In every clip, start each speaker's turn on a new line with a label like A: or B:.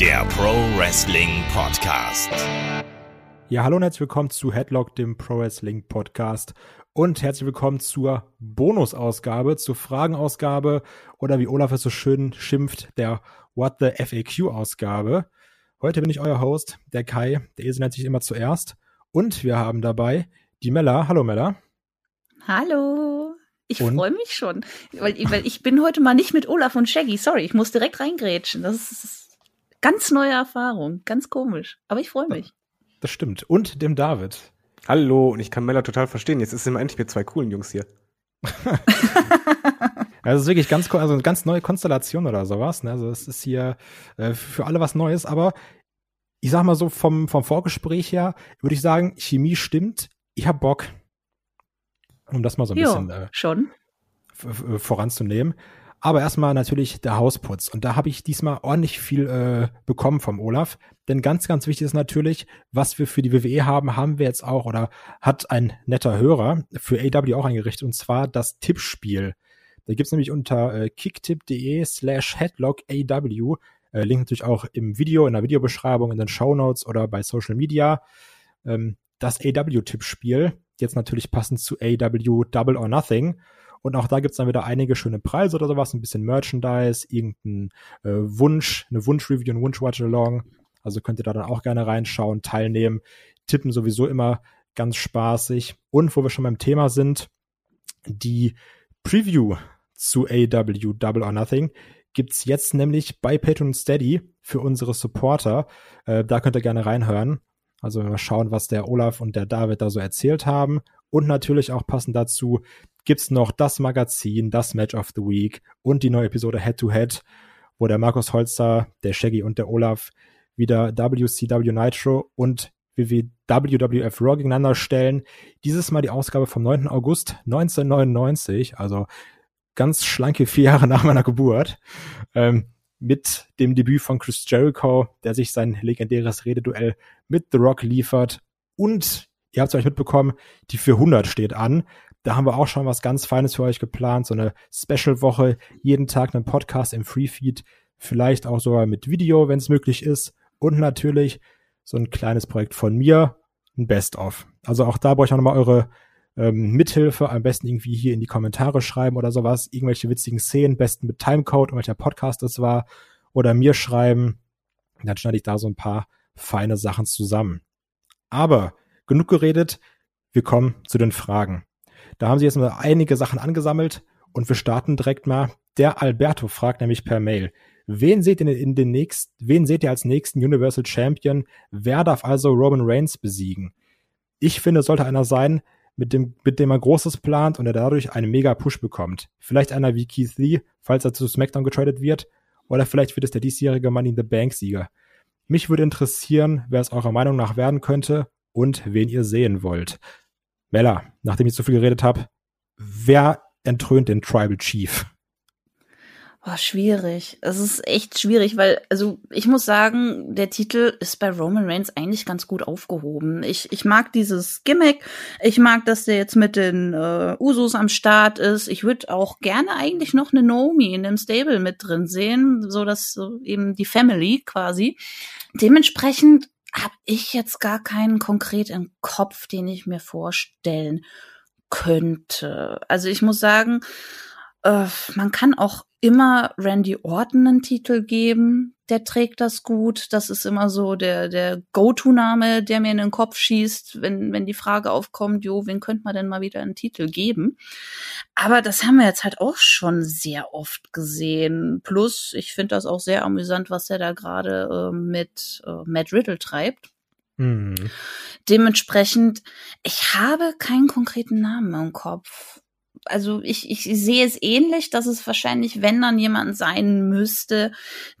A: der Pro Wrestling Podcast.
B: Ja, hallo und herzlich willkommen zu Headlock, dem Pro Wrestling Podcast. Und herzlich willkommen zur Bonusausgabe, zur Fragenausgabe oder wie Olaf es so schön schimpft, der What the FAQ-Ausgabe. Heute bin ich euer Host, der Kai. Der Esel nennt sich immer zuerst. Und wir haben dabei die Mella. Hallo Mella.
C: Hallo. Ich freue mich schon, weil, weil ich bin heute mal nicht mit Olaf und Shaggy. Sorry, ich muss direkt reingrätschen. Das ist ganz neue Erfahrung, ganz komisch. Aber ich freue mich.
B: Das stimmt. Und dem David.
D: Hallo, und ich kann Mella total verstehen. Jetzt sind wir endlich mit zwei coolen Jungs hier.
B: Also es ist wirklich ganz, also eine ganz neue Konstellation oder sowas. Ne? Also es ist hier äh, für alle was Neues, aber ich sag mal so vom, vom Vorgespräch her würde ich sagen, Chemie stimmt. Ich hab Bock, um das mal so ein
C: jo,
B: bisschen äh,
C: schon.
B: voranzunehmen. Aber erstmal natürlich der Hausputz. Und da habe ich diesmal ordentlich viel äh, bekommen vom Olaf. Denn ganz, ganz wichtig ist natürlich, was wir für die WWE haben, haben wir jetzt auch oder hat ein netter Hörer für AW auch eingerichtet. Und zwar das Tippspiel. Da gibt's nämlich unter äh, kicktip.de slash headlock AW, äh, Link natürlich auch im Video, in der Videobeschreibung, in den Show Notes oder bei Social Media, ähm, das AW-Tippspiel. Jetzt natürlich passend zu AW Double or Nothing. Und auch da gibt's dann wieder einige schöne Preise oder sowas, ein bisschen Merchandise, irgendein äh, Wunsch, eine Wunsch-Review, ein Wunsch-Watch-Along. Also könnt ihr da dann auch gerne reinschauen, teilnehmen. Tippen sowieso immer ganz spaßig. Und wo wir schon beim Thema sind, die Preview zu AW Double or Nothing gibt's jetzt nämlich bei Patreon Steady für unsere Supporter. Äh, da könnt ihr gerne reinhören. Also mal schauen, was der Olaf und der David da so erzählt haben. Und natürlich auch passend dazu gibt's noch das Magazin, das Match of the Week und die neue Episode Head to Head, wo der Markus Holzer, der Shaggy und der Olaf wieder WCW Nitro und WWF Raw gegeneinander stellen. Dieses Mal die Ausgabe vom 9. August 1999, also ganz schlanke vier Jahre nach meiner Geburt, ähm, mit dem Debüt von Chris Jericho, der sich sein legendäres Rededuell mit The Rock liefert. Und ihr habt es euch mitbekommen, die 400 steht an. Da haben wir auch schon was ganz Feines für euch geplant, so eine Special-Woche, jeden Tag einen Podcast im Freefeed, vielleicht auch sogar mit Video, wenn es möglich ist. Und natürlich so ein kleines Projekt von mir, ein Best-of. Also auch da brauche ich auch nochmal eure ähm, Mithilfe, am besten irgendwie hier in die Kommentare schreiben oder sowas, irgendwelche witzigen Szenen, besten mit Timecode und welcher Podcast es war, oder mir schreiben. Dann schneide ich da so ein paar feine Sachen zusammen. Aber genug geredet, wir kommen zu den Fragen. Da haben sie jetzt mal einige Sachen angesammelt und wir starten direkt mal. Der Alberto fragt nämlich per Mail. Wen seht ihr in den nächsten, wen seht ihr als nächsten Universal Champion? Wer darf also Roman Reigns besiegen? Ich finde, es sollte einer sein, mit dem, mit dem er Großes plant und er dadurch einen mega Push bekommt. Vielleicht einer wie Keith Lee, falls er zu SmackDown getradet wird, oder vielleicht wird es der diesjährige Money in the Bank Sieger. Mich würde interessieren, wer es eurer Meinung nach werden könnte und wen ihr sehen wollt. Mella, nachdem ich so viel geredet habe, wer entrönt den Tribal Chief?
C: Oh, schwierig. Es ist echt schwierig, weil, also ich muss sagen, der Titel ist bei Roman Reigns eigentlich ganz gut aufgehoben. Ich, ich mag dieses Gimmick. Ich mag, dass der jetzt mit den äh, Usos am Start ist. Ich würde auch gerne eigentlich noch eine Naomi in dem Stable mit drin sehen, so dass so eben die Family quasi. Dementsprechend habe ich jetzt gar keinen konkret im Kopf, den ich mir vorstellen könnte. Also ich muss sagen, äh, man kann auch immer Randy Orton einen Titel geben. Der trägt das gut. Das ist immer so der, der Go-To-Name, der mir in den Kopf schießt, wenn, wenn die Frage aufkommt, jo, wen könnte man denn mal wieder einen Titel geben? Aber das haben wir jetzt halt auch schon sehr oft gesehen. Plus, ich finde das auch sehr amüsant, was er da gerade äh, mit äh, Matt Riddle treibt. Mhm. Dementsprechend, ich habe keinen konkreten Namen im Kopf also ich, ich sehe es ähnlich, dass es wahrscheinlich, wenn dann jemand sein müsste,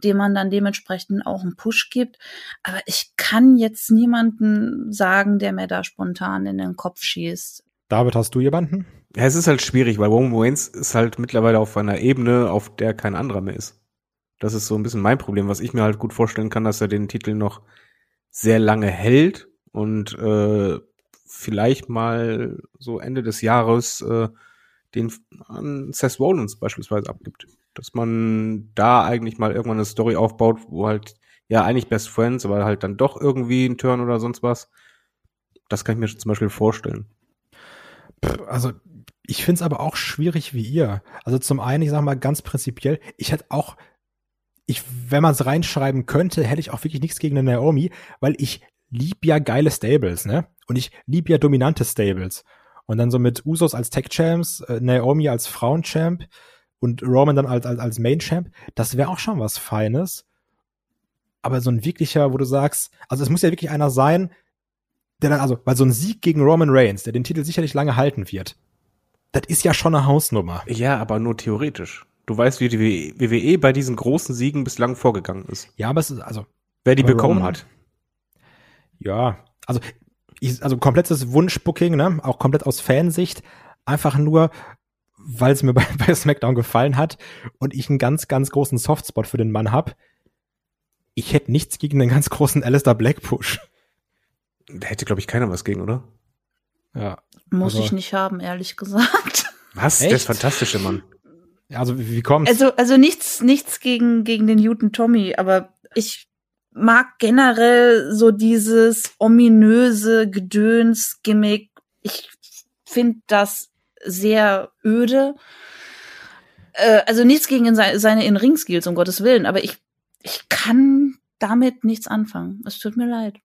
C: dem man dann dementsprechend auch einen Push gibt. Aber ich kann jetzt niemanden sagen, der mir da spontan in den Kopf schießt.
B: David, hast du jemanden?
D: Ja, es ist halt schwierig, weil Roman Reigns ist halt mittlerweile auf einer Ebene, auf der kein anderer mehr ist. Das ist so ein bisschen mein Problem, was ich mir halt gut vorstellen kann, dass er den Titel noch sehr lange hält und äh, vielleicht mal so Ende des Jahres äh, den an Seth Rollins beispielsweise abgibt. Dass man da eigentlich mal irgendwann eine Story aufbaut, wo halt ja, eigentlich Best Friends, aber halt dann doch irgendwie ein Turn oder sonst was. Das kann ich mir zum Beispiel vorstellen.
B: Also ich finde es aber auch schwierig wie ihr. Also zum einen, ich sage mal ganz prinzipiell, ich hätte auch, ich, wenn man es reinschreiben könnte, hätte ich auch wirklich nichts gegen eine Naomi, weil ich lieb ja geile Stables, ne? Und ich lieb ja dominante Stables. Und dann so mit Usos als Tech-Champs, äh, Naomi als Frauen-Champ und Roman dann als, als, als Main-Champ, das wäre auch schon was Feines. Aber so ein wirklicher, wo du sagst, also es muss ja wirklich einer sein, der dann, also, weil so ein Sieg gegen Roman Reigns, der den Titel sicherlich lange halten wird, das ist ja schon eine Hausnummer.
D: Ja, aber nur theoretisch. Du weißt, wie die WWE bei diesen großen Siegen bislang vorgegangen ist.
B: Ja, aber es ist, also.
D: Wer die bekommen Roman, hat.
B: Ja, also, ich, also komplettes Wunschbooking, ne, auch komplett aus Fansicht, einfach nur, weil es mir bei, bei SmackDown gefallen hat und ich einen ganz, ganz großen Softspot für den Mann hab. Ich hätte nichts gegen den ganz großen Alistair Black Push.
D: Da hätte, glaube ich, keiner was gegen, oder?
C: Ja. Muss also, ich nicht haben, ehrlich gesagt.
D: Was? Echt? Der ist fantastische Mann.
B: Also, wie, wie kommt's?
C: Also, also nichts, nichts gegen, gegen den Newton Tommy, aber ich mag generell so dieses ominöse Gedöns, Gimmick. Ich finde das sehr öde. Äh, also nichts gegen seine In-Ring-Skills, um Gottes Willen, aber ich, ich kann damit nichts anfangen. Es tut mir leid.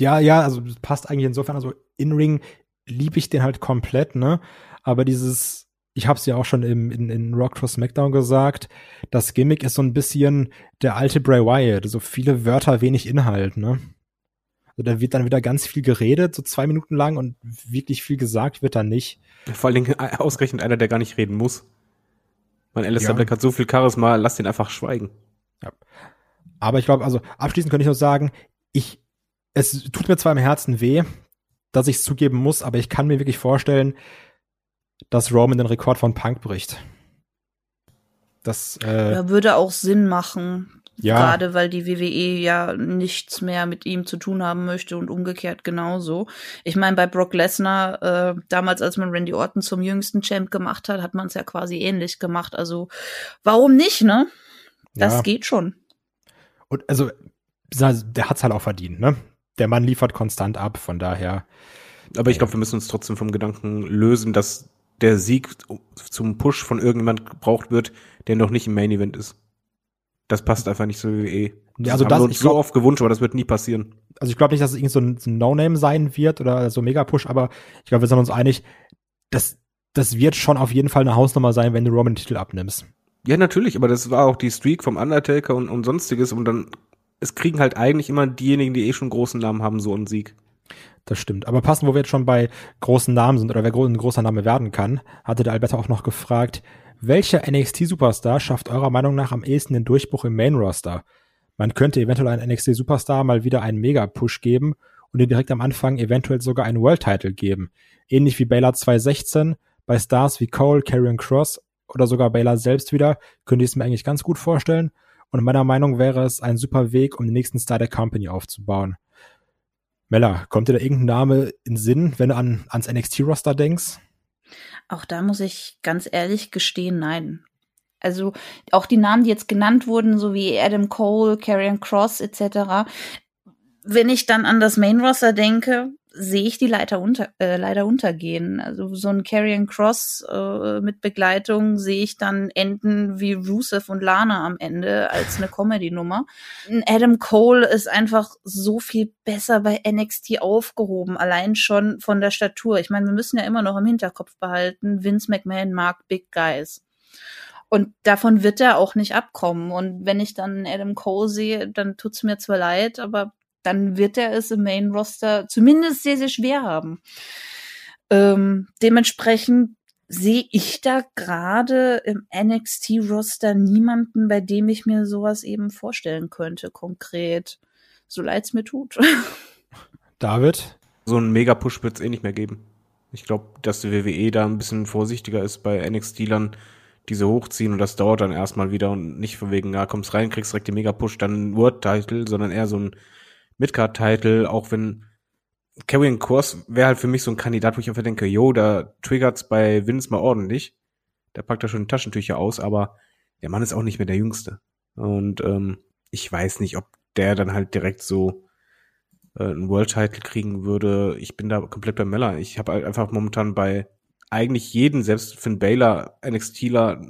B: Ja, ja, also passt eigentlich insofern. Also In-Ring liebe ich den halt komplett, ne? Aber dieses, ich habe es ja auch schon im, in, in Rock Cross SmackDown gesagt, das Gimmick ist so ein bisschen der alte Bray Wyatt, so viele Wörter, wenig Inhalt, ne? Also da wird dann wieder ganz viel geredet, so zwei Minuten lang und wirklich viel gesagt wird dann nicht.
D: Vor allen Dingen äh, ausgerechnet einer, der gar nicht reden muss. Mein Alistair ja. Black hat so viel Charisma, lass den einfach schweigen.
B: Ja. Aber ich glaube, also abschließend könnte ich nur sagen, ich, es tut mir zwar im Herzen weh, dass ich es zugeben muss, aber ich kann mir wirklich vorstellen, dass Roman den Rekord von Punk bricht.
C: Das äh, ja, würde auch Sinn machen. Ja. Gerade weil die WWE ja nichts mehr mit ihm zu tun haben möchte und umgekehrt genauso. Ich meine, bei Brock Lesnar, äh, damals als man Randy Orton zum jüngsten Champ gemacht hat, hat man es ja quasi ähnlich gemacht. Also warum nicht, ne? Das ja. geht schon.
B: Und also, der hat's halt auch verdient, ne? Der Mann liefert konstant ab, von daher.
D: Aber ich glaube, wir müssen uns trotzdem vom Gedanken lösen, dass der Sieg zum Push von irgendjemand gebraucht wird, der noch nicht im Main Event ist. Das passt einfach nicht so wie WWE.
B: Ja, also das, haben
D: wir uns so oft gewünscht, aber das wird nie passieren.
B: Also ich glaube nicht, dass es irgend so ein, so ein No-Name sein wird oder so Mega-Push, aber ich glaube, wir sind uns einig, dass das wird schon auf jeden Fall eine Hausnummer sein, wenn du Roman den Titel abnimmst.
D: Ja, natürlich, aber das war auch die Streak vom Undertaker und, und sonstiges und dann, es kriegen halt eigentlich immer diejenigen, die eh schon großen Namen haben, so einen Sieg.
B: Das stimmt. Aber passend, wo wir jetzt schon bei großen Namen sind oder wer ein großer Name werden kann, hatte der Alberto auch noch gefragt, welcher NXT-Superstar schafft eurer Meinung nach am ehesten den Durchbruch im Main-Roster? Man könnte eventuell einen NXT-Superstar mal wieder einen Mega-Push geben und dir direkt am Anfang eventuell sogar einen World-Title geben. Ähnlich wie Baylor 2016, bei Stars wie Cole, Karrion Cross oder sogar Baylor selbst wieder, könnte ich es mir eigentlich ganz gut vorstellen. Und meiner Meinung wäre es ein super Weg, um den nächsten Star der Company aufzubauen. Mella, kommt dir da irgendein Name in Sinn, wenn du an, ans NXT-Roster denkst?
C: Auch da muss ich ganz ehrlich gestehen, nein. Also auch die Namen, die jetzt genannt wurden, so wie Adam Cole, Karrion Cross etc. Wenn ich dann an das Main Roster denke, sehe ich die Leiter unter, äh, leider untergehen. Also so ein Carrion Cross äh, mit Begleitung sehe ich dann enden wie Rusev und Lana am Ende als eine Comedy-Nummer. Adam Cole ist einfach so viel besser bei NXT aufgehoben, allein schon von der Statur. Ich meine, wir müssen ja immer noch im Hinterkopf behalten, Vince McMahon mag Big Guys. Und davon wird er auch nicht abkommen. Und wenn ich dann Adam Cole sehe, dann tut's mir zwar leid, aber dann wird er es im Main Roster zumindest sehr, sehr schwer haben. Ähm, dementsprechend sehe ich da gerade im NXT-Roster niemanden, bei dem ich mir sowas eben vorstellen könnte, konkret. So leid's mir tut.
B: David?
D: So einen Mega-Push wird es eh nicht mehr geben. Ich glaube, dass die WWE da ein bisschen vorsichtiger ist bei NXT-Lern, diese hochziehen und das dauert dann erstmal wieder und nicht von wegen, ja, kommst rein, kriegst direkt den Mega-Push, dann ein Word-Title, sondern eher so ein Midcard-Title, auch wenn Carrion Cross wäre halt für mich so ein Kandidat, wo ich einfach denke, yo, da triggert's bei Vince mal ordentlich. Der packt da schon Taschentücher aus, aber der Mann ist auch nicht mehr der Jüngste. Und ähm, ich weiß nicht, ob der dann halt direkt so äh, einen World Title kriegen würde. Ich bin da komplett bei Meller. Ich habe halt einfach momentan bei eigentlich jeden, selbst Finn Baylor, NXTler,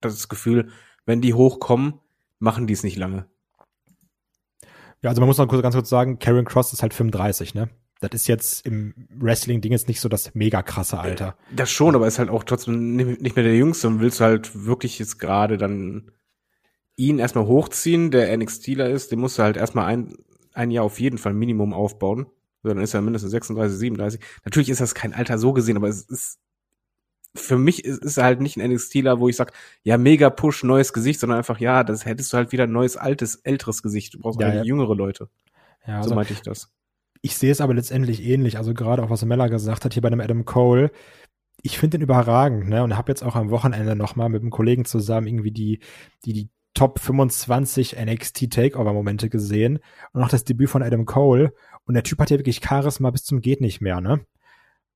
D: das Gefühl, wenn die hochkommen, machen die es nicht lange.
B: Ja, also man muss noch ganz kurz sagen, Karen Cross ist halt 35, ne? Das ist jetzt im Wrestling-Ding jetzt nicht so das mega krasse Alter.
D: Das schon, aber ist halt auch trotzdem nicht mehr der Jüngste und willst du halt wirklich jetzt gerade dann ihn erstmal hochziehen, der NXTler ist, den musst du halt erstmal ein, ein Jahr auf jeden Fall Minimum aufbauen. Dann ist er mindestens 36, 37. Natürlich ist das kein Alter so gesehen, aber es ist für mich ist, ist er halt nicht ein NXTler, wo ich sag, ja, mega Push, neues Gesicht, sondern einfach, ja, das hättest du halt wieder ein neues, altes, älteres Gesicht. Du brauchst
B: Ja,
D: halt
B: ja.
D: jüngere Leute.
B: Ja,
D: so
B: also
D: meinte ich das.
B: ich sehe es aber letztendlich ähnlich. Also gerade auch was Mella gesagt hat hier bei dem Adam Cole. Ich finde den überragend, ne? Und habe jetzt auch am Wochenende noch mal mit einem Kollegen zusammen irgendwie die die die Top 25 NXT Takeover Momente gesehen und auch das Debüt von Adam Cole. Und der Typ hat ja wirklich Charisma bis zum geht nicht mehr, ne?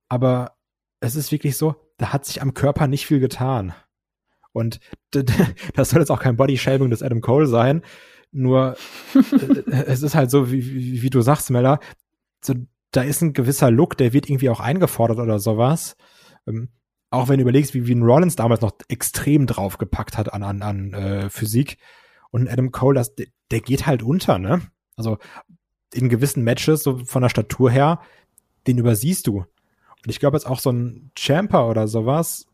B: Aber es ist wirklich so, da hat sich am Körper nicht viel getan. Und das soll jetzt auch kein Body-Shaming des Adam Cole sein. Nur äh, es ist halt so, wie, wie, du sagst, Mella, so, da ist ein gewisser Look, der wird irgendwie auch eingefordert oder sowas. Ähm, auch wenn du überlegst, wie, wie ein Rollins damals noch extrem draufgepackt hat an, an, an äh, Physik. Und Adam Cole, das, der, der geht halt unter, ne? Also in gewissen Matches, so von der Statur her, den übersiehst du. Und ich glaube jetzt auch so ein Champer oder sowas,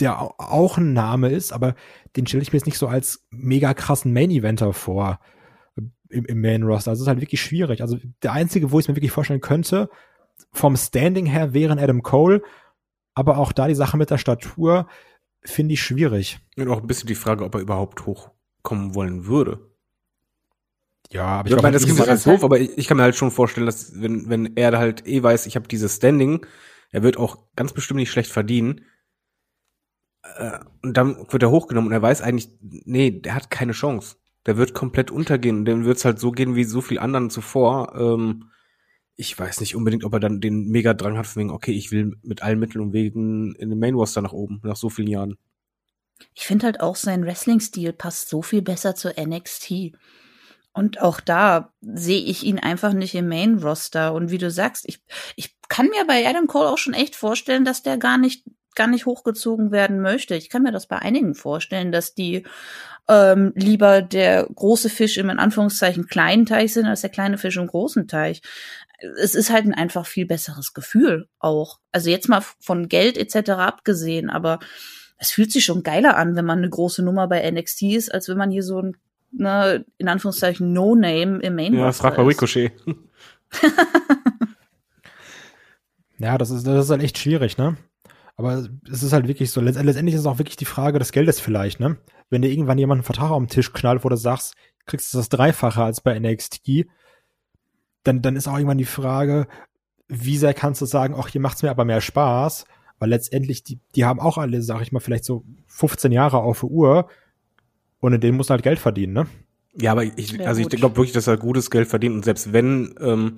B: der au- auch ein Name ist, aber den stelle ich mir jetzt nicht so als mega krassen Main-Eventer vor im, im Main Roster. Also es ist halt wirklich schwierig. Also der einzige, wo ich es mir wirklich vorstellen könnte, vom Standing her wäre Adam Cole, aber auch da die Sache mit der Statur finde ich schwierig.
D: Und auch ein bisschen die Frage, ob er überhaupt hochkommen wollen würde.
B: Ja, aber
D: Ich, meine, das
C: ich
D: klingt
C: das
D: doof, aber ich, ich kann mir halt schon vorstellen, dass wenn, wenn er halt eh weiß, ich habe dieses Standing, er wird auch ganz bestimmt nicht schlecht verdienen. Äh, und dann wird er hochgenommen und er weiß eigentlich, nee, der hat keine Chance. Der wird komplett untergehen und dann wird's halt so gehen wie so viel anderen zuvor. Ähm, ich weiß nicht unbedingt, ob er dann den Mega-Drang hat, von wegen, okay, ich will mit allen Mitteln und Wegen in den Main Roster nach oben, nach so vielen Jahren.
C: Ich finde halt auch sein Wrestling-Stil passt so viel besser zu NXT. Und auch da sehe ich ihn einfach nicht im Main-Roster. Und wie du sagst, ich, ich kann mir bei Adam Cole auch schon echt vorstellen, dass der gar nicht, gar nicht hochgezogen werden möchte. Ich kann mir das bei einigen vorstellen, dass die ähm, lieber der große Fisch im in Anführungszeichen kleinen Teich sind, als der kleine Fisch im großen Teich. Es ist halt ein einfach viel besseres Gefühl auch. Also jetzt mal von Geld etc. abgesehen, aber es fühlt sich schon geiler an, wenn man eine große Nummer bei NXT ist, als wenn man hier so ein, ne, in Anführungszeichen, No-Name im Main
D: Ja, frag mal. Ricochet.
B: Ja, das ist, das ist halt echt schwierig, ne? Aber es ist halt wirklich so, letzt- letztendlich ist es auch wirklich die Frage des Geldes vielleicht, ne? Wenn dir irgendwann jemand einen Vertrag auf den Tisch knallt, wo du sagst, kriegst du das Dreifache als bei NXT, dann, dann ist auch irgendwann die Frage, wie sehr kannst du sagen, ach, hier macht's mir aber mehr Spaß, weil letztendlich, die, die haben auch alle, sag ich mal, vielleicht so 15 Jahre auf der Uhr und in denen muss halt Geld verdienen, ne?
D: Ja, aber ich,
C: Ja,
D: also ich glaube wirklich, dass er gutes Geld verdient und selbst wenn, ähm,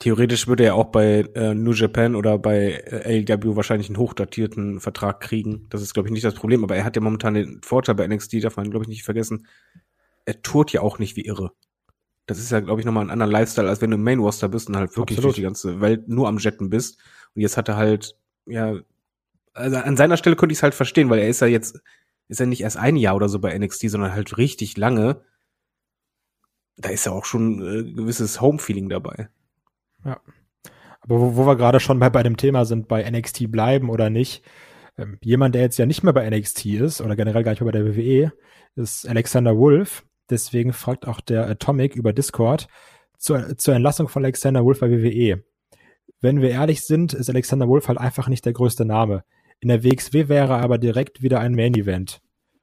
D: theoretisch würde er auch bei äh, New Japan oder bei äh, AEW wahrscheinlich einen hochdatierten Vertrag kriegen. Das ist, glaube ich, nicht das Problem, aber er hat ja momentan den Vorteil bei NXT, darf man, glaube ich, nicht vergessen. Er tourt ja auch nicht wie irre. Das ist ja, glaube ich, nochmal ein anderer Lifestyle, als wenn du im Main Roster bist und halt wirklich
B: Absolut.
D: durch die ganze Welt nur am Jetten bist. Und jetzt hat er halt, ja, also an seiner Stelle könnte ich es halt verstehen, weil er ist ja jetzt, ist ja nicht erst ein Jahr oder so bei NXT, sondern halt richtig lange. Da ist ja auch schon äh, gewisses Home-Feeling dabei.
B: Aber wo, wo wir gerade schon bei, bei dem Thema sind, bei NXT bleiben oder nicht, ähm, jemand, der jetzt ja nicht mehr bei NXT ist oder generell gar nicht mehr bei der WWE, ist Alexander Wolf. Deswegen fragt auch der Atomic über Discord zur, zur Entlassung von Alexander Wolf bei WWE. Wenn wir ehrlich sind, ist Alexander Wolf halt einfach nicht der größte Name. In der WXW wäre er aber direkt wieder ein Main Event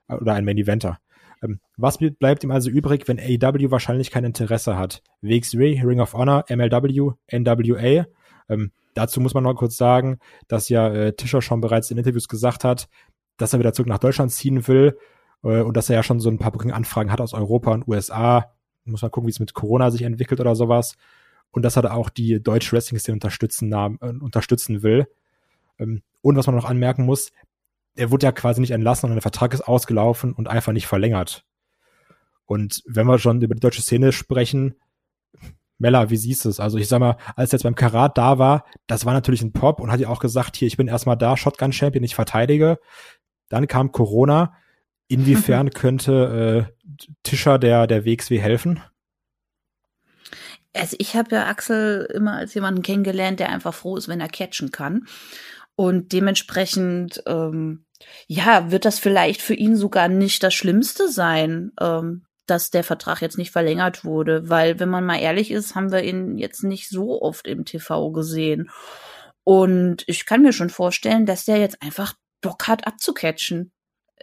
B: äh, oder ein Main Eventer. Ähm, was bl- bleibt ihm also übrig, wenn AEW wahrscheinlich kein Interesse hat? WXW, Ring of Honor, MLW, NWA. Ähm, dazu muss man noch kurz sagen, dass ja äh, Tischer schon bereits in Interviews gesagt hat, dass er wieder zurück nach Deutschland ziehen will äh, und dass er ja schon so ein paar Booking-Anfragen hat aus Europa und USA. Muss man gucken, wie es mit Corona sich entwickelt oder sowas. Und dass er da auch die deutsche Wrestling-Szene unterstützen, äh, unterstützen will. Ähm, und was man noch anmerken muss, er wurde ja quasi nicht entlassen, sondern der Vertrag ist ausgelaufen und einfach nicht verlängert. Und wenn wir schon über die deutsche Szene sprechen, Mella, wie siehst du es? Also ich sag mal, als er jetzt beim Karat da war, das war natürlich ein Pop und hat ja auch gesagt, hier, ich bin erstmal da, Shotgun Champion, ich verteidige. Dann kam Corona. Inwiefern könnte äh, Tischer der, der WXW helfen?
C: Also ich habe ja Axel immer als jemanden kennengelernt, der einfach froh ist, wenn er catchen kann. Und dementsprechend, ähm, ja, wird das vielleicht für ihn sogar nicht das Schlimmste sein, ähm, dass der Vertrag jetzt nicht verlängert wurde, weil wenn man mal ehrlich ist, haben wir ihn jetzt nicht so oft im TV gesehen. Und ich kann mir schon vorstellen, dass der jetzt einfach Bock hat abzucatchen.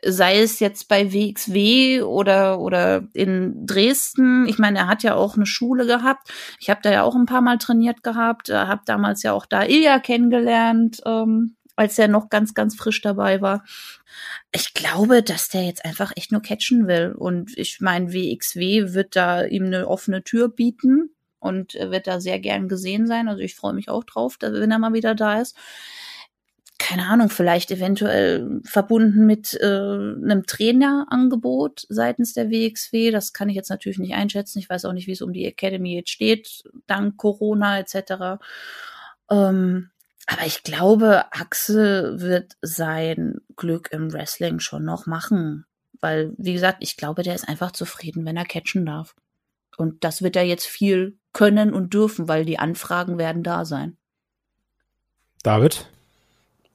C: Sei es jetzt bei WXW oder, oder in Dresden. Ich meine, er hat ja auch eine Schule gehabt. Ich habe da ja auch ein paar Mal trainiert gehabt. Habe damals ja auch da Ilja kennengelernt, ähm, als er noch ganz, ganz frisch dabei war ich glaube, dass der jetzt einfach echt nur catchen will. Und ich meine, WXW wird da ihm eine offene Tür bieten und wird da sehr gern gesehen sein. Also ich freue mich auch drauf, wenn er mal wieder da ist. Keine Ahnung, vielleicht eventuell verbunden mit äh, einem Trainerangebot seitens der WXW. Das kann ich jetzt natürlich nicht einschätzen. Ich weiß auch nicht, wie es um die Academy jetzt steht, dank Corona etc. Ähm, aber ich glaube, Axel wird sein Glück im Wrestling schon noch machen. Weil, wie gesagt, ich glaube, der ist einfach zufrieden, wenn er catchen darf. Und das wird er jetzt viel können und dürfen, weil die Anfragen werden da sein.
B: David?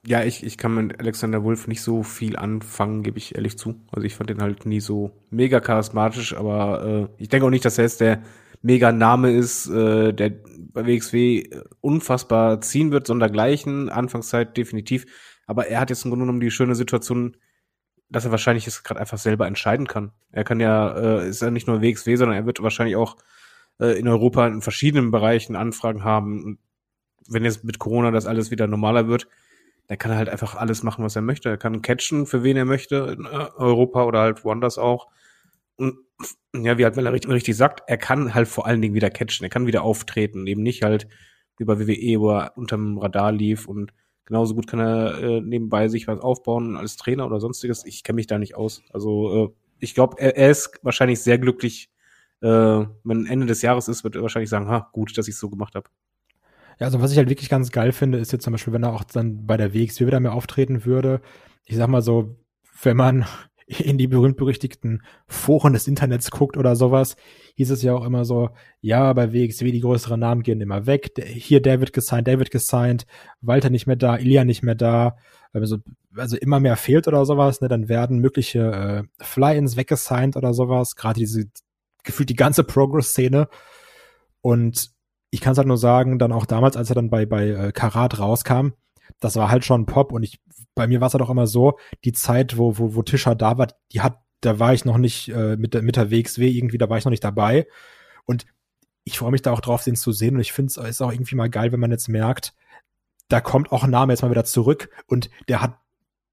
D: Ja, ich, ich kann mit Alexander Wolf nicht so viel anfangen, gebe ich ehrlich zu. Also ich fand den halt nie so mega charismatisch, aber äh, ich denke auch nicht, dass er jetzt der mega Name ist, äh, der bei WXW unfassbar ziehen wird, sondergleichen. Anfangszeit definitiv. Aber er hat jetzt im Grunde genommen die schöne Situation, dass er wahrscheinlich es gerade einfach selber entscheiden kann. Er kann ja, äh, ist ja nicht nur WXW, sondern er wird wahrscheinlich auch äh, in Europa in verschiedenen Bereichen Anfragen haben. Wenn jetzt mit Corona das alles wieder normaler wird, dann kann halt einfach alles machen, was er möchte. Er kann catchen, für wen er möchte, in äh, Europa oder halt woanders auch. Und ja, wie halt Mella richtig, richtig sagt, er kann halt vor allen Dingen wieder catchen, er kann wieder auftreten, eben nicht halt wie bei WWE, wo er unterm Radar lief und genauso gut kann er äh, nebenbei sich was aufbauen als Trainer oder sonstiges. Ich kenne mich da nicht aus. Also äh, ich glaube, er, er, ist wahrscheinlich sehr glücklich, äh, wenn Ende des Jahres ist, wird er wahrscheinlich sagen, ha, gut, dass ich es so gemacht habe.
B: Ja, also was ich halt wirklich ganz geil finde, ist jetzt zum Beispiel, wenn er auch dann bei der WXW wieder mehr auftreten würde. Ich sag mal so, wenn man in die berühmt-berüchtigten Foren des Internets guckt oder sowas, hieß es ja auch immer so, ja, bei WXW die größeren Namen gehen immer weg. Hier wird gesigned, wird gesigned, Walter nicht mehr da, Ilya nicht mehr da. Also, also immer mehr fehlt oder sowas, ne, dann werden mögliche äh, Fly-ins weggesigned oder sowas. Gerade diese, gefühlt die ganze Progress-Szene. Und ich kann es halt nur sagen, dann auch damals, als er dann bei, bei äh, Karat rauskam, das war halt schon Pop und ich bei mir war es halt auch immer so, die Zeit, wo, wo, wo Tischer da war, die hat, da war ich noch nicht äh, mit, der, mit der WXW irgendwie, da war ich noch nicht dabei. Und ich freue mich da auch drauf, den zu sehen. Und ich finde es ist auch irgendwie mal geil, wenn man jetzt merkt, da kommt auch ein Name jetzt mal wieder zurück und der hat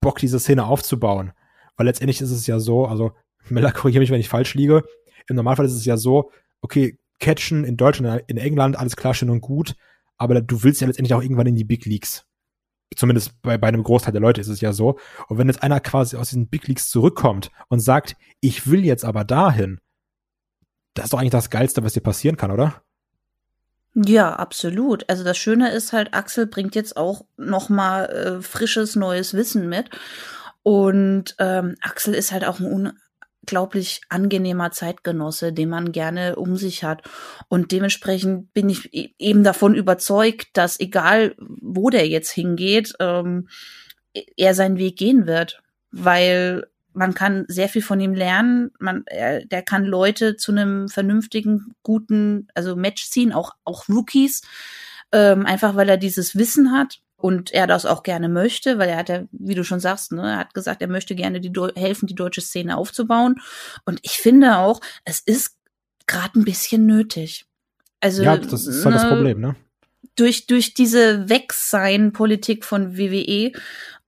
B: Bock, diese Szene aufzubauen. Weil letztendlich ist es ja so, also Miller korrigiere mich, wenn ich falsch liege. Im Normalfall ist es ja so, okay, Catchen in Deutschland, in England, alles klar, schön und gut, aber du willst ja letztendlich auch irgendwann in die Big Leagues zumindest bei, bei einem Großteil der Leute ist es ja so. Und wenn jetzt einer quasi aus diesen Big Leagues zurückkommt und sagt, ich will jetzt aber dahin, das ist doch eigentlich das Geilste, was dir passieren kann, oder?
C: Ja, absolut. Also das Schöne ist halt, Axel bringt jetzt auch noch mal äh, frisches neues Wissen mit. Und ähm, Axel ist halt auch ein unglaublich angenehmer Zeitgenosse, den man gerne um sich hat. Und dementsprechend bin ich e-, eben davon überzeugt, dass egal wo der jetzt hingeht, ähm, er seinen Weg gehen wird. Weil man kann sehr viel von ihm lernen. Man, er, der kann Leute zu einem vernünftigen, guten, also Match ziehen, auch, auch Rookies, ähm, einfach weil er dieses Wissen hat und er das auch gerne möchte, weil er hat ja, wie du schon sagst, ne, er hat gesagt, er möchte gerne die helfen, die deutsche Szene aufzubauen. Und ich finde auch, es ist gerade ein bisschen nötig. Also
B: ja, das ist halt ne, das Problem, ne?
C: Durch durch diese Wegsein-Politik von WWE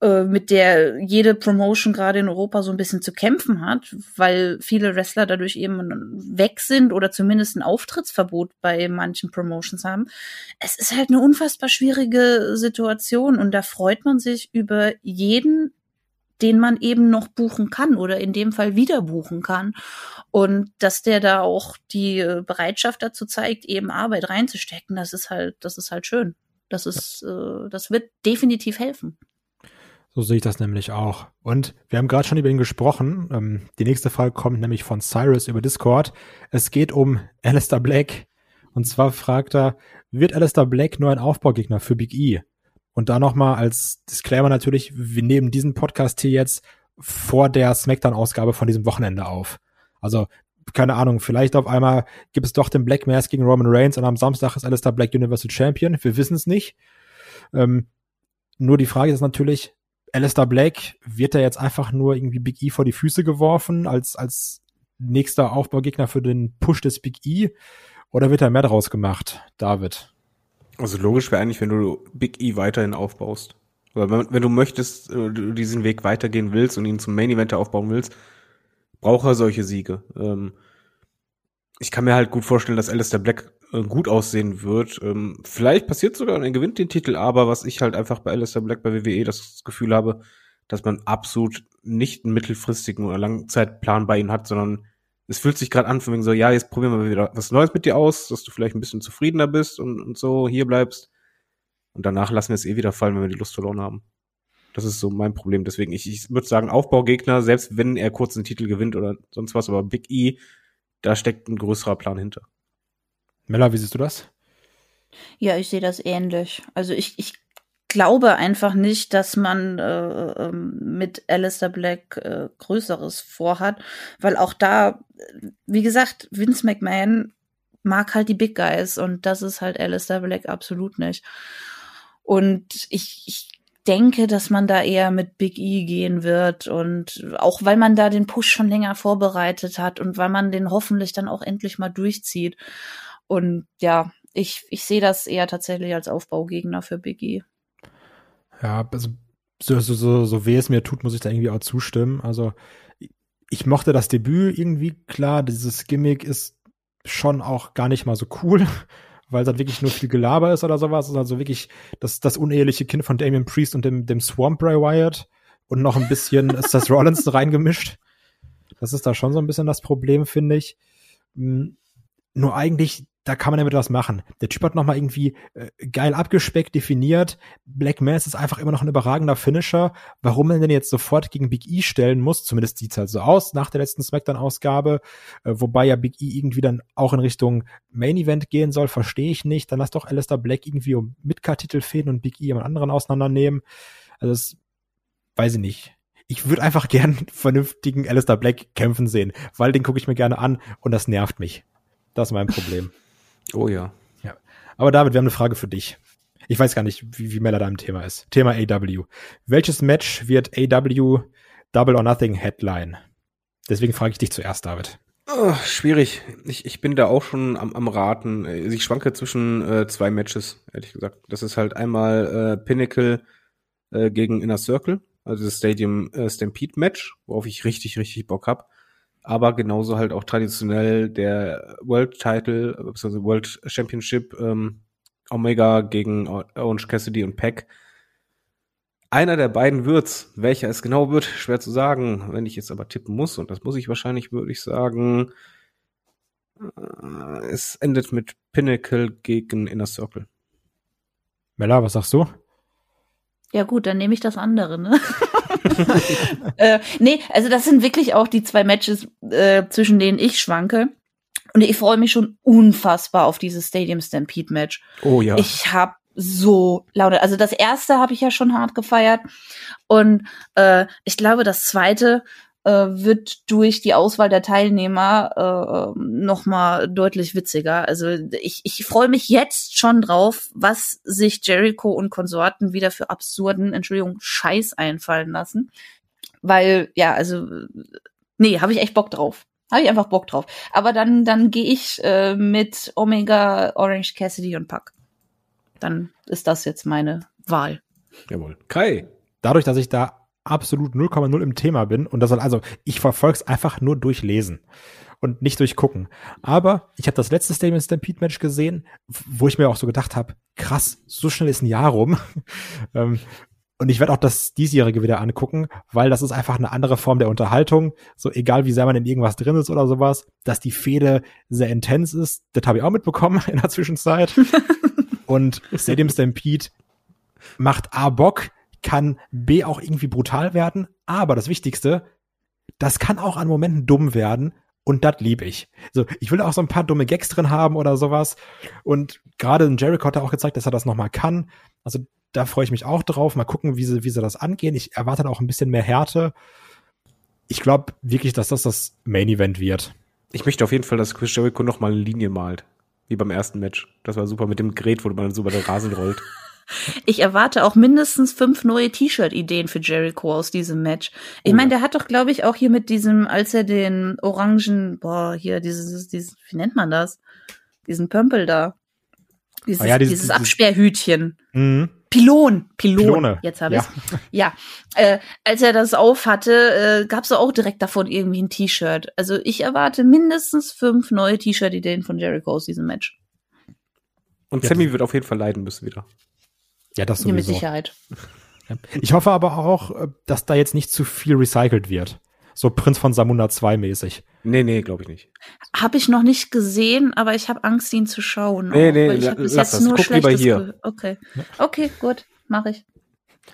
C: äh, mit der jede Promotion gerade in Europa so ein bisschen zu kämpfen hat, weil viele Wrestler dadurch eben weg sind oder zumindest ein Auftrittsverbot bei manchen Promotions haben. Es ist halt eine unfassbar schwierige Situation und da freut man sich über jeden den man eben noch buchen kann oder in dem Fall wieder buchen kann. Und dass der da auch die äh, Bereitschaft dazu zeigt, eben Arbeit reinzustecken, das ist halt, das ist halt schön. Das ist, äh, das wird definitiv helfen.
B: So sehe ich das nämlich auch. Und wir haben gerade schon über ihn gesprochen. Ähm, die nächste Frage kommt nämlich von Cyrus über Discord. Es geht um Alistair Black. Und zwar fragt er, wird Alistair Black nur ein Aufbaugegner für Big E? Und da nochmal als Disclaimer natürlich, wir nehmen diesen Podcast hier jetzt vor der Smackdown-Ausgabe von diesem Wochenende auf. Also, keine Ahnung, vielleicht auf einmal gibt es doch den Black Mass gegen Roman Reigns und am Samstag ist Alistair Black Universal Champion. Wir wissen es nicht. Ähm, nur die Frage ist natürlich, Alistair Black, wird er jetzt einfach nur irgendwie Big E vor die Füße geworfen als, als nächster Aufbaugegner für den Push des Big E? Oder wird da mehr draus gemacht, David?
D: Also logisch wäre eigentlich, wenn du Big E weiterhin aufbaust. Oder wenn, wenn du möchtest, äh, du diesen Weg weitergehen willst und ihn zum Main Event aufbauen willst, braucht er solche Siege. Ähm, ich kann mir halt gut vorstellen, dass Alistair Black äh, gut aussehen wird. Ähm, vielleicht passiert sogar und er gewinnt den Titel, aber was ich halt einfach bei Alistair Black bei WWE das Gefühl habe, dass man absolut nicht einen mittelfristigen oder Langzeitplan bei ihm hat, sondern es fühlt sich gerade an, von wegen so, ja, jetzt probieren wir wieder was Neues mit dir aus, dass du vielleicht ein bisschen zufriedener bist und, und so hier bleibst. Und danach lassen wir es eh wieder fallen, wenn wir die Lust verloren haben. Das ist so mein Problem. Deswegen, ich, ich würde sagen, Aufbaugegner, selbst wenn er kurz einen Titel gewinnt oder sonst was, aber Big E, da steckt ein größerer Plan hinter.
B: Mella, wie siehst du das?
C: Ja, ich sehe das ähnlich. Also ich, ich glaube einfach nicht, dass man äh, ähm, mit Alistair Black äh, Größeres vorhat, weil auch da, wie gesagt, Vince McMahon mag halt die Big Guys und das ist halt Alistair Black absolut nicht. Und ich, ich denke, dass man da eher mit Big E gehen wird und auch weil man da den Push schon länger vorbereitet hat und weil man den hoffentlich dann auch endlich mal durchzieht. Und ja, ich, ich sehe das eher tatsächlich als Aufbaugegner für Big E.
B: Ja, also so, so, so, so weh es mir tut, muss ich da irgendwie auch zustimmen. Also ich mochte das Debüt irgendwie, klar, dieses Gimmick ist schon auch gar nicht mal so cool, weil es dann wirklich nur viel Gelaber ist oder sowas. Also wirklich das, das uneheliche Kind von Damien Priest und dem, dem Swamp Bray Wyatt und noch ein bisschen Seth Rollins reingemischt. Das ist da schon so ein bisschen das Problem, finde ich. Hm, nur eigentlich da kann man damit was machen. Der Typ hat nochmal irgendwie äh, geil abgespeckt, definiert. Black Mass ist einfach immer noch ein überragender Finisher. Warum man denn jetzt sofort gegen Big E stellen muss, zumindest sieht's halt so aus nach der letzten Smackdown-Ausgabe, äh, wobei ja Big E irgendwie dann auch in Richtung Main Event gehen soll, verstehe ich nicht. Dann lass doch Alistair Black irgendwie um Midcard-Titel fehlen und Big E am anderen auseinandernehmen. Also das weiß ich nicht ich würde einfach gern vernünftigen Alistair Black kämpfen sehen, weil den gucke ich mir gerne an und das nervt mich. Das ist mein Problem.
D: Oh ja.
B: Ja. Aber David, wir haben eine Frage für dich. Ich weiß gar nicht, wie, wie Mella da im Thema ist. Thema AW. Welches Match wird AW Double or Nothing Headline? Deswegen frage ich dich zuerst, David.
D: Oh, schwierig. Ich, ich bin da auch schon am, am Raten. Ich schwanke zwischen äh, zwei Matches, ehrlich gesagt. Das ist halt einmal äh, Pinnacle äh, gegen Inner Circle, also das Stadium äh, Stampede Match, worauf ich richtig, richtig Bock hab aber genauso halt auch traditionell der World Title, beziehungsweise World Championship ähm, Omega gegen Orange Cassidy und Peck. Einer der beiden wird's. Welcher es genau wird, schwer zu sagen. Wenn ich jetzt aber tippen muss, und das muss ich wahrscheinlich, würde ich sagen, äh, es endet mit Pinnacle gegen Inner Circle.
B: Mella, was sagst du?
C: Ja gut, dann nehme ich das andere, ne? äh, nee, also das sind wirklich auch die zwei Matches, äh, zwischen denen ich schwanke. Und ich freue mich schon unfassbar auf dieses Stadium Stampede Match.
D: Oh ja.
C: Ich habe so Laune. Also das erste habe ich ja schon hart gefeiert. Und äh, ich glaube, das zweite wird durch die Auswahl der Teilnehmer äh, noch mal deutlich witziger. Also ich, ich freue mich jetzt schon drauf, was sich Jericho und Konsorten wieder für absurden, Entschuldigung, Scheiß einfallen lassen. Weil, ja, also, nee, habe ich echt Bock drauf. Habe ich einfach Bock drauf. Aber dann, dann gehe ich äh, mit Omega, Orange Cassidy und Puck. Dann ist das jetzt meine Wahl.
D: Jawohl. Kai.
B: Dadurch, dass ich da absolut 0,0 im Thema bin und das soll also, ich verfolge es einfach nur durchlesen und nicht durchgucken. Aber ich habe das letzte Statement Stampede Match gesehen, wo ich mir auch so gedacht habe, krass, so schnell ist ein Jahr rum. ähm, Und ich werde auch das diesjährige wieder angucken, weil das ist einfach eine andere Form der Unterhaltung. So egal wie sehr man in irgendwas drin ist oder sowas, dass die Fehde sehr intens ist, das habe ich auch mitbekommen in der Zwischenzeit. Und Stadium Stampede macht A Bock, kann B auch irgendwie brutal werden, aber das Wichtigste, das kann auch an Momenten dumm werden und das liebe ich. So, ich will auch so ein paar dumme Gags drin haben oder sowas. Und gerade Jericho hat er auch gezeigt, dass er das nochmal kann. Also da freue ich mich auch drauf. Mal gucken, wie sie, wie sie das angehen. Ich erwarte auch ein bisschen mehr Härte. Ich glaube wirklich, dass das das Main Event wird.
D: Ich möchte auf jeden Fall, dass Chris Jericho noch mal eine Linie malt. Wie beim ersten Match. Das war super mit dem Gerät, wo man so über den Rasen rollt.
C: Ich erwarte auch mindestens fünf neue T-Shirt-Ideen für Jericho aus diesem Match. Ich
D: Oh
C: meine,
D: ja.
C: der hat doch, glaube ich, auch hier mit diesem, als er den orangen, boah, hier, dieses, dieses, wie nennt man das? Diesen Pömpel da. Dieses,
B: Ah ja, dieses-
C: dieses, Absperrhütchen.
B: Mhm.
C: Pilon, Pilon.
B: Pylone,
C: Jetzt habe
B: ja.
C: ich's. Ja, äh, als er das auf hatte, äh, gab's da auch direkt davon irgendwie ein T-Shirt. Also ich erwarte mindestens fünf neue T-Shirt-Ideen von Jericho aus diesem Match.
D: Und
B: Ja,
D: Sammy wird auf jeden Fall leiden müssen wieder.
B: Ja, das
C: Hier mit
B: sowieso.
C: Sicherheit.
B: Ich hoffe aber auch, äh, dass da jetzt nicht zu viel recycelt wird. So Prinz von Samunda 2 mäßig.
D: Nee, nee, glaube ich nicht.
C: Habe ich noch nicht gesehen, aber ich habe Angst, ihn zu schauen.
D: Nee, nee,
C: weil ich
D: la-
C: hab bis
D: lass
C: jetzt
D: das.
C: nur
D: Guck lieber
C: Schlechtes
D: hier.
C: gehört. Okay. Okay, gut, mache ich.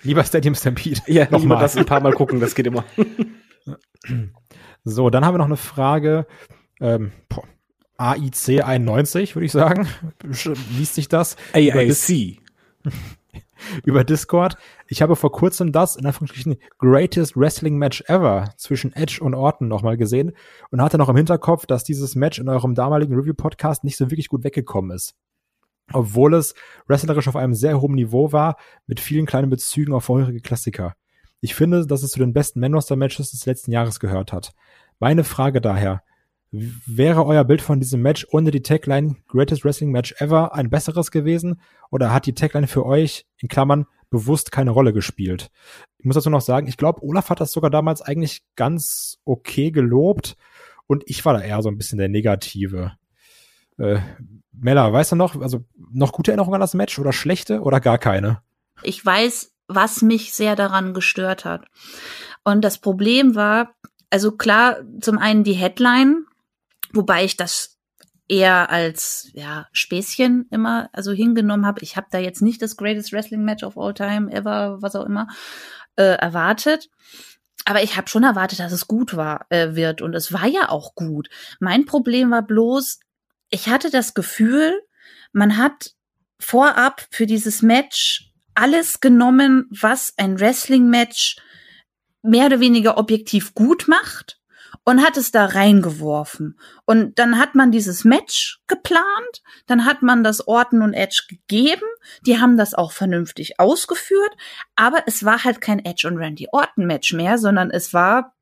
B: Lieber Stadium Stampede.
D: Ja,
B: Nochmal.
D: das ein paar Mal gucken, das geht immer.
B: So, dann haben wir noch eine Frage. Ähm, boah, AIC 91, würde ich sagen. Liest sich das?
D: AIC.
B: über Discord. Ich habe vor kurzem das, in Anführungsstrichen, Greatest Wrestling Match Ever zwischen Edge und Orton nochmal gesehen und hatte noch im Hinterkopf, dass dieses Match in eurem damaligen Review-Podcast nicht so wirklich gut weggekommen ist. Obwohl es wrestlerisch auf einem sehr hohen Niveau war, mit vielen kleinen Bezügen auf vorherige Klassiker. Ich finde, dass es zu den besten Man-Roster-Matches des letzten Jahres gehört hat. Meine Frage daher, wäre euer Bild von diesem Match ohne die Tagline Greatest Wrestling Match Ever ein besseres gewesen? Oder hat die Tagline für euch, in Klammern, bewusst keine Rolle gespielt? Ich muss dazu noch sagen, ich glaube, Olaf hat das sogar damals eigentlich ganz okay gelobt und ich war da eher so ein bisschen der Negative. Äh, Mella, weißt du noch, also noch gute Erinnerungen an das Match oder schlechte oder gar keine?
C: Ich weiß, was mich sehr daran gestört hat. Und das Problem war, also klar, zum einen die Headline, wobei ich das eher als ja Späßchen immer also hingenommen habe. Ich habe da jetzt nicht das greatest Wrestling Match of all time ever, was auch immer äh, erwartet. Aber ich habe schon erwartet, dass es gut war äh, wird und es war ja auch gut. Mein Problem war bloß, ich hatte das Gefühl, man hat vorab für dieses Match alles genommen, was ein Wrestling-Match mehr oder weniger objektiv gut macht und hat es da reingeworfen. Und dann hat man dieses Match geplant, dann hat man das Orton und Edge gegeben, die haben das auch vernünftig ausgeführt, aber es war halt kein Edge und Randy Orton Match mehr, sondern es war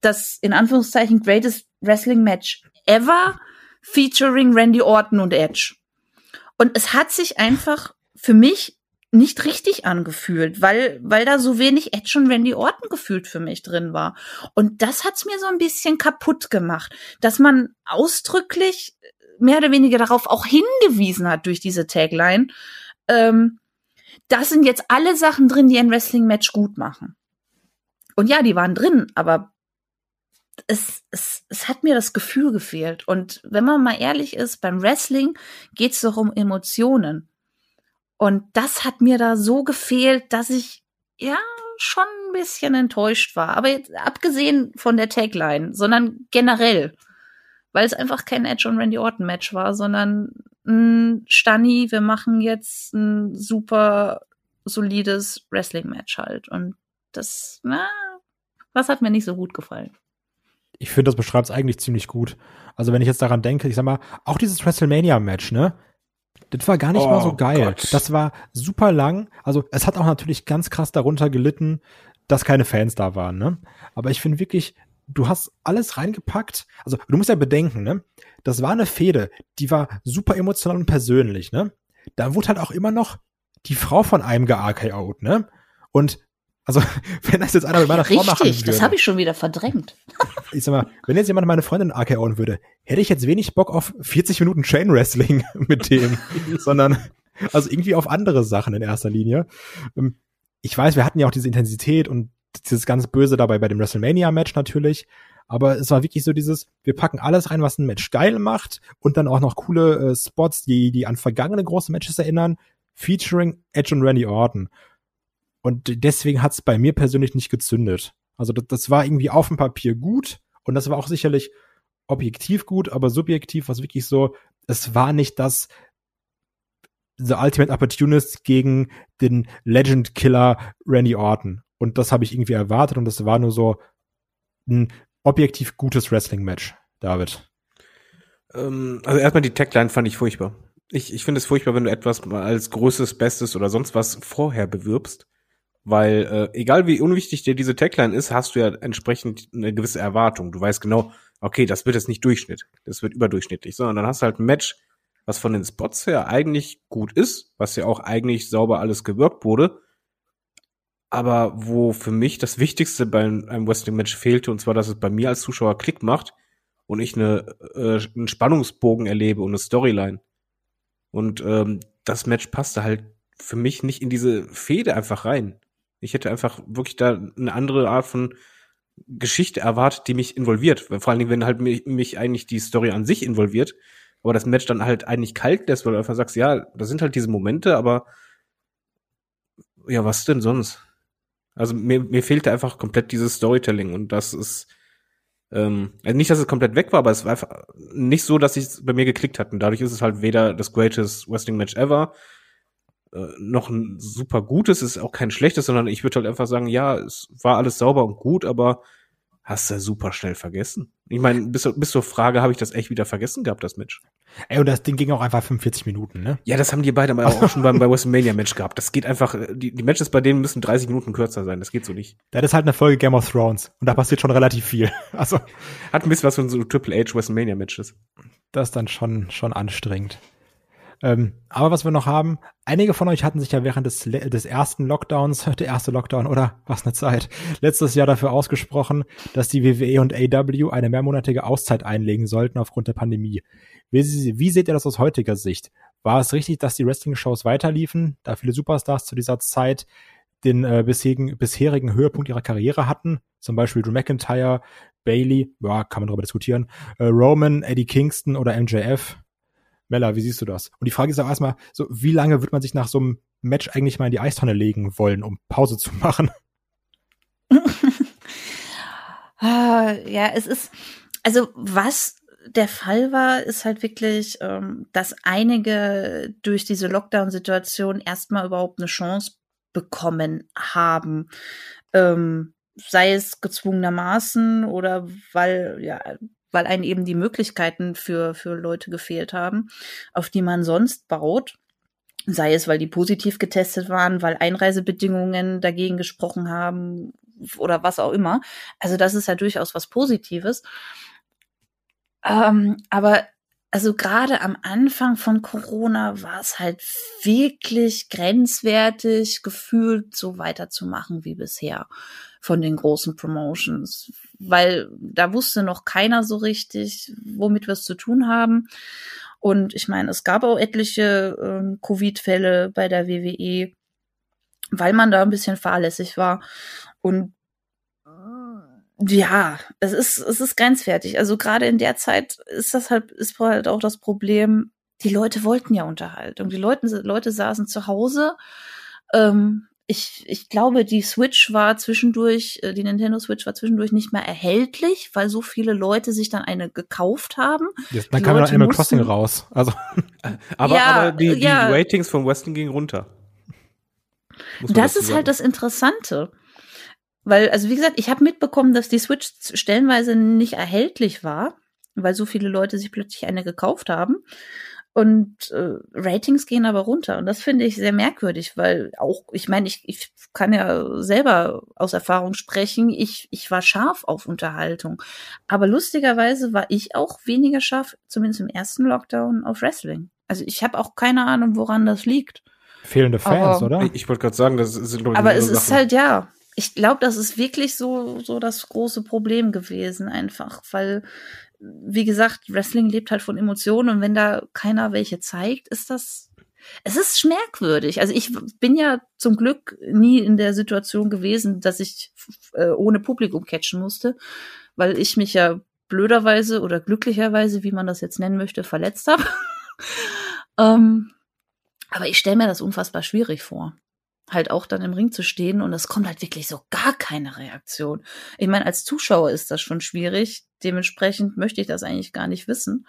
C: das in Anführungszeichen greatest Wrestling Match ever featuring Randy Orton und Edge. Und es hat sich einfach für mich nicht richtig angefühlt, weil, weil da so wenig und Randy Orton gefühlt für mich drin war. Und das hat's mir so ein bisschen kaputt gemacht, dass man ausdrücklich mehr oder weniger darauf auch hingewiesen hat durch diese Tagline. Ähm, das sind jetzt alle Sachen drin, die ein Wrestling-Match gut machen. Und ja, die waren drin, aber es, es, es hat mir das Gefühl gefehlt. Und wenn man mal ehrlich ist, beim Wrestling geht's doch um Emotionen. Und das hat mir da so gefehlt, dass ich ja schon ein bisschen enttäuscht war. Aber jetzt abgesehen von der Tagline, sondern generell, weil es einfach kein Edge und Randy Orton Match war, sondern ein Stani, wir machen jetzt ein super solides Wrestling Match halt. Und das, na, das hat mir nicht so gut gefallen.
B: Ich finde, das beschreibt es eigentlich ziemlich gut. Also wenn ich jetzt daran denke, ich sag mal, auch dieses WrestleMania-Match, ne? Das war gar nicht
D: Oh
B: mal so geil.
D: Gott.
B: Das war super lang. Also es hat auch natürlich ganz krass darunter gelitten, dass keine Fans da waren, ne? Aber ich finde wirklich, du hast alles reingepackt. Also du musst ja bedenken, ne? Das war eine Fehde, die war super emotional und persönlich, ne? Da wurde halt auch immer noch die Frau von einem gearkout, ne? Und also, wenn das jetzt einer mit meiner Frau machen würde.
C: Richtig, das habe ich schon wieder verdrängt.
B: ich sag mal, wenn jetzt jemand meine Freundin AKOen würde, hätte ich jetzt wenig Bock auf 40 Minuten Chain Wrestling mit dem, sondern also irgendwie auf andere Sachen in erster Linie. Ähm, ich weiß, wir hatten ja auch diese Intensität und dieses ganz Böse dabei bei dem WrestleMania-Match natürlich. Aber es war wirklich so dieses, wir packen alles rein, was ein Match geil macht und dann auch noch coole äh, Spots, die, die an vergangene große Matches erinnern, featuring Edge und Randy Orton. Und deswegen hat's bei mir persönlich nicht gezündet. Also das, das war irgendwie auf dem Papier gut und das war auch sicherlich objektiv gut, aber subjektiv war es wirklich so, es war nicht das The Ultimate Opportunist gegen den Legend Killer Randy Orton. Und das habe ich irgendwie erwartet und das war nur so ein objektiv gutes Wrestling-Match, David.
D: Ähm, also erstmal die Tagline fand ich furchtbar. Ich, ich finde es furchtbar, wenn du etwas als größtes, bestes oder sonst was vorher bewirbst. Weil äh, egal wie unwichtig dir diese Tagline ist, hast du ja entsprechend eine gewisse Erwartung. Du weißt genau, okay, das wird jetzt nicht Durchschnitt, das wird überdurchschnittlich, sondern dann hast du halt ein Match, was von den Spots her eigentlich gut ist, was ja auch eigentlich sauber alles gewirkt wurde, aber wo für mich das Wichtigste bei einem Wrestling-Match fehlte, und zwar, dass es bei mir als Zuschauer Klick macht und ich eine, äh, einen Spannungsbogen erlebe und eine Storyline. Und ähm, das Match passte halt für mich nicht in diese Fehde einfach rein. Ich hätte einfach wirklich da eine andere Art von Geschichte erwartet, die mich involviert. Vor allen Dingen, wenn halt mich, mich eigentlich die Story an sich involviert, aber das Match dann halt eigentlich kalt lässt, weil du einfach sagst, ja, da sind halt diese Momente, aber ja, was denn sonst? Also mir, mir fehlte einfach komplett dieses Storytelling und das ist ähm, also nicht, dass es komplett weg war, aber es war einfach nicht so, dass es bei mir geklickt hat. Und dadurch ist es halt weder das greatest Wrestling Match ever, noch ein super gutes, ist auch kein schlechtes, sondern ich würde halt einfach sagen, ja, es war alles sauber und gut, aber hast du super schnell vergessen. Ich meine, bis, bis zur Frage habe ich das echt wieder vergessen gehabt, das Match.
B: Ey, und das Ding ging auch einfach 45 Minuten, ne?
D: Ja, das haben die beide aber auch schon beim bei WrestleMania-Match gehabt. Das geht einfach, die, die Matches bei denen müssen 30 Minuten kürzer sein. Das geht so nicht.
B: Das ist halt eine Folge Game of Thrones. Und da passiert schon relativ viel. Also.
D: Hat ein bisschen was von so Triple H WrestleMania-Matches.
B: Das ist dann schon, schon anstrengend. Ähm, aber was wir noch haben, einige von euch hatten sich ja während des, des ersten Lockdowns, der erste Lockdown oder was eine Zeit, letztes Jahr dafür ausgesprochen, dass die WWE und AW eine mehrmonatige Auszeit einlegen sollten aufgrund der Pandemie. Wie, wie seht ihr das aus heutiger Sicht? War es richtig, dass die Wrestling-Shows weiterliefen, da viele Superstars zu dieser Zeit den äh, bisherigen, bisherigen Höhepunkt ihrer Karriere hatten? Zum Beispiel Drew McIntyre, Bailey, ja, kann man darüber diskutieren, äh, Roman, Eddie Kingston oder MJF. Mella, wie siehst du das? Und die Frage ist auch erstmal, so, wie lange wird man sich nach so einem Match eigentlich mal in die Eistonne legen wollen, um Pause zu machen?
C: ah, ja, es ist, also was der Fall war, ist halt wirklich, ähm, dass einige durch diese Lockdown-Situation erstmal überhaupt eine Chance bekommen haben. Ähm, sei es gezwungenermaßen oder weil, ja, weil einen eben die Möglichkeiten für, für Leute gefehlt haben, auf die man sonst baut. Sei es, weil die positiv getestet waren, weil Einreisebedingungen dagegen gesprochen haben oder was auch immer. Also das ist ja durchaus was Positives. Ähm, aber also gerade am Anfang von Corona war es halt wirklich grenzwertig, gefühlt so weiterzumachen wie bisher von den großen Promotions, weil da wusste noch keiner so richtig, womit wir es zu tun haben. Und ich meine, es gab auch etliche ähm, Covid-Fälle bei der WWE, weil man da ein bisschen fahrlässig war. Und ja, es ist, es ist grenzwertig. Also gerade in der Zeit ist das halt, ist halt auch das Problem, die Leute wollten ja Unterhaltung. Die Leute, Leute saßen zu Hause. Ähm, ich, ich glaube, die Switch war zwischendurch, äh, die Nintendo Switch war zwischendurch nicht mehr erhältlich, weil so viele Leute sich dann eine gekauft haben.
B: Jetzt, dann kam ja Animal Crossing raus. Also.
D: aber, ja, aber die, die ja. Ratings von Weston gingen runter.
C: Das ist halt das Interessante. Weil, also wie gesagt, ich habe mitbekommen, dass die Switch stellenweise nicht erhältlich war, weil so viele Leute sich plötzlich eine gekauft haben. Und äh, Ratings gehen aber runter. Und das finde ich sehr merkwürdig, weil auch, ich meine, ich, ich kann ja selber aus Erfahrung sprechen, ich, ich war scharf auf Unterhaltung. Aber lustigerweise war ich auch weniger scharf, zumindest im ersten Lockdown, auf Wrestling. Also ich habe auch keine Ahnung, woran das liegt.
B: Fehlende Fans,
C: aber,
B: oder?
D: Ich, ich wollte gerade sagen, das sind
C: Aber es Sachen. ist halt ja, ich glaube, das ist wirklich so, so das große Problem gewesen, einfach, weil, wie gesagt, Wrestling lebt halt von Emotionen und wenn da keiner welche zeigt, ist das, es ist merkwürdig. Also ich bin ja zum Glück nie in der Situation gewesen, dass ich äh, ohne Publikum catchen musste, weil ich mich ja blöderweise oder glücklicherweise, wie man das jetzt nennen möchte, verletzt habe. ähm, aber ich stelle mir das unfassbar schwierig vor. Halt auch dann im Ring zu stehen und es kommt halt wirklich so gar keine Reaktion. Ich meine, als Zuschauer ist das schon schwierig. Dementsprechend möchte ich das eigentlich gar nicht wissen,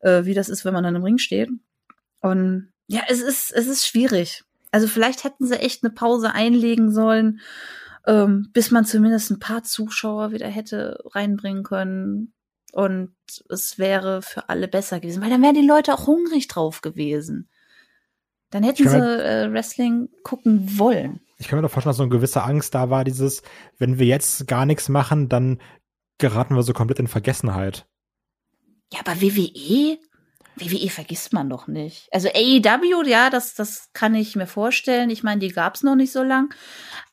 C: äh, wie das ist, wenn man dann im Ring steht. Und ja, es ist, es ist schwierig. Also vielleicht hätten sie echt eine Pause einlegen sollen, ähm, bis man zumindest ein paar Zuschauer wieder hätte reinbringen können. Und es wäre für alle besser gewesen, weil dann wären die Leute auch hungrig drauf gewesen. Dann hätten sie äh, Wrestling gucken wollen.
B: Ich kann mir doch vorstellen, dass so eine gewisse Angst da war, dieses, wenn wir jetzt gar nichts machen, dann geraten wir so komplett in Vergessenheit.
C: Ja, aber WWE? WWE vergisst man doch nicht. Also AEW, ja, das, das kann ich mir vorstellen. Ich meine, die gab's noch nicht so lang.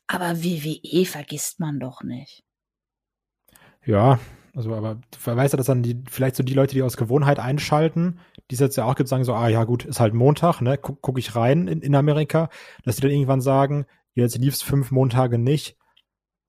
C: Aber WWE vergisst man doch nicht.
B: Ja, also, aber weißt du, dass dann die, vielleicht so die Leute, die aus Gewohnheit einschalten, die es jetzt ja auch gibt, sagen so, ah ja gut, ist halt Montag, ne, guck, guck ich rein in, in Amerika, dass die dann irgendwann sagen, jetzt lief's fünf Montage nicht.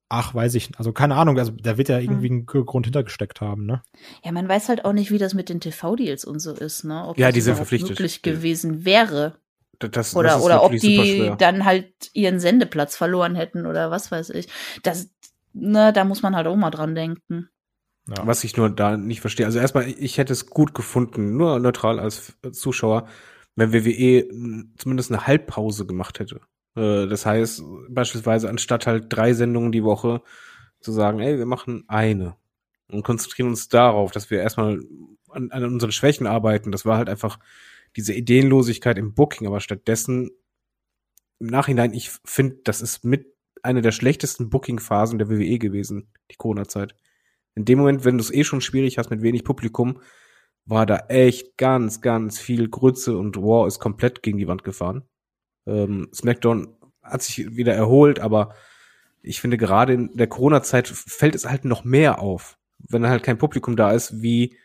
B: Ach, weiß ich, also keine Ahnung, also da wird ja irgendwie hm. ein Grund hintergesteckt haben, ne?
C: Ja, man weiß halt auch nicht, wie das mit den TV-Deals und so ist, ne?
D: Ob ja, das die sind verpflichtet.
C: möglich gewesen wäre.
D: Das,
C: oder
D: das
C: oder ob die dann halt ihren Sendeplatz verloren hätten oder was weiß ich. Das, ne, da muss man halt auch mal dran denken.
D: Ja. Was ich nur da nicht verstehe. Also erstmal, ich hätte es gut gefunden, nur neutral als Zuschauer, wenn WWE zumindest eine Halbpause gemacht hätte. Äh, das heißt, beispielsweise anstatt halt drei Sendungen die Woche zu sagen, ey, wir machen eine und konzentrieren uns darauf, dass wir erstmal an, an unseren Schwächen arbeiten. Das war halt einfach diese Ideenlosigkeit im Booking, aber stattdessen im Nachhinein, ich finde, das ist mit einer der schlechtesten Booking-Phasen der WWE gewesen, die Corona-Zeit. In dem Moment, wenn du es eh schon schwierig hast mit wenig Publikum, war da echt ganz, ganz viel Grütze und War ist komplett gegen die Wand gefahren. Ähm, SmackDown hat sich wieder erholt, aber ich finde gerade in der Corona-Zeit fällt es halt noch mehr auf, wenn halt kein Publikum da ist, wie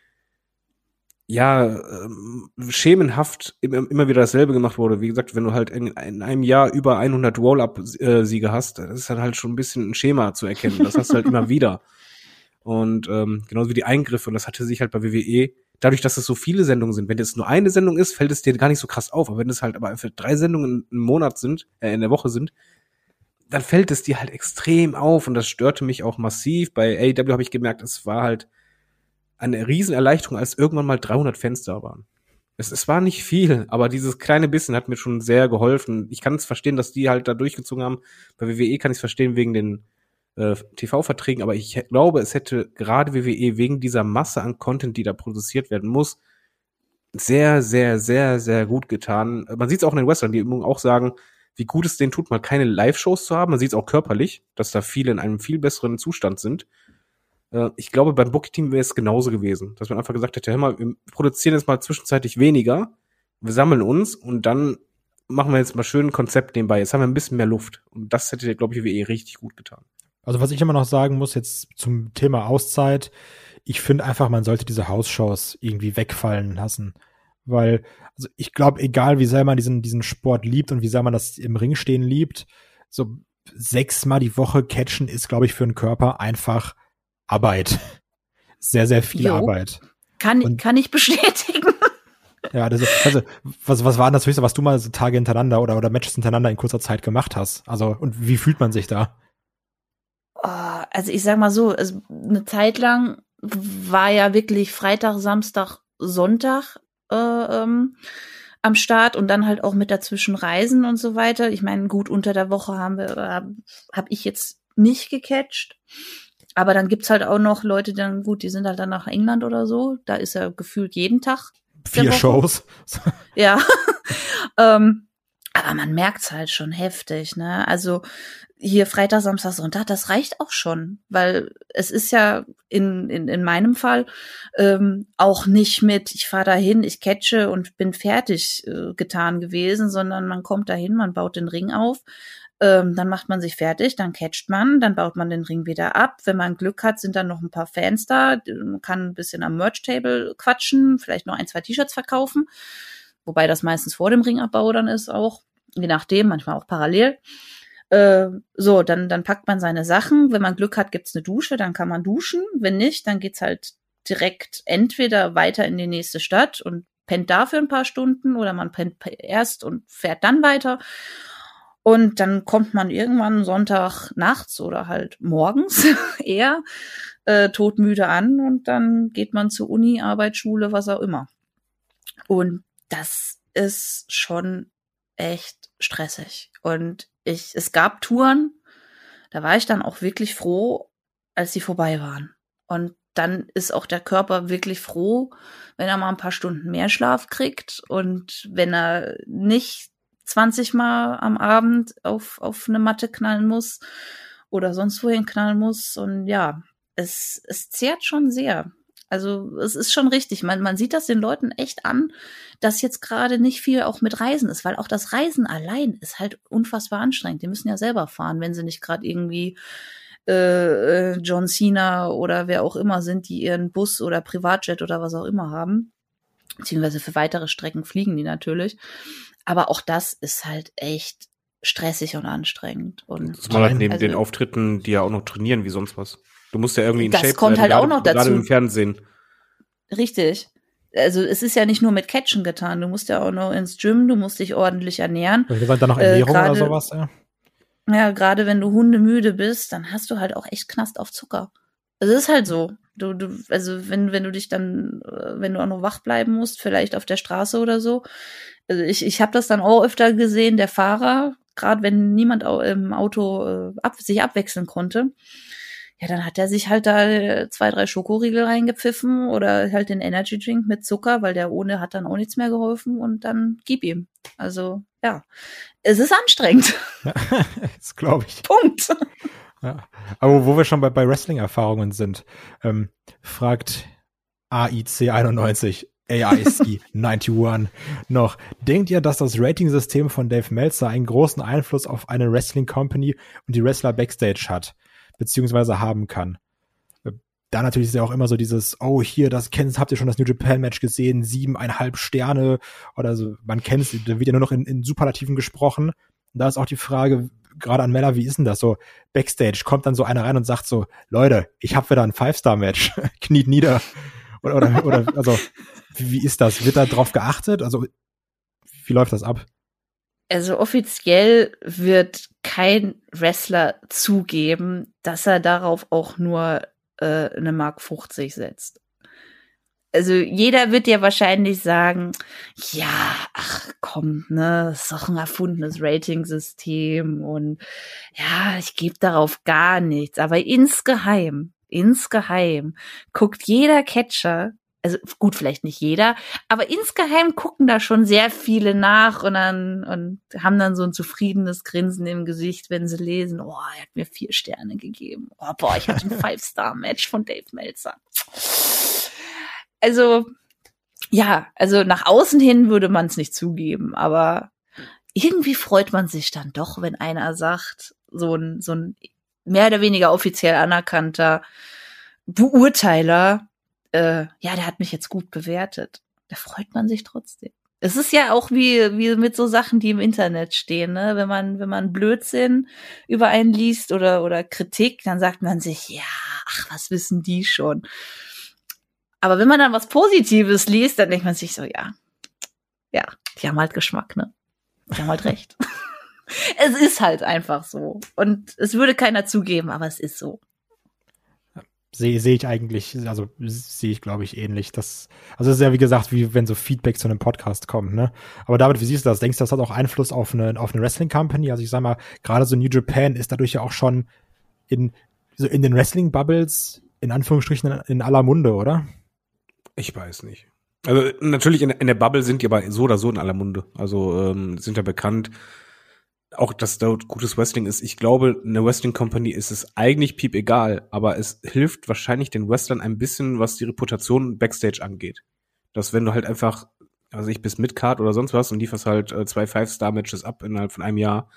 D: ja, ähm, schemenhaft immer wieder dasselbe gemacht wurde. Wie gesagt, wenn du halt in, in einem Jahr über 100 Roll-Up-Siege hast, das ist halt schon ein bisschen ein Schema zu erkennen. Das hast du halt immer wieder. Und ähm, genauso wie die Eingriffe, und das hatte sich halt bei WWE, dadurch, dass es so viele Sendungen sind, wenn es nur eine Sendung ist, fällt es dir gar nicht so krass auf. Aber wenn es halt aber für drei Sendungen im Monat sind, äh, in der Woche sind, dann fällt es dir halt extrem auf und das störte mich auch massiv. Bei AEW habe ich gemerkt, es war halt eine Riesenerleichterung, als irgendwann mal 300 Fans da waren. Es, es war nicht viel, aber dieses kleine bisschen hat mir schon sehr geholfen. Ich kann es verstehen, dass die halt da durchgezogen haben. Bei WWE kann ich es verstehen wegen den äh, TV-Verträgen, aber ich glaube, es hätte gerade WWE wegen dieser Masse an Content, die da produziert werden muss, sehr, sehr, sehr, sehr gut getan. Man sieht es auch in den Western, die immer auch sagen, wie gut es denen tut, mal keine Live-Shows zu haben. Man sieht es auch körperlich, dass da viele in einem viel besseren Zustand sind. Äh, ich glaube, beim Booking-Team wäre es genauso gewesen, dass man einfach gesagt hätte, hör mal, wir produzieren jetzt mal zwischenzeitlich weniger, wir sammeln uns und dann machen wir jetzt mal schön ein Konzept nebenbei. Jetzt haben wir ein bisschen mehr Luft. Und das hätte, glaube ich, WWE richtig gut getan.
B: Also was ich immer noch sagen muss jetzt zum Thema Auszeit, ich finde einfach, man sollte diese Hausshows irgendwie wegfallen lassen. Weil, also ich glaube, egal wie sehr man diesen, diesen Sport liebt und wie sehr man das im Ring stehen liebt, so sechsmal die Woche catchen ist, glaube ich, für einen Körper einfach Arbeit. Sehr, sehr viel jo. Arbeit.
C: Kann, und, kann ich bestätigen.
B: Ja, das, also was, was war denn das höchste, was du mal so Tage hintereinander oder, oder Matches hintereinander in kurzer Zeit gemacht hast? Also, und wie fühlt man sich da?
C: Oh, also ich sag mal so, es, eine Zeit lang war ja wirklich Freitag, Samstag, Sonntag äh, ähm, am Start und dann halt auch mit dazwischen Reisen und so weiter. Ich meine, gut, unter der Woche haben wir, habe ich jetzt nicht gecatcht. Aber dann gibt's halt auch noch Leute, die dann, gut, die sind halt dann nach England oder so. Da ist er gefühlt jeden Tag.
B: Vier Shows.
C: ja. ähm, aber man merkt's halt schon heftig, ne? Also hier Freitag, Samstag, Sonntag, das reicht auch schon, weil es ist ja in, in, in meinem Fall ähm, auch nicht mit, ich fahre dahin, ich catche und bin fertig äh, getan gewesen, sondern man kommt dahin, man baut den Ring auf, ähm, dann macht man sich fertig, dann catcht man, dann baut man den Ring wieder ab. Wenn man Glück hat, sind dann noch ein paar Fans da, kann ein bisschen am Merch-Table quatschen, vielleicht noch ein, zwei T-Shirts verkaufen. wobei das meistens vor dem Ringabbau dann ist auch, je nachdem, manchmal auch parallel. Äh, so, dann, dann packt man seine Sachen. Wenn man Glück hat, gibt's eine Dusche, dann kann man duschen. Wenn nicht, dann geht's halt direkt entweder weiter in die nächste Stadt und pennt dafür ein paar Stunden oder man pennt erst und fährt dann weiter. Und dann kommt man irgendwann Sonntag nachts oder halt morgens eher äh, todmüde an und dann geht man zur Uni, Arbeit, Schule, was auch immer. Und das ist schon echt stressig. Und ich, es gab Touren, da war ich dann auch wirklich froh, als sie vorbei waren. Und dann ist auch der Körper wirklich froh, wenn er mal ein paar Stunden mehr Schlaf kriegt und wenn er nicht 20 Mal am Abend auf, auf eine Matte knallen muss oder sonst wohin knallen muss. Und ja, es, es zehrt schon sehr. Also es ist schon richtig. Man, man sieht das den Leuten echt an, dass jetzt gerade nicht viel auch mit Reisen ist, weil auch das Reisen allein ist halt unfassbar anstrengend. Die müssen ja selber fahren, wenn sie nicht gerade irgendwie äh, äh, John Cena oder wer auch immer sind, die ihren Bus oder Privatjet oder was auch immer haben. Beziehungsweise für weitere Strecken fliegen die natürlich. Aber auch das ist halt echt stressig und anstrengend. Und
D: Zumal halt neben also, den Auftritten, die ja auch noch trainieren wie sonst was. Du musst ja irgendwie in
C: das Shape kommt werden, halt
D: gerade,
C: auch noch dazu.
D: Gerade im Fernsehen.
C: Richtig. Also es ist ja nicht nur mit Catchen getan. Du musst ja auch noch ins Gym, du musst dich ordentlich ernähren.
B: Vielleicht dann noch äh, Ernährung äh, grade, oder sowas, ja.
C: Ja, gerade wenn du hundemüde bist, dann hast du halt auch echt Knast auf Zucker. Also es ist halt so. Du, du, also wenn, wenn du dich dann, äh, wenn du auch noch wach bleiben musst, vielleicht auf der Straße oder so. Also ich, ich habe das dann auch öfter gesehen, der Fahrer, gerade wenn niemand im Auto äh, ab, sich abwechseln konnte, ja, dann hat er sich halt da äh, zwei, drei Schokoriegel reingepfiffen oder halt den Energy Drink mit Zucker, weil der ohne hat dann auch nichts mehr geholfen und dann gib ihm. Also, ja. Es ist anstrengend.
B: Ja, das glaube ich.
C: Punkt.
B: Ja. Aber wo wir schon bei, bei Wrestling-Erfahrungen sind, ähm, fragt AIC91, AIC 91 noch, denkt ihr, dass das Rating-System von Dave Meltzer einen großen Einfluss auf eine Wrestling-Company und die Wrestler Backstage hat? Beziehungsweise haben kann. Da natürlich ist ja auch immer so dieses, oh, hier, das kennst, habt ihr schon das New Japan Match gesehen, siebeneinhalb Sterne oder so, man kennt es, da wird ja nur noch in, in Superlativen gesprochen. Und da ist auch die Frage, gerade an Mella, wie ist denn das so? Backstage kommt dann so einer rein und sagt so, Leute, ich hab wieder ein Five-Star-Match, kniet nieder. Oder, oder, oder also, wie, wie ist das? Wird da drauf geachtet? Also, wie läuft das ab?
C: also offiziell wird kein Wrestler zugeben, dass er darauf auch nur äh, eine Mark 50 setzt. Also jeder wird ja wahrscheinlich sagen, ja, ach komm, ne, ist doch ein erfundenes Rating-System und ja, ich gebe darauf gar nichts. Aber insgeheim, insgeheim guckt jeder Catcher also gut, vielleicht nicht jeder, aber insgeheim gucken da schon sehr viele nach und dann und haben dann so ein zufriedenes Grinsen im Gesicht, wenn sie lesen, oh, er hat mir vier Sterne gegeben. Oh, boah, ich hatte ein Five-Star-Match von Dave Meltzer. Also, ja, also nach außen hin würde man es nicht zugeben, aber irgendwie freut man sich dann doch, wenn einer sagt, so ein, so ein mehr oder weniger offiziell anerkannter Beurteiler äh, ja, der hat mich jetzt gut bewertet. Da freut man sich trotzdem. Es ist ja auch wie, wie mit so Sachen, die im Internet stehen, ne? Wenn man, wenn man Blödsinn über einen liest oder, oder Kritik, dann sagt man sich, ja, ach, was wissen die schon? Aber wenn man dann was Positives liest, dann denkt man sich so, ja, ja, die haben halt Geschmack, ne? Die haben halt recht. es ist halt einfach so. Und es würde keiner zugeben, aber es ist so
B: sehe seh ich eigentlich, also sehe ich, glaube ich, ähnlich. Das, also es ist ja wie gesagt, wie wenn so Feedback zu einem Podcast kommt, ne? Aber David, wie siehst du das? Denkst du, das hat auch Einfluss auf eine, auf eine Wrestling-Company? Also ich sag mal, gerade so New Japan ist dadurch ja auch schon in, so in den Wrestling-Bubbles, in Anführungsstrichen, in, aller Munde, oder?
D: Ich weiß nicht. Also natürlich in, in der Bubble sind die aber so oder so in aller Munde. Also ähm, sind ja bekannt auch, dass dort gutes Wrestling ist. Ich glaube, eine Wrestling Company ist es eigentlich piep egal, aber es hilft wahrscheinlich den Wrestlern ein bisschen, was die Reputation Backstage angeht. Dass wenn du halt einfach, also ich bis Midcard oder sonst was und lieferst halt äh, zwei Five-Star-Matches ab innerhalb von einem Jahr,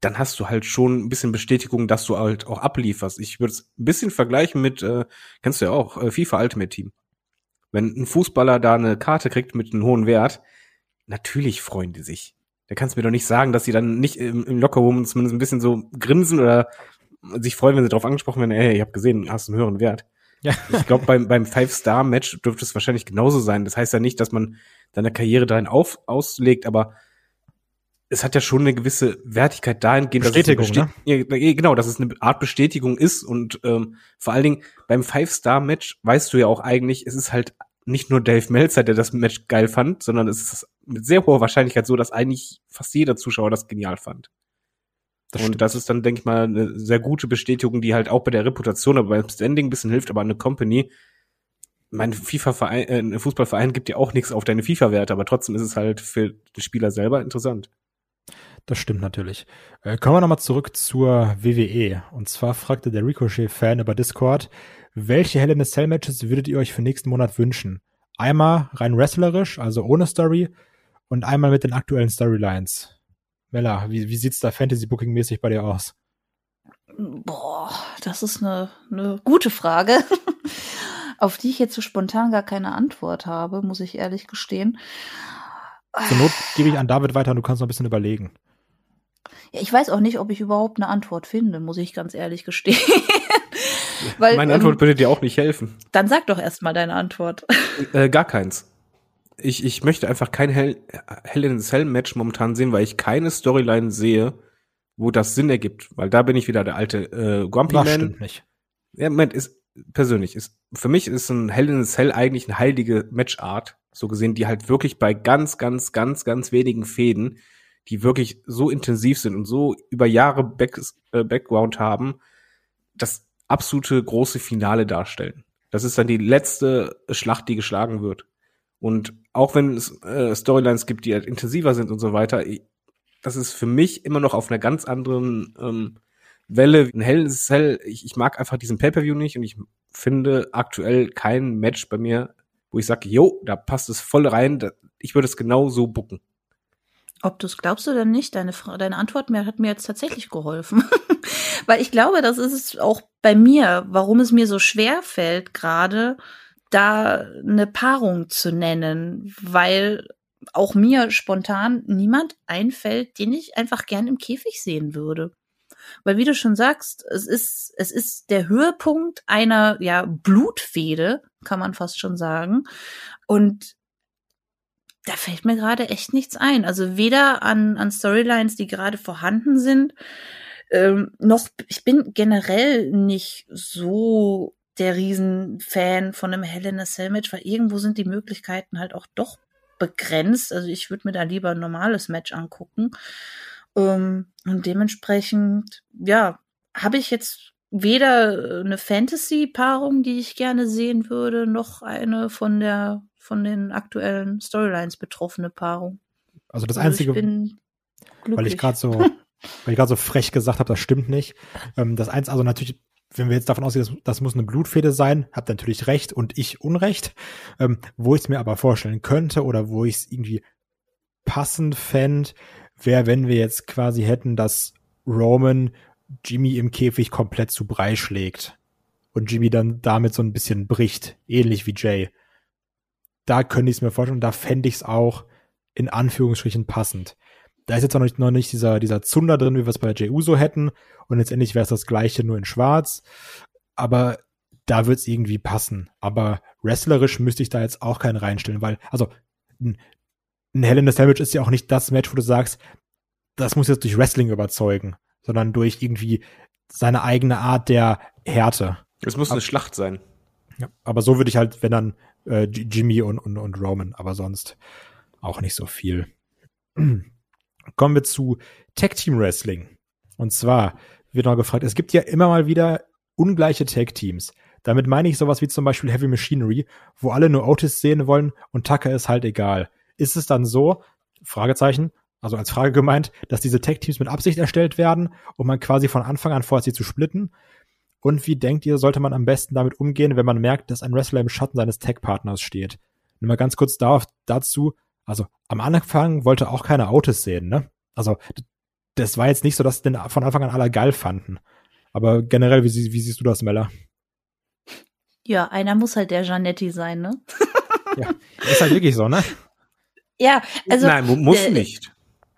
D: dann hast du halt schon ein bisschen Bestätigung, dass du halt auch ablieferst. Ich würde es ein bisschen vergleichen mit, äh, kennst du ja auch, äh, FIFA Ultimate Team. Wenn ein Fußballer da eine Karte kriegt mit einem hohen Wert, natürlich freuen die sich. Da kannst du mir doch nicht sagen, dass sie dann nicht im, im Lockerroom zumindest ein bisschen so grinsen oder sich freuen, wenn sie darauf angesprochen werden, ey, ich habe gesehen, hast einen höheren Wert. Ja. Ich glaube, beim, beim Five-Star-Match dürfte es wahrscheinlich genauso sein. Das heißt ja nicht, dass man seine Karriere dahin auf, auslegt, aber es hat ja schon eine gewisse Wertigkeit dahingehend,
B: Bestätigung,
D: dass es
B: ne?
D: ja, genau, dass es eine Art Bestätigung ist und ähm, vor allen Dingen beim Five-Star-Match weißt du ja auch eigentlich, es ist halt nicht nur Dave Meltzer, der das Match geil fand, sondern es ist mit sehr hoher Wahrscheinlichkeit so, dass eigentlich fast jeder Zuschauer das genial fand. Das und das ist dann, denke ich mal, eine sehr gute Bestätigung, die halt auch bei der Reputation, aber beim Standing ein bisschen hilft, aber eine Company, mein FIFA-Verein, äh, ein Fußballverein gibt ja auch nichts auf deine FIFA-Werte, aber trotzdem ist es halt für den Spieler selber interessant.
B: Das stimmt natürlich. Äh, kommen wir nochmal zurück zur WWE. Und zwar fragte der Ricochet-Fan über Discord, welche Hell in a Cell Matches würdet ihr euch für nächsten Monat wünschen? Einmal rein wrestlerisch, also ohne Story, und einmal mit den aktuellen Storylines. Mella, wie, wie sieht's da Fantasy-Booking-mäßig bei dir aus?
C: Boah, das ist eine, eine gute Frage, auf die ich jetzt so spontan gar keine Antwort habe, muss ich ehrlich gestehen.
B: Zur Not gebe ich an David weiter und du kannst noch ein bisschen überlegen.
C: Ja, ich weiß auch nicht, ob ich überhaupt eine Antwort finde, muss ich ganz ehrlich gestehen.
D: Weil, Meine Antwort ähm, würde dir auch nicht helfen.
C: Dann sag doch erstmal deine Antwort.
D: Äh, gar keins. Ich, ich möchte einfach kein Hell, Hell in a Cell Match momentan sehen, weil ich keine Storyline sehe, wo das Sinn ergibt. Weil da bin ich wieder der alte äh, Grumpy das Man.
B: stimmt nicht.
D: Ja, Moment, ist persönlich ist für mich ist ein Hell in a Cell eigentlich eine heilige Matchart, so gesehen, die halt wirklich bei ganz, ganz, ganz, ganz wenigen Fäden, die wirklich so intensiv sind und so über Jahre Back, äh, Background haben, das absolute große Finale darstellen. Das ist dann die letzte Schlacht, die geschlagen wird. Und auch wenn es äh, Storylines gibt, die halt intensiver sind und so weiter, ich, das ist für mich immer noch auf einer ganz anderen ähm, Welle. Ein Hell Cell, ich, ich mag einfach diesen Pay-Per-View nicht und ich finde aktuell kein Match bei mir, wo ich sage, jo, da passt es voll rein, da, ich würde es genau so bucken.
C: Ob du es glaubst oder nicht, deine, deine Antwort mir, hat mir jetzt tatsächlich geholfen. Weil ich glaube, das ist es auch bei mir, warum es mir so schwer fällt, gerade da eine Paarung zu nennen, weil auch mir spontan niemand einfällt, den ich einfach gern im Käfig sehen würde. Weil wie du schon sagst, es ist, es ist der Höhepunkt einer, ja, Blutfehde, kann man fast schon sagen. Und da fällt mir gerade echt nichts ein. Also weder an, an Storylines, die gerade vorhanden sind, ähm, noch, ich bin generell nicht so der Riesenfan von einem Hell in Cell Match, weil irgendwo sind die Möglichkeiten halt auch doch begrenzt. Also ich würde mir da lieber ein normales Match angucken. Ähm, und dementsprechend, ja, habe ich jetzt weder eine Fantasy-Paarung, die ich gerne sehen würde, noch eine von der von den aktuellen Storylines betroffene Paarung.
B: Also das also einzige, weil ich gerade so, weil ich gerade so frech gesagt habe, das stimmt nicht. Ähm, das eins, also natürlich, wenn wir jetzt davon ausgehen, das, das muss eine Blutfede sein, habt ihr natürlich recht und ich Unrecht. Ähm, wo ich es mir aber vorstellen könnte oder wo ich es irgendwie passend fände, wäre, wenn wir jetzt quasi hätten, dass Roman Jimmy im Käfig komplett zu Brei schlägt und Jimmy dann damit so ein bisschen bricht, ähnlich wie Jay da könnte ich es mir vorstellen, da fände ich es auch in Anführungsstrichen passend. Da ist jetzt noch nicht, noch nicht dieser, dieser Zunder drin, wie wir es bei Jey Uso hätten. Und letztendlich wäre es das gleiche, nur in schwarz. Aber da wird es irgendwie passen. Aber wrestlerisch müsste ich da jetzt auch keinen reinstellen, weil, also, ein, ein Hell in the Sandwich ist ja auch nicht das Match, wo du sagst, das muss jetzt durch Wrestling überzeugen, sondern durch irgendwie seine eigene Art der Härte.
D: Es muss eine Schlacht sein.
B: Ja, aber so würde ich halt, wenn dann äh, Jimmy und, und, und Roman, aber sonst auch nicht so viel. Kommen wir zu Tag Team Wrestling. Und zwar wird noch gefragt, es gibt ja immer mal wieder ungleiche Tag Teams. Damit meine ich sowas wie zum Beispiel Heavy Machinery, wo alle nur Otis sehen wollen und Tucker ist halt egal. Ist es dann so, Fragezeichen, also als Frage gemeint, dass diese Tag Teams mit Absicht erstellt werden und man quasi von Anfang an vorhat, sie zu splitten? Und wie denkt ihr, sollte man am besten damit umgehen, wenn man merkt, dass ein Wrestler im Schatten seines Tag-Partners steht? Nur mal ganz kurz darauf, dazu, also am Anfang wollte auch keiner Autos sehen, ne? Also das war jetzt nicht so, dass den von Anfang an alle geil fanden. Aber generell, wie, wie siehst du das, Mella?
C: Ja, einer muss halt der Janetti sein, ne?
B: ja, ist halt wirklich so, ne?
C: Ja, also.
D: Nein, mu- muss
C: äh,
D: nicht.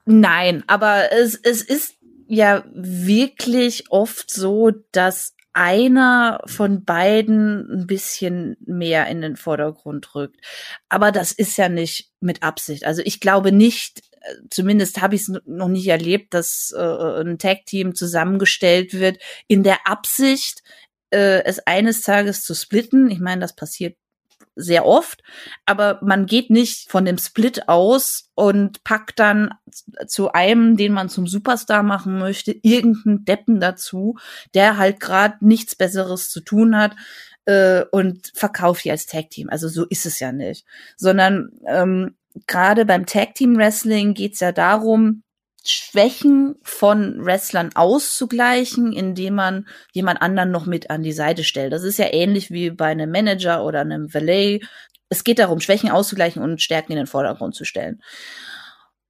C: Nein, aber es, es ist ja wirklich oft so, dass einer von beiden ein bisschen mehr in den Vordergrund rückt. Aber das ist ja nicht mit Absicht. Also ich glaube nicht, äh, zumindest habe ich es noch nicht erlebt, dass äh, ein Tag-Team zusammengestellt wird in der Absicht, äh, es eines Tages zu splitten. Ich meine, das passiert sehr oft, aber man geht nicht von dem Split aus und packt dann zu einem, den man zum Superstar machen möchte, irgendeinen Deppen dazu, der halt gerade nichts Besseres zu tun hat äh, und verkauft die als Tag Team. Also so ist es ja nicht, sondern ähm, gerade beim Tag Team Wrestling geht's ja darum, Schwächen von Wrestlern auszugleichen, indem man jemand anderen noch mit an die Seite stellt. Das ist ja ähnlich wie bei einem Manager oder einem Valet. Es geht darum, Schwächen auszugleichen und Stärken in den Vordergrund zu stellen.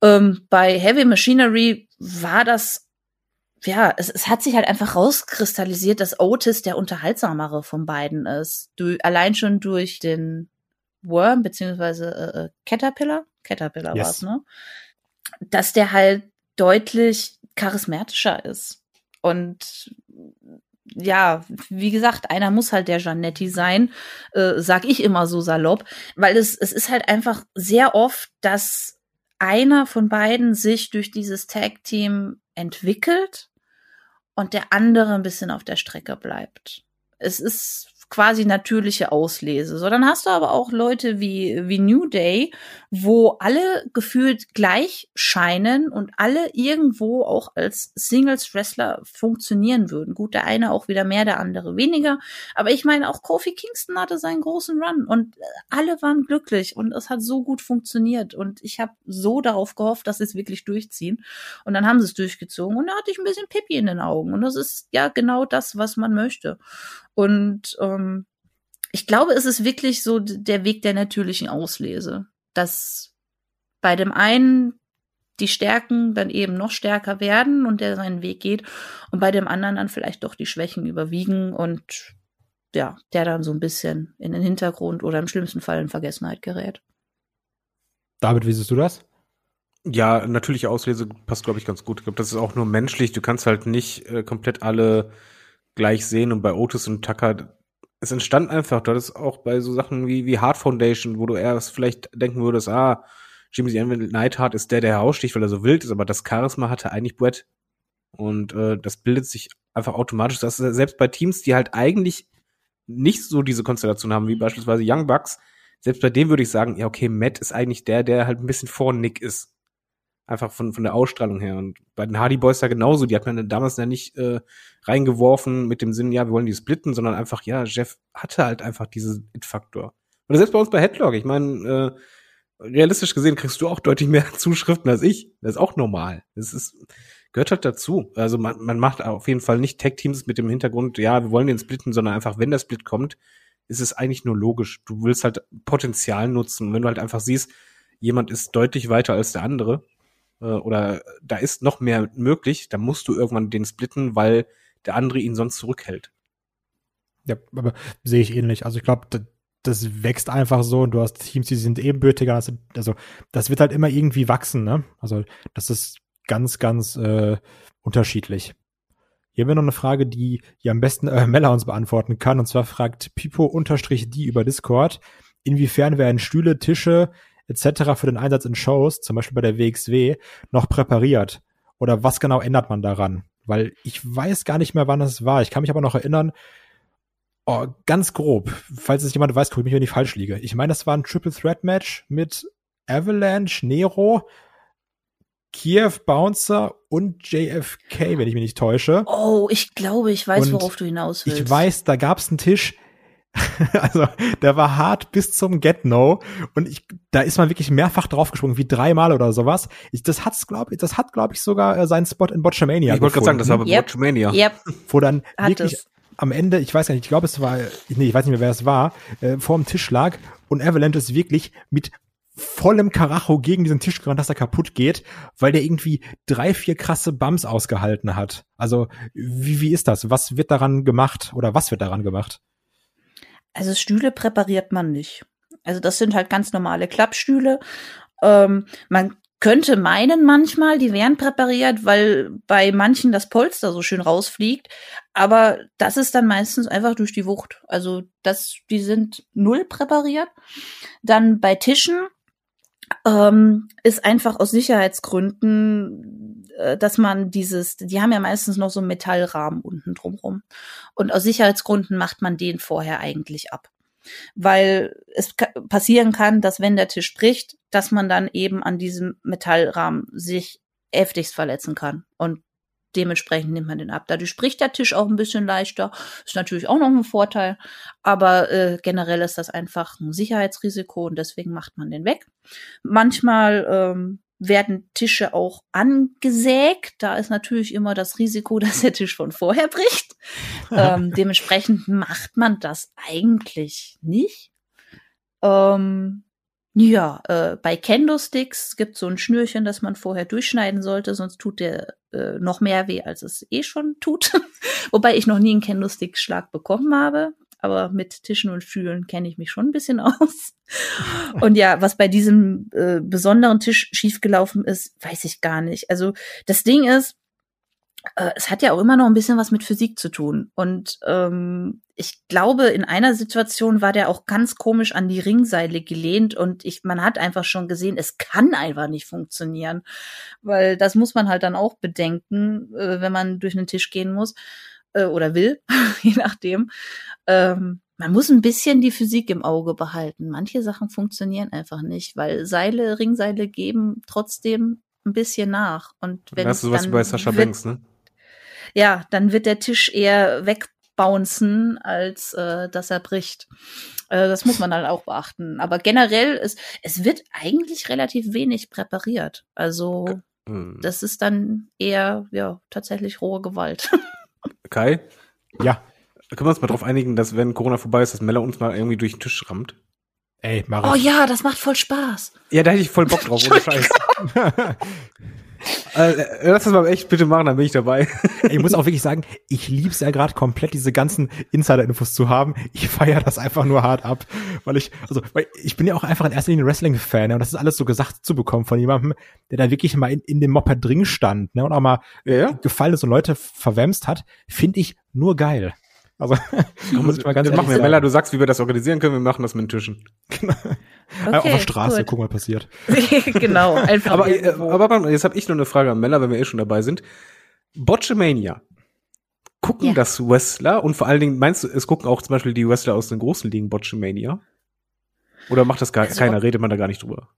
C: Ähm, bei Heavy Machinery war das, ja, es, es hat sich halt einfach rauskristallisiert, dass Otis der unterhaltsamere von beiden ist. Du, allein schon durch den Worm, beziehungsweise äh, Caterpillar, Caterpillar
B: Yes.
C: war's, ne? Dass der halt deutlich charismatischer ist. Und ja, wie gesagt, einer muss halt der Janetti sein, äh, sag ich immer so salopp, weil es, es ist halt einfach sehr oft, dass einer von beiden sich durch dieses Tag-Team entwickelt und der andere ein bisschen auf der Strecke bleibt. Es ist quasi natürliche Auslese. So, dann hast du aber auch Leute wie, wie New Day, wo alle gefühlt gleich scheinen und alle irgendwo auch als Singles-Wrestler funktionieren würden. Gut, der eine auch wieder mehr, der andere weniger. Aber ich meine, auch Kofi Kingston hatte seinen großen Run und äh, alle waren glücklich und es hat so gut funktioniert. Und ich habe so darauf gehofft, dass sie es wirklich durchziehen. Und dann haben sie es durchgezogen und da hatte ich ein bisschen Pippi in den Augen. Und das ist ja genau das, was man möchte. Und ähm, ich glaube, es ist wirklich so der Weg der natürlichen Auslese, dass bei dem einen die Stärken dann eben noch stärker werden und der seinen Weg geht und bei dem anderen dann vielleicht doch die Schwächen überwiegen und ja, der dann so ein bisschen in den Hintergrund oder im schlimmsten Fall in Vergessenheit gerät.
B: David, wie siehst du das?
D: Ja, natürliche Auslese passt, glaube ich, ganz gut. Ich glaube, das ist auch nur menschlich. Du kannst halt nicht äh, komplett alle gleich sehen. Und bei Otis und Tucker, es entstand einfach, das ist auch bei so Sachen wie, wie Hard Foundation, wo du erst vielleicht denken würdest, ah, Jimmy Neidhart ist der, der heraussticht, weil er so wild ist, aber das Charisma hatte eigentlich Brett. Und äh, das bildet sich einfach automatisch. Das ist selbst bei Teams, die halt eigentlich nicht so diese Konstellation haben, wie beispielsweise Young Bucks, selbst bei dem würde ich sagen, ja, okay, Matt ist eigentlich der, der halt ein bisschen vor Nick ist. Einfach von, von der Ausstrahlung her. Und bei den Hardy Boys ja genauso. Die hat man damals ja nicht äh, reingeworfen mit dem Sinn, ja, wir wollen die splitten, sondern einfach, ja, Jeff hatte halt einfach diesen It-Faktor. Oder selbst bei uns bei Headlock, ich meine, äh, realistisch gesehen kriegst du auch deutlich mehr Zuschriften als ich. Das ist auch normal. Das ist, gehört halt dazu. Also man, man macht auf jeden Fall nicht Tag-Teams mit dem Hintergrund, ja, wir wollen den splitten, sondern einfach, wenn der Split kommt, ist es eigentlich nur logisch. Du willst halt Potenzial nutzen. Und wenn du halt einfach siehst, jemand ist deutlich weiter als der andere, äh, oder da ist noch mehr möglich, dann musst du irgendwann den splitten, weil der andere ihn sonst zurückhält.
B: Ja, aber sehe ich ähnlich. Also ich glaube, das, wächst einfach so und du hast Teams, die sind ebenbürtiger. Also, das wird halt immer irgendwie wachsen, ne? Also das ist ganz, ganz äh, unterschiedlich. Hier haben wir noch eine Frage, die ja am besten äh, Mella uns beantworten kann. Und zwar fragt Pipo-die über Discord, inwiefern werden Stühle, Tische etc. für den Einsatz in Shows, zum Beispiel bei der WXW, noch präpariert? Oder was genau ändert man daran? Weil ich weiß gar nicht mehr, wann das war. Ich kann mich aber noch erinnern, oh, ganz grob, falls es jemand weiß, guck mich, wenn ich falsch liege. Ich meine, das war ein Triple Threat Match mit Avalanche, Nero, Kiev Bouncer und JFK, wenn ich mich nicht täusche.
C: Oh, ich glaube, ich weiß,
B: Und
C: worauf du hinaus willst.
B: Ich weiß, da gab's einen Tisch, also der war hart bis zum Get No und ich, da ist man wirklich mehrfach draufgesprungen, wie dreimal oder sowas. Ich, das hat's glaube ich, das hat glaube ich sogar äh, seinen Spot in Botchamania.
D: ich wollte gerade sagen, das war bei
C: Yep.
D: Watchmania.
C: Yep,
B: wo dann
C: Hat
B: wirklich
C: es.
B: am Ende, ich weiß gar nicht, ich glaube es war, nee, ich weiß nicht mehr, wer es war, äh, vor dem Tisch lag und Avalanche ist wirklich mit vollem Karacho gegen diesen Tisch gerannt, dass er kaputt geht, weil der irgendwie drei, vier krasse Bums ausgehalten hat. Also, wie, wie ist das? Was wird daran gemacht oder was wird daran gemacht?
C: Also Stühle präpariert man nicht. Also das sind halt ganz normale Klappstühle Ähm, man könnte meinen manchmal, die wären präpariert, weil bei manchen das Polster so schön rausfliegt. Aber das ist dann meistens einfach durch die Wucht. Also das, die sind null präpariert. Dann bei Tischen ähm, ist einfach aus Sicherheitsgründen, dass man dieses, die haben ja meistens noch so einen Metallrahmen unten drumrum. Und aus Sicherheitsgründen macht man den vorher eigentlich ab weil es passieren kann, dass wenn der Tisch bricht, dass man dann eben an diesem Metallrahmen sich heftigst verletzen kann. Und dementsprechend nimmt man den ab. Dadurch spricht der Tisch auch ein bisschen leichter. Ist natürlich auch noch ein Vorteil. Aber äh, generell ist das einfach ein Sicherheitsrisiko und deswegen macht man den weg. Manchmal ähm, werden Tische auch angesägt. Da ist natürlich immer das Risiko, dass der Tisch von vorher bricht. ähm, dementsprechend macht man das eigentlich nicht. Ähm, ja, äh, bei Kendo-Sticks gibt so ein Schnürchen, das man vorher durchschneiden sollte, sonst tut der äh, noch mehr weh, als es eh schon tut. Wobei ich noch nie einen Kendo-Stick-Schlag bekommen habe aber mit Tischen und Stühlen kenne ich mich schon ein bisschen aus. Und ja, was bei diesem äh, besonderen Tisch schiefgelaufen ist, weiß ich gar nicht. Also das Ding ist, äh, es hat ja auch immer noch ein bisschen was mit Physik zu tun. Und ähm, ich glaube, in einer Situation war der auch ganz komisch an die Ringseile gelehnt und ich, man hat einfach schon gesehen, es kann einfach nicht funktionieren. Weil das muss man halt dann auch bedenken, äh, wenn man durch einen Tisch gehen muss äh, oder will, je nachdem. Ähm, man muss ein bisschen die Physik im Auge behalten. Manche Sachen funktionieren einfach nicht, weil Seile, Ringseile geben trotzdem ein bisschen nach. Und wenn
D: das ist was bei Sascha
C: wird,
D: Banks, ne?
C: Ja, dann wird der Tisch eher wegbouncen, als äh, dass er bricht. Äh, das muss man halt auch beachten. Aber generell ist, es wird eigentlich relativ wenig präpariert. Also,
D: Hm.
C: das ist dann eher, ja, tatsächlich rohe Gewalt.
D: Kai,
B: Ja,
D: können wir uns mal drauf einigen, dass wenn Corona vorbei ist, dass Mella uns mal irgendwie durch den Tisch rammt?
B: ey, mach
C: Oh ja, das macht voll Spaß.
D: Ja, da hätte ich voll Bock drauf, ohne Scheiß. äh, lass das mal echt bitte machen, dann bin ich dabei.
B: Ich muss auch wirklich sagen, ich lieb's ja gerade komplett, diese ganzen Insider-Infos zu haben. Ich feiere das einfach nur hart ab, weil ich, also, weil ich bin ja auch einfach in erster Linie Wrestling-Fan, ne, und das ist alles so gesagt zu bekommen von jemandem, der da wirklich mal in, in dem Moped drin stand, ne, und auch mal
D: Ja, ja.
B: gefallen ist und Leute verwämst hat, finde ich nur geil. Also, muss ich mal ganz
D: das machen wir. Mella, du sagst, wie wir das organisieren können. Wir machen das mit den Tischen.
B: Äh, auf der Straße,
C: gut.
B: guck mal, was passiert.
C: genau, einfach.
D: Aber, äh, aber jetzt habe ich noch eine Frage an Mella, wenn wir eh schon dabei sind. Botchamania. Gucken
C: Ja.
D: das Wrestler und vor allen Dingen, meinst du, es gucken auch zum Beispiel die Wrestler aus den großen Ligen Botchamania? Oder macht das gar
C: Also-
D: keiner, redet man da gar nicht drüber?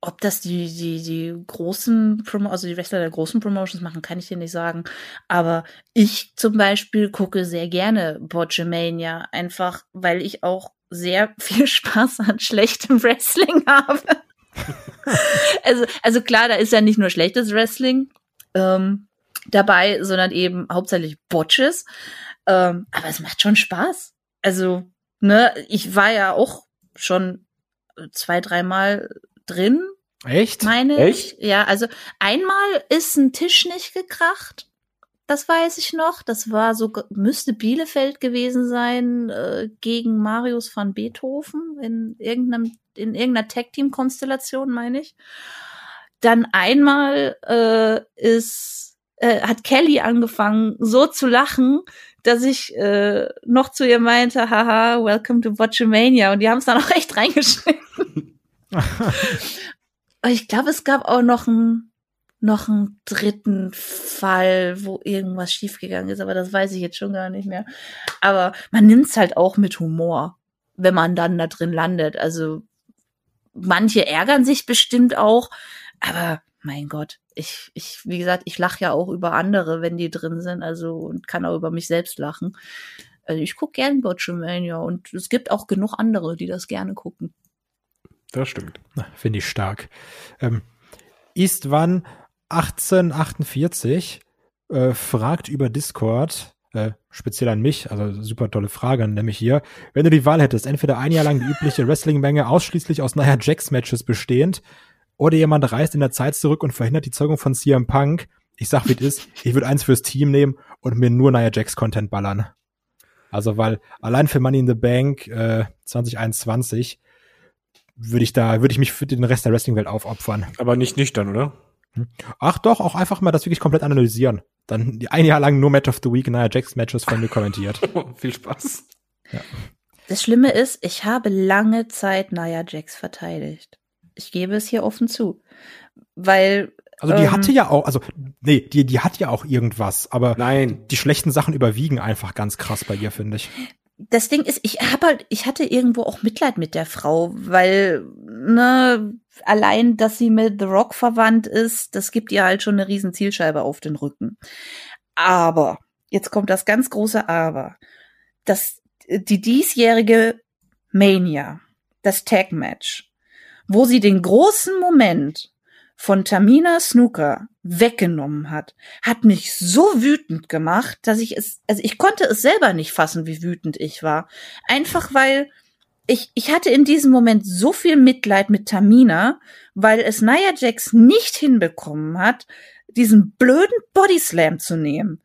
C: Ob das die, die, die großen, Promo also die Wrestler der großen Promotions machen, kann ich dir nicht sagen. Aber ich zum Beispiel gucke sehr gerne Botchamania, einfach weil ich auch sehr viel Spaß an schlechtem Wrestling habe. also, also klar, da ist ja nicht nur schlechtes Wrestling ähm, dabei, sondern eben hauptsächlich Botches. Ähm, aber es macht schon Spaß. Also, ne, ich war ja auch schon zwei, dreimal drin,
B: Echt?
C: meine
D: Echt?
C: ich. Ja, also einmal ist ein Tisch nicht gekracht. Das weiß ich noch. Das war so, müsste Bielefeld gewesen sein, äh, gegen Marius van Beethoven in irgendeinem, in irgendeiner Tag-Team-Konstellation, meine ich. Dann einmal äh, ist, äh, hat Kelly angefangen, so zu lachen, dass ich äh, noch zu ihr meinte, haha, welcome to Botchamania. Und die haben es dann auch echt reingeschrieben. Ich glaube, es gab auch noch einen noch einen dritten Fall, wo irgendwas schiefgegangen ist, aber das weiß ich jetzt schon gar nicht mehr. Aber man nimmt's halt auch mit Humor, wenn man dann da drin landet. Also manche ärgern sich bestimmt auch, aber mein Gott, ich, ich, wie gesagt, ich lache ja auch über andere, wenn die drin sind, also und kann auch über mich selbst lachen. Also ich gucke gern Botchamania und es gibt auch genug andere, die das gerne gucken.
D: Das stimmt.
B: Finde ich stark. Ähm, Istvan 1848 äh, fragt über Discord, äh, speziell an mich, also super tolle Frage, nämlich hier, wenn du die Wahl hättest, entweder ein Jahr lang die übliche Wrestling-Menge ausschließlich aus Nia Jax-Matches bestehend, oder jemand reist in der Zeit zurück und verhindert die Zeugung von CM Punk. Ich sag, wie es ist, ich würde eins fürs Team nehmen und mir nur Nia Jax-Content ballern. Also, weil allein für Money in the Bank äh, 2021 würde ich da, würde ich mich für den Rest der Wrestling-Welt aufopfern.
D: Aber nicht nüchtern, oder?
B: Ach doch, auch einfach mal das wirklich komplett analysieren. Dann ein Jahr lang nur Match of the Week, naja, Jax Matches von mir kommentiert.
D: Viel Spaß.
C: Das Schlimme ist, ich habe lange Zeit Nia Jax verteidigt. Ich gebe es hier offen zu. Weil.
B: Also die
C: ähm,
B: hatte ja auch, also nee, die, die hat ja auch irgendwas, aber
D: Nein.
B: die schlechten Sachen überwiegen einfach ganz krass bei ihr, finde ich.
C: Das Ding ist, ich habe halt, ich hatte irgendwo auch Mitleid mit der Frau, weil, ne, allein, dass sie mit The Rock verwandt ist, das gibt ihr halt schon eine riesen Zielscheibe auf den Rücken. Aber, jetzt kommt das ganz große Aber. Das, die diesjährige Mania, das Tag Match, wo sie den großen Moment von Tamina Snooker weggenommen hat, hat mich so wütend gemacht, dass ich es, also ich konnte es selber nicht fassen, wie wütend ich war. Einfach weil ich, ich hatte in diesem Moment so viel Mitleid mit Tamina, weil es Nia Jax nicht hinbekommen hat, diesen blöden Bodyslam zu nehmen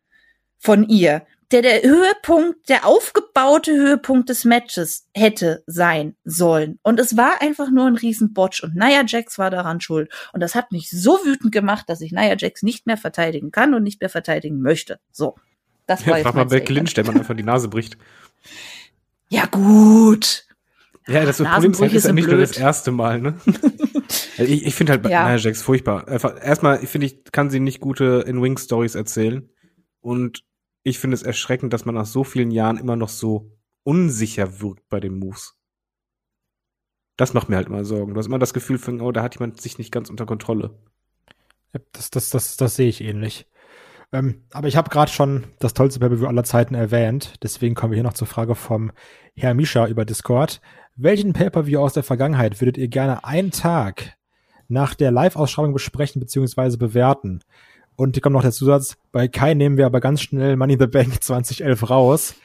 C: von ihr, der der Höhepunkt, der aufgebaute Höhepunkt des Matches hätte sein sollen. Und es war einfach nur ein Riesenbotch und Nia Jax war daran schuld. Und das hat mich so wütend gemacht, dass ich Nia Jax nicht mehr verteidigen kann und nicht mehr verteidigen möchte. So. Das war
D: Ja, frag mal
C: Statement.
D: Lynch, der man einfach die Nase bricht.
C: Ja, gut.
D: Ja, das Problem ist, halt, ist ja nicht nur das
C: blöd.
D: erste Mal, ne? Also ich ich finde halt
C: Ja.
D: Nia Jax furchtbar. Einfach, erstmal finde ich, kann sie nicht gute In-Wing-Stories erzählen. Und ich finde es erschreckend, dass man nach so vielen Jahren immer noch so unsicher wirkt bei den Moves. Das macht mir halt immer Sorgen. Du hast immer das Gefühl von, oh, da hat jemand sich nicht ganz unter Kontrolle.
B: Das, das, das, das sehe ich ähnlich. Ähm, aber ich habe gerade schon das tollste Pay-Per-View aller Zeiten erwähnt. Deswegen kommen wir hier noch zur Frage vom Herr Misha über Discord. Welchen Pay-Per-View aus der Vergangenheit würdet ihr gerne einen Tag nach der Live-Ausstrahlung besprechen bzw. bewerten? Und hier kommt noch der Zusatz, bei Kai nehmen wir aber ganz schnell Money in the Bank 2011 raus.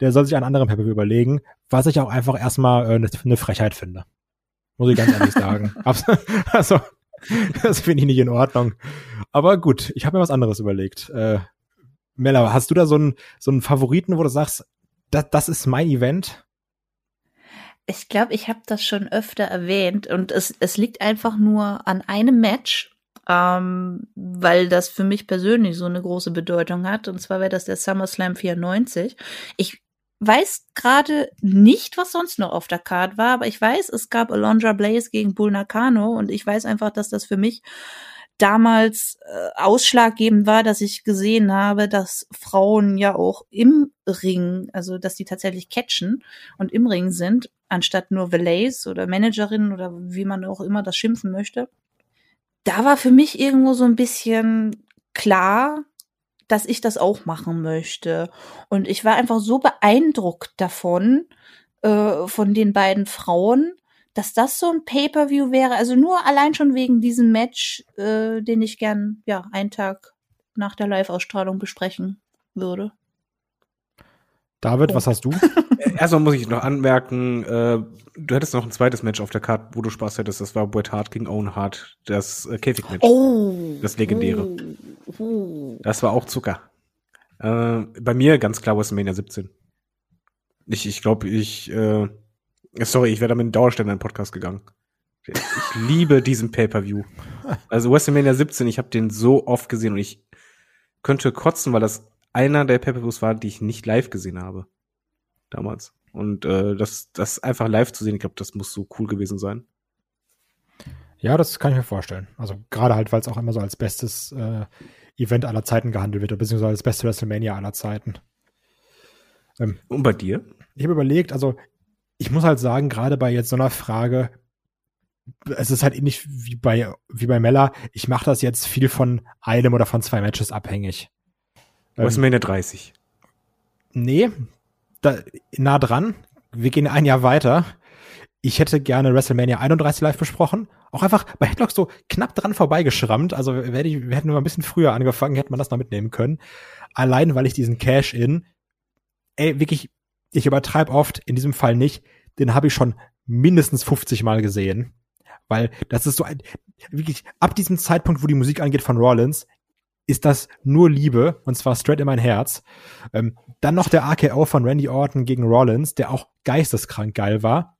B: Der soll sich einen anderen Pay-Per-View überlegen, was ich auch einfach erstmal eine äh, ne Frechheit finde. Muss ich ganz ehrlich sagen. Also, das finde ich nicht in Ordnung. Aber gut, ich habe mir was anderes überlegt. Äh, Mella, hast du da so einen, so einen Favoriten, wo du sagst, das, das ist mein Event?
C: Ich glaube, ich habe das schon öfter erwähnt und es, es liegt einfach nur an einem Match, ähm, weil das für mich persönlich so eine große Bedeutung hat. Und zwar wäre das der SummerSlam 94. Ich weiß gerade nicht, was sonst noch auf der Card war, aber ich weiß, es gab Alondra Blaze gegen Bull Nakano und ich weiß einfach, dass das für mich damals äh, ausschlaggebend war, dass ich gesehen habe, dass Frauen ja auch im Ring, also dass die tatsächlich catchen und im Ring sind, anstatt nur Valets oder Managerinnen oder wie man auch immer das schimpfen möchte. Da war für mich irgendwo so ein bisschen klar, dass ich das auch machen möchte. Und ich war einfach so beeindruckt davon, äh, von den beiden Frauen, dass das so ein Pay-per-View wäre. Also nur allein schon wegen diesem Match, äh, den ich gern, ja, einen Tag nach der Live-Ausstrahlung besprechen würde.
B: David, was hast du?
D: Erstmal muss ich noch anmerken, äh, du hättest noch ein zweites Match auf der Karte, wo du Spaß hättest. Das war Bret Hart gegen Owen Hart, das äh, Käfig-Match.
C: Oh!
D: Das legendäre.
C: Oh, oh.
D: Das war auch Zucker. Äh, bei mir ganz klar WrestleMania 17. Ich, ich glaube, ich, äh, sorry, ich wäre damit in Dauerständer in den Podcast gegangen. Ich liebe diesen Pay-Per-View. Also WrestleMania 17, ich habe den so oft gesehen und ich könnte kotzen, weil das einer der Pay-Per-Views war, die ich nicht live gesehen habe. Damals. Und äh, das, das einfach live zu sehen, ich glaube, das muss so cool gewesen sein.
B: Ja, das kann ich mir vorstellen. Also gerade halt, weil es auch immer so als bestes äh, Event aller Zeiten gehandelt wird, beziehungsweise als beste WrestleMania aller Zeiten. Ähm,
D: Und bei dir?
B: ich habe überlegt, also ich muss halt sagen, gerade bei jetzt so einer Frage, es ist halt ähnlich wie bei, wie bei Mella, ich mache das jetzt viel von einem oder von zwei Matches abhängig. Ähm,
D: WrestleMania 30.
B: Nee, da, nah dran. Wir gehen ein Jahr weiter. Ich hätte gerne WrestleMania 31 live besprochen. Auch einfach bei Headlock so knapp dran vorbeigeschrammt. Also ich, wir hätten wir ein bisschen früher angefangen, hätte man das noch mitnehmen können. Allein, weil ich diesen Cash-In, ey, wirklich, ich übertreibe oft, in diesem Fall nicht, den habe ich schon mindestens 50 Mal gesehen. Weil das ist so ein, wirklich, ab diesem Zeitpunkt, wo die Musik angeht von Rollins, ist das nur Liebe, und zwar straight in mein Herz. Ähm, dann noch der AKO von Randy Orton gegen Rollins, der auch geisteskrank geil war.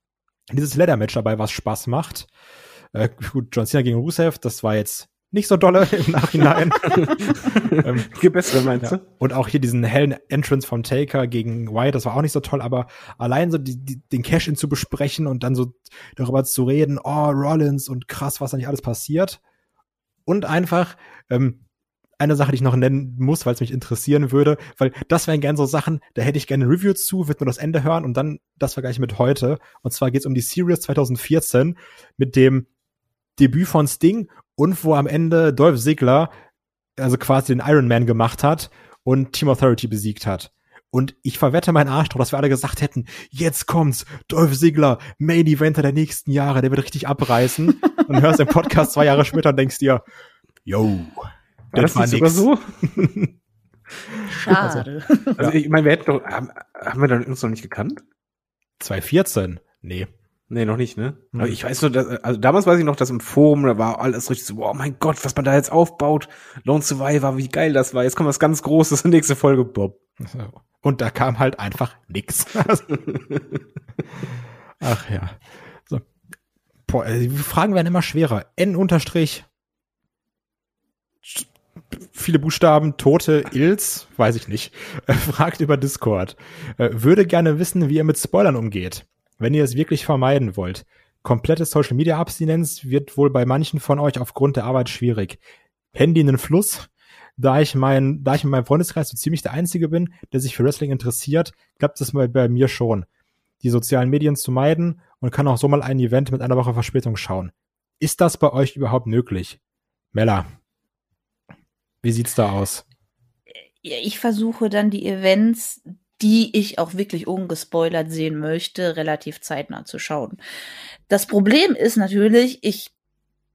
B: dieses Leather-Match dabei, was Spaß macht. Äh, gut, John Cena gegen Rusev, das war jetzt nicht so dolle im Nachhinein.
D: ähm, Gibt bessere, meinst
B: ja.
D: du?
B: Und auch hier diesen hellen Entrance von Taker gegen Wyatt, das war auch nicht so toll, aber allein so die, die, den Cash-In zu besprechen und dann so darüber zu reden, oh, Rollins und krass, was da nicht alles passiert. Und einfach, ähm, eine Sache, die ich noch nennen muss, weil es mich interessieren würde, weil das wären gerne so Sachen, da hätte ich gerne ein Review zu, wird nur das Ende hören und dann das vergleichen mit heute. Und zwar geht es um die Series 2014 mit dem Debüt von Sting und wo am Ende Dolph Ziggler also quasi den Iron Man gemacht hat und Team Authority besiegt hat. Und ich verwette meinen Arsch drauf, dass wir alle gesagt hätten, jetzt kommt's, Dolph Ziggler, Main Eventer der nächsten Jahre, der wird richtig abreißen. und hörst den Podcast zwei Jahre später und denkst dir, yo,
D: war das, das war so?
C: Schade.
D: Also, also ich meine, wir hätten doch, haben, haben wir dann uns noch nicht gekannt?
B: 2014? Nee.
D: Nee, noch nicht, ne? Mhm. Aber ich weiß nur, dass, also damals weiß ich noch, dass im Forum, da war alles richtig so, oh mein Gott, was man da jetzt aufbaut. Lone Survivor, wie geil das war. Jetzt kommt was ganz Großes, nächste Folge, Bob.
B: Und da kam halt einfach nix. Ach ja. So. Boah, die Fragen werden immer schwerer. N unterstrich viele Buchstaben, Tote, Ilz, weiß ich nicht, fragt über Discord. Äh, würde gerne wissen, wie ihr mit Spoilern umgeht, wenn ihr es wirklich vermeiden wollt. Komplette Social Media Abstinenz wird wohl bei manchen von euch aufgrund der Arbeit schwierig. Handy in den Fluss. Da ich mein, da ich in meinem Freundeskreis so ziemlich der Einzige bin, der sich für Wrestling interessiert, klappt es mal bei mir schon, die sozialen Medien zu meiden und kann auch so mal ein Event mit einer Woche Verspätung schauen. Ist das bei euch überhaupt möglich? Mella, wie sieht's da aus?
C: Ich versuche dann die Events, die ich auch wirklich ungespoilert sehen möchte, relativ zeitnah zu schauen. Das Problem ist natürlich, ich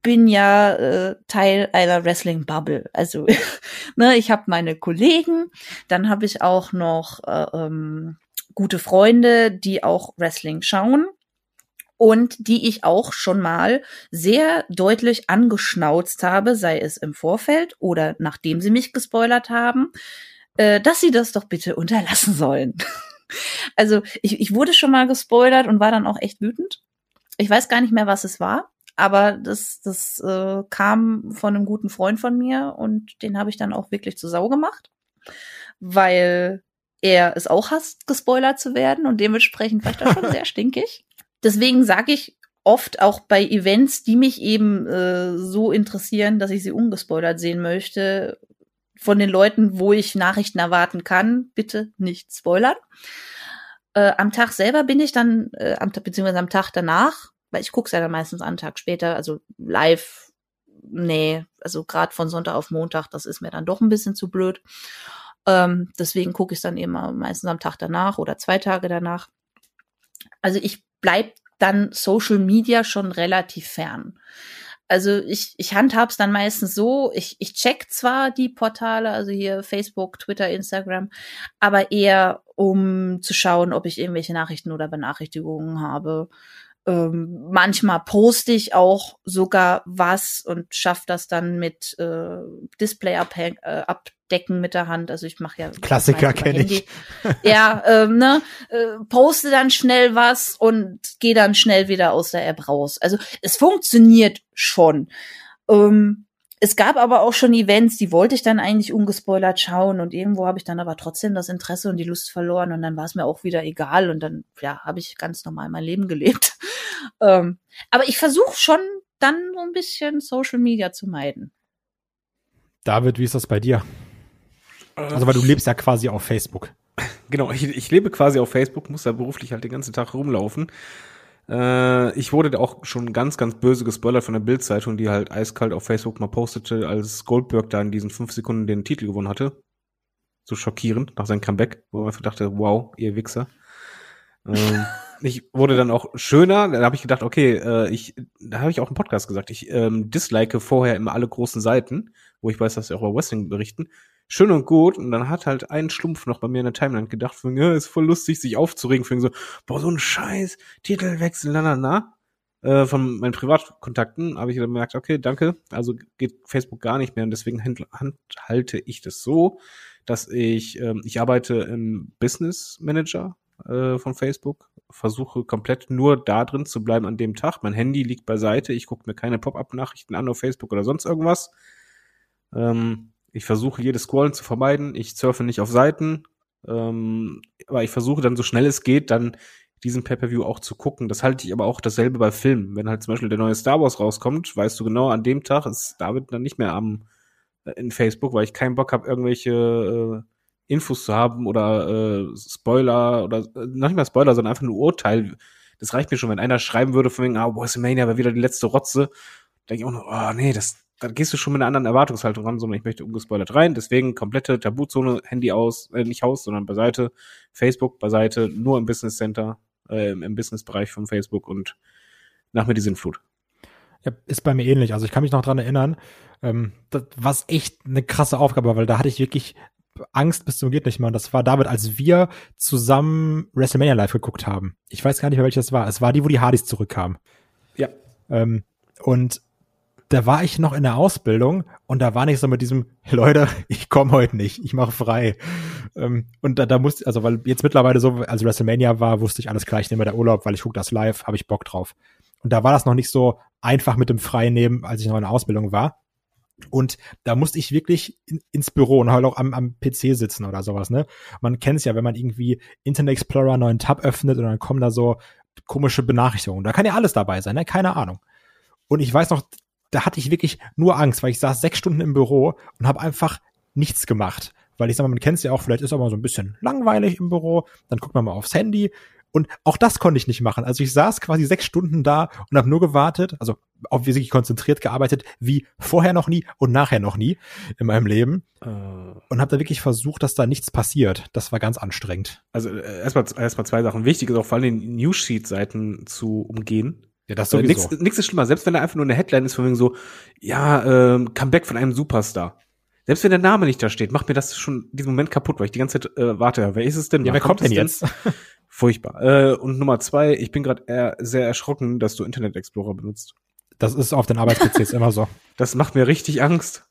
C: bin ja äh, Teil einer Wrestling Bubble. Also ne, ich habe meine Kollegen, dann habe ich auch noch äh, ähm, gute Freunde, die auch Wrestling schauen und die ich auch schon mal sehr deutlich angeschnauzt habe, sei es im Vorfeld oder nachdem sie mich gespoilert haben, äh, dass sie das doch bitte unterlassen sollen. also ich, ich wurde schon mal gespoilert und war dann auch echt wütend. Ich weiß gar nicht mehr, was es war, aber das, das äh, kam von einem guten Freund von mir und den habe ich dann auch wirklich zu Sau gemacht, weil er es auch hasst, gespoilert zu werden und dementsprechend war ich da schon sehr stinkig. Deswegen sage ich oft auch bei Events, die mich eben äh, so interessieren, dass ich sie ungespoilert sehen möchte, von den Leuten, wo ich Nachrichten erwarten kann, bitte nicht spoilern. Äh, am Tag selber bin ich dann, äh, am, beziehungsweise am Tag danach, weil ich gucke es ja dann meistens einen Tag später, also live, nee, also gerade von Sonntag auf Montag, das ist mir dann doch ein bisschen zu blöd. Ähm, deswegen gucke ich dann immer meistens am Tag danach oder zwei Tage danach. Also ich bleibt dann Social Media schon relativ fern. Also ich, ich handhab's dann meistens so, ich, ich check zwar die Portale, also hier Facebook, Twitter, Instagram, aber eher um zu schauen, ob ich irgendwelche Nachrichten oder Benachrichtigungen habe. Ähm, manchmal poste ich auch sogar was und schaffe das dann mit äh, Display abhäng, äh, abdecken mit der Hand. Also ich mache ja
B: Klassiker kenne ich.
C: ja, ähm, ne, äh, poste dann schnell was und gehe dann schnell wieder aus der App raus. Also es funktioniert schon. Ähm, es gab aber auch schon Events, die wollte ich dann eigentlich ungespoilert schauen und irgendwo habe ich dann aber trotzdem das Interesse und die Lust verloren und dann war es mir auch wieder egal und dann ja habe ich ganz normal mein Leben gelebt. ähm, aber ich versuche schon dann so ein bisschen Social Media zu meiden.
B: David, wie ist das bei dir? Also weil du lebst ja quasi auf Facebook.
D: Genau, ich, ich lebe quasi auf Facebook, muss da beruflich halt den ganzen Tag rumlaufen. Äh, ich wurde da auch schon ganz, ganz böse gespoilert von der Bildzeitung, die halt eiskalt auf Facebook mal postete, als Goldberg da in diesen fünf Sekunden den Titel gewonnen hatte. So schockierend nach seinem Comeback, wo man einfach dachte, wow, ihr Wichser. ähm, ich wurde dann auch schöner, da habe ich gedacht, okay, äh, ich, da habe ich auch im Podcast gesagt, ich ähm, dislike vorher immer alle großen Seiten, wo ich weiß, dass sie auch über Wrestling berichten schön und gut. Und dann hat halt ein Schlumpf noch bei mir in der Timeline gedacht, von, ja, ist voll lustig, sich aufzuregen, für so, boah, so ein Scheiß, Titelwechsel, na, na, na. Äh, von meinen Privatkontakten habe ich dann gemerkt, okay, danke. Also geht Facebook gar nicht mehr und deswegen halte ich das so, dass ich, ähm, ich arbeite im Business Manager äh, von Facebook. Versuche komplett nur da drin zu bleiben an dem Tag. Mein Handy liegt beiseite. Ich gucke mir keine Pop-up-Nachrichten an auf Facebook oder sonst irgendwas. Ähm, ich versuche jedes Scrollen zu vermeiden. Ich surfe nicht auf Seiten. Ähm, aber ich versuche dann so schnell es geht, dann diesen Pay-Per-View auch zu gucken. Das halte ich aber auch dasselbe bei Filmen. Wenn halt zum Beispiel der neue Star Wars rauskommt, weißt du genau, an dem Tag ist David dann nicht mehr am äh, in Facebook, weil ich keinen Bock habe, irgendwelche äh, Infos zu haben oder äh, Spoiler oder äh, nicht mal Spoiler, sondern einfach nur Urteil. Das reicht mir schon, wenn einer schreiben würde von wegen, ah, WrestleMania war wieder die letzte Rotze. Denke ich auch noch, oh nee, das, da gehst du schon mit einer anderen Erwartungshaltung ran, sondern ich möchte ungespoilert rein. Deswegen komplette Tabuzone, Handy aus, äh, nicht aus, sondern beiseite, Facebook beiseite, nur im Business Center, äh, im Businessbereich von Facebook und nach mir die Sinnflut.
B: Ja, ist bei mir ähnlich. Also ich kann mich noch dran erinnern, ähm, das war echt eine krasse Aufgabe, weil da hatte ich wirklich Angst bis zum geht nicht mehr. Und das war David, als wir zusammen WrestleMania live geguckt haben. Ich weiß gar nicht mehr, welches war. Es war die, wo die Hardys zurückkamen.
D: Ja.
B: Ähm, und da war ich noch in der Ausbildung und da war nicht so mit diesem, Leute, ich komme heute nicht, ich mache frei. Ähm, und da, da musste, also weil jetzt mittlerweile so, als WrestleMania war, wusste ich alles gleich, nehme der Urlaub, weil ich gucke das live, habe ich Bock drauf. Und da war das noch nicht so einfach mit dem Freinehmen, als ich noch in der Ausbildung war. Und da musste ich wirklich in, ins Büro und halt auch am, am PC sitzen oder sowas, ne? Man kennt es ja, wenn man irgendwie Internet Explorer neuen Tab öffnet und dann kommen da so komische Benachrichtigungen. Da kann ja alles dabei sein, ne? Keine Ahnung. Und ich weiß noch, da hatte ich wirklich nur Angst, weil ich saß sechs Stunden im Büro und habe einfach nichts gemacht. Weil ich sag mal, man kennt es ja auch, vielleicht ist aber so ein bisschen langweilig im Büro, dann guckt man mal aufs Handy und auch das konnte ich nicht machen. Also ich saß quasi sechs Stunden da und habe nur gewartet, also auch wirklich konzentriert gearbeitet, wie vorher noch nie und nachher noch nie in meinem Leben. Uh. Und habe da wirklich versucht, dass da nichts passiert. Das war ganz anstrengend.
D: Also äh, erstmal erstmal zwei Sachen. Wichtig ist auch vor allem den Newssheet-Seiten zu umgehen.
B: Ja, das sowieso.
D: Nichts, nichts ist schlimmer. Selbst wenn da einfach nur eine Headline ist von wegen so, ja, ähm, Comeback von einem Superstar. Selbst wenn der Name nicht da steht, macht mir das schon diesen Moment kaputt, weil ich die ganze Zeit äh, warte, wer ist es denn?
B: Ja, wer kommt, kommt denn jetzt?
D: Furchtbar. Äh, und Nummer zwei, ich bin gerade sehr erschrocken, dass du Internet Explorer benutzt.
B: Das ist auf den Arbeits-PCs immer so.
D: Das macht mir richtig Angst.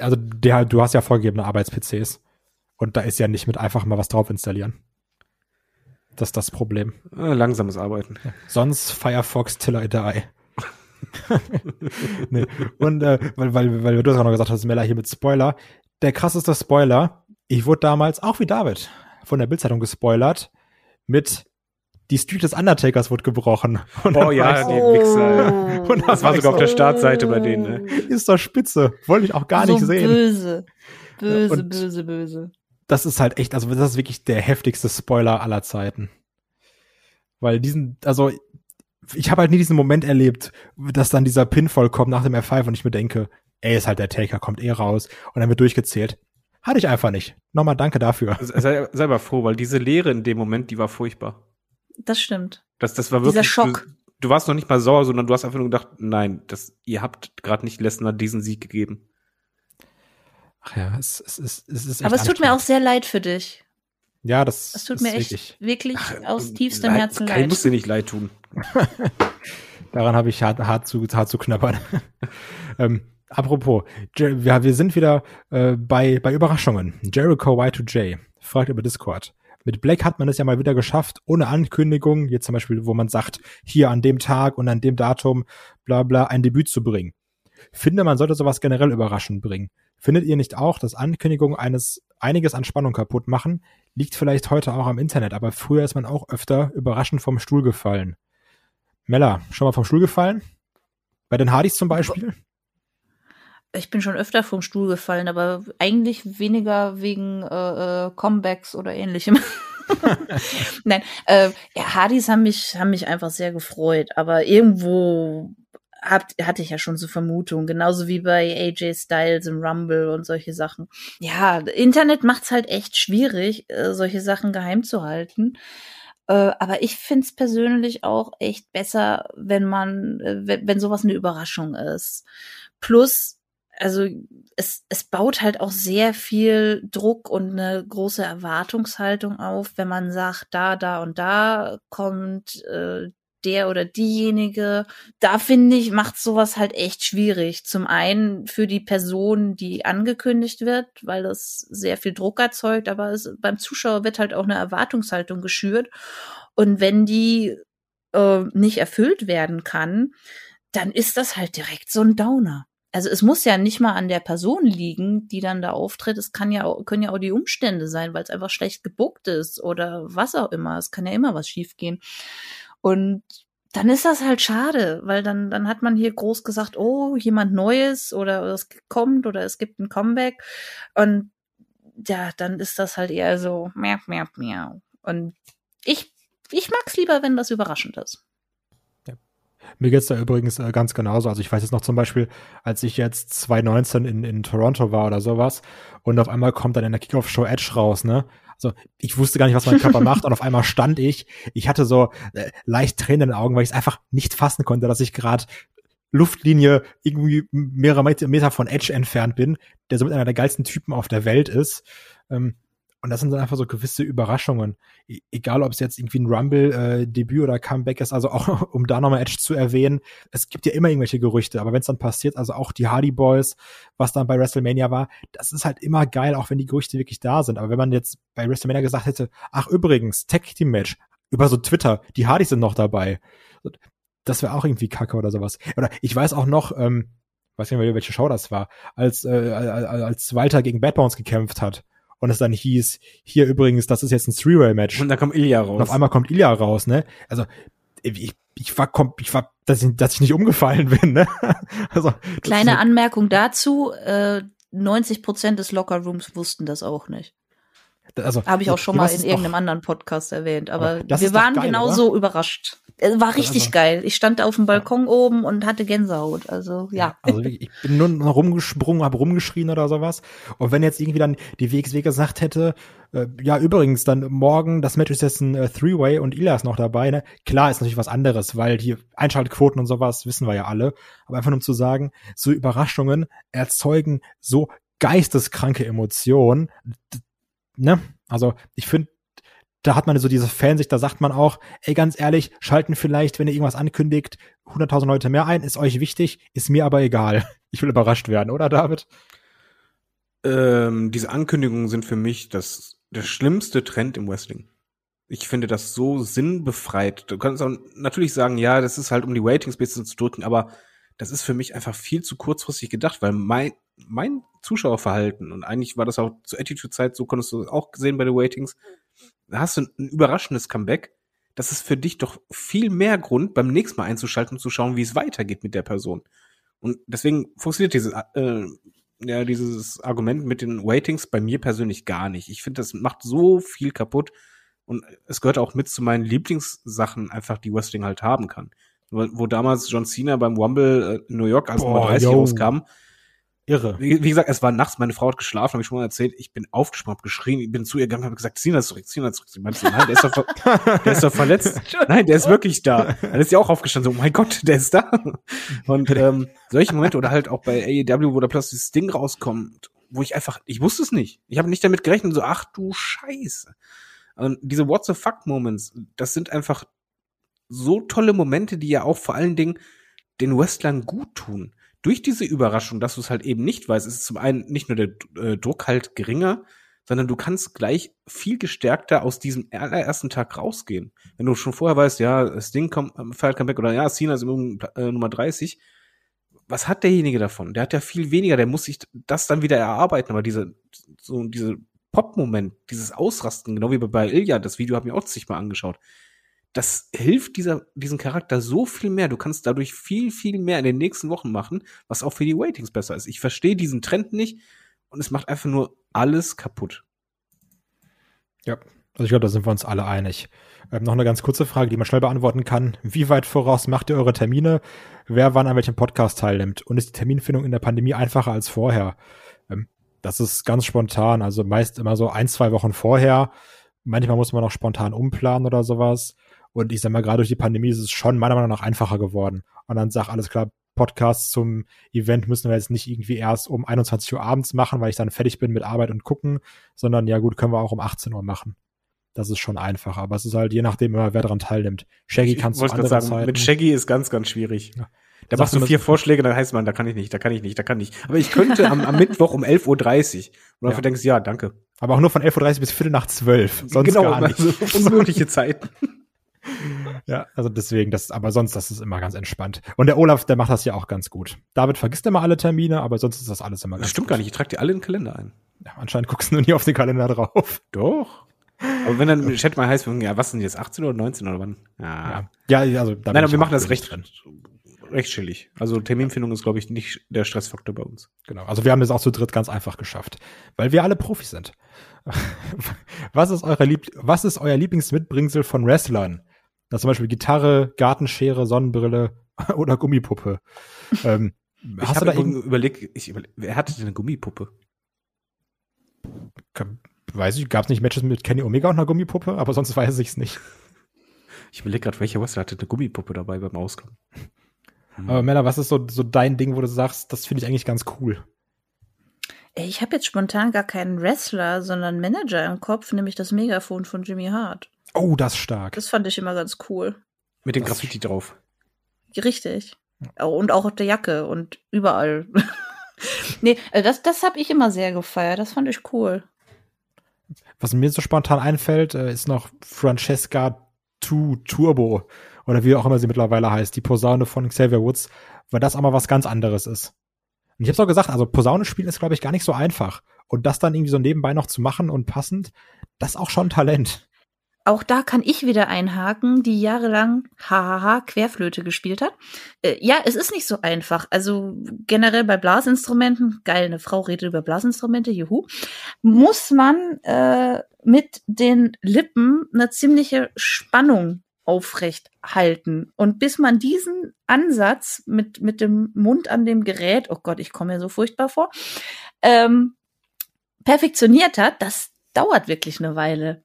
B: Also der, du hast ja vorgegebene Arbeits-PCs. Und da ist ja nicht mit einfach mal was drauf installieren. Das ist das Problem.
D: Äh, langsames Arbeiten.
B: Ja. Sonst Firefox till I die. nee. Und äh, weil, weil, weil du hast auch noch gesagt hast, Mella hier mit Spoiler. Der krasseste Spoiler, ich wurde damals, auch wie David, von der Bildzeitung gespoilert, mit die Street des Undertakers wurde gebrochen.
D: Und oh ja, die Wichser. Und das war sogar so, auf der Startseite bei denen. Ne?
B: Ist doch spitze. Wollte ich auch gar so nicht sehen.
C: Böse. Böse, und böse, böse.
B: Das ist halt echt, also das ist wirklich der heftigste Spoiler aller Zeiten. Weil diesen, also ich habe halt nie diesen Moment erlebt, dass dann dieser Pinfall kommt nach dem F5 und ich mir denke, ey, ist halt der Taker, kommt eh raus und dann wird durchgezählt. Hatte ich einfach nicht. Nochmal danke dafür.
D: Sei, sei mal froh, weil diese Leere in dem Moment, die war furchtbar.
C: Das stimmt.
D: Das, das war wirklich.
C: Dieser Schock.
D: Du, du warst noch nicht mal sauer, sondern du hast einfach nur gedacht, nein, das, ihr habt gerade nicht Lesnar diesen Sieg gegeben.
B: Ach ja, es, es, es, es ist echt
C: Aber es tut mir auch sehr leid für dich.
B: Ja, das.
C: Es tut mir echt wirklich, wirklich Ach, aus tiefstem leid, Herzen leid.
D: Ich muss dir nicht leid tun.
B: Daran habe ich hart, hart, zu, hart zu knabbern. ähm, apropos, ja, wir sind wieder äh, bei, bei Überraschungen. Jericho Y2J fragt über Discord. Mit Black hat man es ja mal wieder geschafft, ohne Ankündigung, jetzt zum Beispiel, wo man sagt, hier an dem Tag und an dem Datum, bla bla, ein Debüt zu bringen. Finde, man sollte sowas generell überraschend bringen. Findet ihr nicht auch, dass Ankündigungen eines einiges an Spannung kaputt machen? Liegt vielleicht heute auch am Internet, aber früher ist man auch öfter überraschend vom Stuhl gefallen. Mella, schon mal vom Stuhl gefallen? Bei den Hardys zum Beispiel?
C: Ich bin schon öfter vom Stuhl gefallen, aber eigentlich weniger wegen äh, äh, Comebacks oder ähnlichem. Nein, äh, ja, Hardys haben mich, haben mich einfach sehr gefreut, aber irgendwo habt, hatte ich ja schon so Vermutungen, genauso wie bei AJ Styles im Rumble und solche Sachen. Ja, Internet macht's halt echt schwierig, äh, solche Sachen geheim zu halten. Äh, aber ich find's persönlich auch echt besser, wenn man, äh, wenn, wenn sowas eine Überraschung ist. Plus, also es, es baut halt auch sehr viel Druck und eine große Erwartungshaltung auf, wenn man sagt, da, da und da kommt äh, der oder diejenige. Da finde ich, macht sowas halt echt schwierig. Zum einen für die Person, die angekündigt wird, weil das sehr viel Druck erzeugt, aber es, beim Zuschauer wird halt auch eine Erwartungshaltung geschürt. Und wenn die äh, nicht erfüllt werden kann, dann ist das halt direkt so ein Downer. Also es muss ja nicht mal an der Person liegen, die dann da auftritt. Es kann ja auch, können ja auch die Umstände sein, weil es einfach schlecht gebuckt ist oder was auch immer. Es kann ja immer was schiefgehen. Und dann ist das halt schade, weil dann, dann hat man hier groß gesagt, oh, jemand Neues oder es kommt oder es gibt ein Comeback. Und ja, dann ist das halt eher so, miau, miau, miau. Und ich, ich mag's lieber, wenn das überraschend ist.
B: Mir geht's da übrigens äh, ganz genauso. Also ich weiß jetzt noch zum Beispiel, als ich jetzt 2019 in, in Toronto war oder sowas und auf einmal kommt dann in der Kickoff-Show Edge raus, ne? Also ich wusste gar nicht, was mein Körper macht und auf einmal stand ich. Ich hatte so äh, leicht Tränen in den Augen, weil ich es einfach nicht fassen konnte, dass ich gerade Luftlinie irgendwie mehrere Meter von Edge entfernt bin, der so mit einer der geilsten Typen auf der Welt ist. Ähm, und das sind dann einfach so gewisse Überraschungen. E egal, ob es jetzt irgendwie ein Rumble-Debüt äh, oder Comeback ist, also auch um da nochmal Edge zu erwähnen, es gibt ja immer irgendwelche Gerüchte, aber wenn es dann passiert, also auch die Hardy Boys, was dann bei WrestleMania war, das ist halt immer geil, auch wenn die Gerüchte wirklich da sind. Aber wenn man jetzt bei WrestleMania gesagt hätte, ach übrigens, Tech Team Match, über so Twitter, die Hardys sind noch dabei, das wäre auch irgendwie kacke oder sowas. Oder ich weiß auch noch, ähm, weiß nicht mehr, welche Show das war, als, äh, als Walter gegen Bad Bones gekämpft hat und es dann hieß, hier übrigens, das ist jetzt ein Three-Way-Match.
D: Und da kommt Ilya raus.
B: Und auf einmal kommt Ilya raus, ne? Also, ich, ich war, ich war, dass ich, dass ich nicht umgefallen bin, ne?
C: Also, Kleine Anmerkung dazu, äh, 90 Prozent des Lockerrooms wussten das auch nicht. Also, Habe ich auch schon mal in irgendeinem doch, anderen Podcast erwähnt, aber, aber wir waren geil, genauso oder? überrascht. Es war richtig also, geil. Ich stand auf dem Balkon ja. oben und hatte Gänsehaut. Also ja.
B: Also ich bin nur rumgesprungen, habe rumgeschrien oder sowas. Und wenn jetzt irgendwie dann die WXW gesagt hätte, äh, ja übrigens, dann morgen, das Match ist jetzt ein äh, Three-Way und Ila ist noch dabei, ne? Klar ist natürlich was anderes, weil die Einschaltquoten und sowas wissen wir ja alle. Aber einfach nur um zu sagen, so Überraschungen erzeugen so geisteskranke Emotionen ne? Also ich finde, da hat man so diese Fansicht, da sagt man auch, ey, ganz ehrlich, schalten vielleicht, wenn ihr irgendwas ankündigt, 100.000 Leute mehr ein, ist euch wichtig, ist mir aber egal. Ich will überrascht werden, oder David?
D: Ähm, diese Ankündigungen sind für mich das, der schlimmste Trend im Wrestling. Ich finde das so sinnbefreit. Du kannst auch natürlich sagen, ja, das ist halt um die Ratings bisschen zu drücken, aber das ist für mich einfach viel zu kurzfristig gedacht, weil mein, mein Zuschauerverhalten, und eigentlich war das auch zur Attitude-Zeit, so konntest du auch sehen bei den Ratings, da hast du ein überraschendes Comeback. Das ist für dich doch viel mehr Grund, beim nächsten Mal einzuschalten und zu schauen, wie es weitergeht mit der Person. Und deswegen funktioniert dieses, äh, ja, dieses Argument mit den Ratings bei mir persönlich gar nicht. Ich finde, das macht so viel kaputt. Und es gehört auch mit zu meinen Lieblingssachen einfach, die Wrestling halt haben kann. Wo, wo damals John Cena beim Rumble äh, in New York als Boah, Nummer 30 yo. rauskam, Irre. Wie, wie, gesagt, es war nachts, meine Frau hat geschlafen, habe ich schon mal erzählt, ich bin aufgesprungen, hab geschrien, ich bin zu ihr gegangen, habe gesagt, Sina ist zurück, Sina ist zurück. Sie meinte, nein, der ist doch, der ist doch verletzt. Nein, der ist wirklich da. Dann ist sie auch aufgestanden, so, oh mein Gott, der ist da. Und ähm, solche Momente oder halt auch bei AEW, wo da plötzlich das Ding rauskommt, wo ich einfach, ich wusste es nicht. Ich habe nicht damit gerechnet, so, ach du Scheiße. Und diese What the fuck Moments, das sind einfach so tolle Momente, die ja auch vor allen Dingen den Wrestlern gut tun durch diese Überraschung, dass du es halt eben nicht weißt, ist zum einen nicht nur der äh, Druck halt geringer, sondern du kannst gleich viel gestärkter aus diesem allerersten Tag rausgehen. Wenn du schon vorher weißt, ja, das Ding kommt, ähm, feiert Comeback oder ja, Cena ist im äh, Nummer 30, was hat derjenige davon? Der hat ja viel weniger, der muss sich das dann wieder erarbeiten, aber diese, so, diese Pop-Moment, dieses Ausrasten, genau wie bei Ilya, das Video habe ich auch zigmal angeschaut das hilft dieser, diesem Charakter so viel mehr. Du kannst dadurch viel, viel mehr in den nächsten Wochen machen, was auch für die Ratings besser ist. Ich verstehe diesen Trend nicht und es macht einfach nur alles kaputt.
B: Ja, also ich glaube, da sind wir uns alle einig. Ähm, noch eine ganz kurze Frage, die man schnell beantworten kann. Wie weit voraus macht ihr eure Termine? Wer wann an welchem Podcast teilnimmt? Und ist die Terminfindung in der Pandemie einfacher als vorher? Ähm, das ist ganz spontan, also meist immer so ein, zwei Wochen vorher. Manchmal muss man auch spontan umplanen oder sowas. Und ich sag mal, gerade durch die Pandemie ist es schon meiner Meinung nach einfacher geworden. Und dann sag alles klar, Podcasts zum Event müssen wir jetzt nicht irgendwie erst um 21 Uhr abends machen, weil ich dann fertig bin mit Arbeit und gucken, sondern ja gut, können wir auch um 18 Uhr machen. Das ist schon einfach, aber es ist halt je nachdem, wer daran teilnimmt. Shaggy kannst du
D: wollte gerade
B: andere
D: sagen,
B: Zeiten.
D: mit Shaggy ist ganz, ganz schwierig.
B: Ja.
D: Da machst
B: du
D: du vier Vorschläge, dann heißt man, da kann ich nicht, da kann ich nicht, da kann ich. Aber ich könnte am, am Mittwoch um 11.30 Uhr. Und dafür
B: Ja.
D: denkst du, ja, danke.
B: aber auch nur von 11.30 Uhr bis Viertel nach 12. Sonst
D: genau,
B: gar nicht.
D: also unmögliche Zeiten.
B: Ja, also deswegen, das, aber sonst, das ist immer ganz entspannt. Und der Olaf, der macht das ja auch ganz gut. David vergisst immer alle Termine, aber sonst ist das alles immer ganz
D: Das stimmt
B: gut.
D: gar nicht, ich trage die alle in den Kalender ein.
B: Ja, anscheinend guckst du nur nie auf den Kalender drauf.
D: Doch. Aber wenn dann im Chat mal heißt, ja, was sind jetzt, 18 oder 19 oder wann? Ja.
B: Ja, ja also
D: Nein, aber wir machen das recht,
B: drin.
D: recht chillig. Also Terminfindung ist, glaube ich, nicht der Stressfaktor bei uns.
B: Genau. Also wir haben das auch zu dritt ganz einfach geschafft, weil wir alle Profis sind. Was ist eure Lieb was ist euer Lieblingsmitbringsel von Wrestlern? Das ist zum Beispiel Gitarre, Gartenschere, Sonnenbrille oder Gummipuppe. Ähm,
D: Ich
B: hast du
D: habe
B: da irgend,
D: überlegt, ich überleg, wer hatte denn eine Gummipuppe?
B: weiß ich, gab es nicht Matches mit Kenny Omega und einer Gummipuppe, aber sonst weiß ich es nicht.
D: Ich überlege gerade, welcher Wrestler hatte eine Gummipuppe dabei beim Auskommen.
B: Aber Mella, was ist so, so dein Ding, wo du sagst, das finde ich eigentlich ganz cool?
C: Ey, Ich habe jetzt spontan gar keinen Wrestler, sondern Manager im Kopf, nämlich das Megafon von Jimmy Hart.
B: Oh, das ist stark.
C: Das fand ich immer ganz cool.
D: Mit dem
B: Das-
D: Graffiti drauf.
C: Richtig. Und auch auf der Jacke und überall. nee, also das, das habe ich immer sehr gefeiert. Das fand ich cool.
B: Was mir so spontan einfällt, äh, ist noch Francesca 2 Turbo oder wie auch immer sie mittlerweile heißt, die Posaune von Xavier Woods, weil das auch mal was ganz anderes ist. Und ich habe auch gesagt, also Posaune spielen ist glaube ich gar nicht so einfach und das dann irgendwie so nebenbei noch zu machen und passend, das ist auch schon Talent.
C: Auch da kann ich wieder einhaken, die jahrelang hahaha Querflöte gespielt hat. Äh, ja, es ist nicht so einfach. Also generell bei Blasinstrumenten, geil, eine Frau redet über Blasinstrumente, juhu, muss man äh, mit den Lippen eine ziemliche Spannung aufrecht halten. Und bis man diesen Ansatz mit, mit dem Mund an dem Gerät, oh Gott, ich komme mir so furchtbar vor, ähm, perfektioniert hat, das dauert wirklich eine Weile.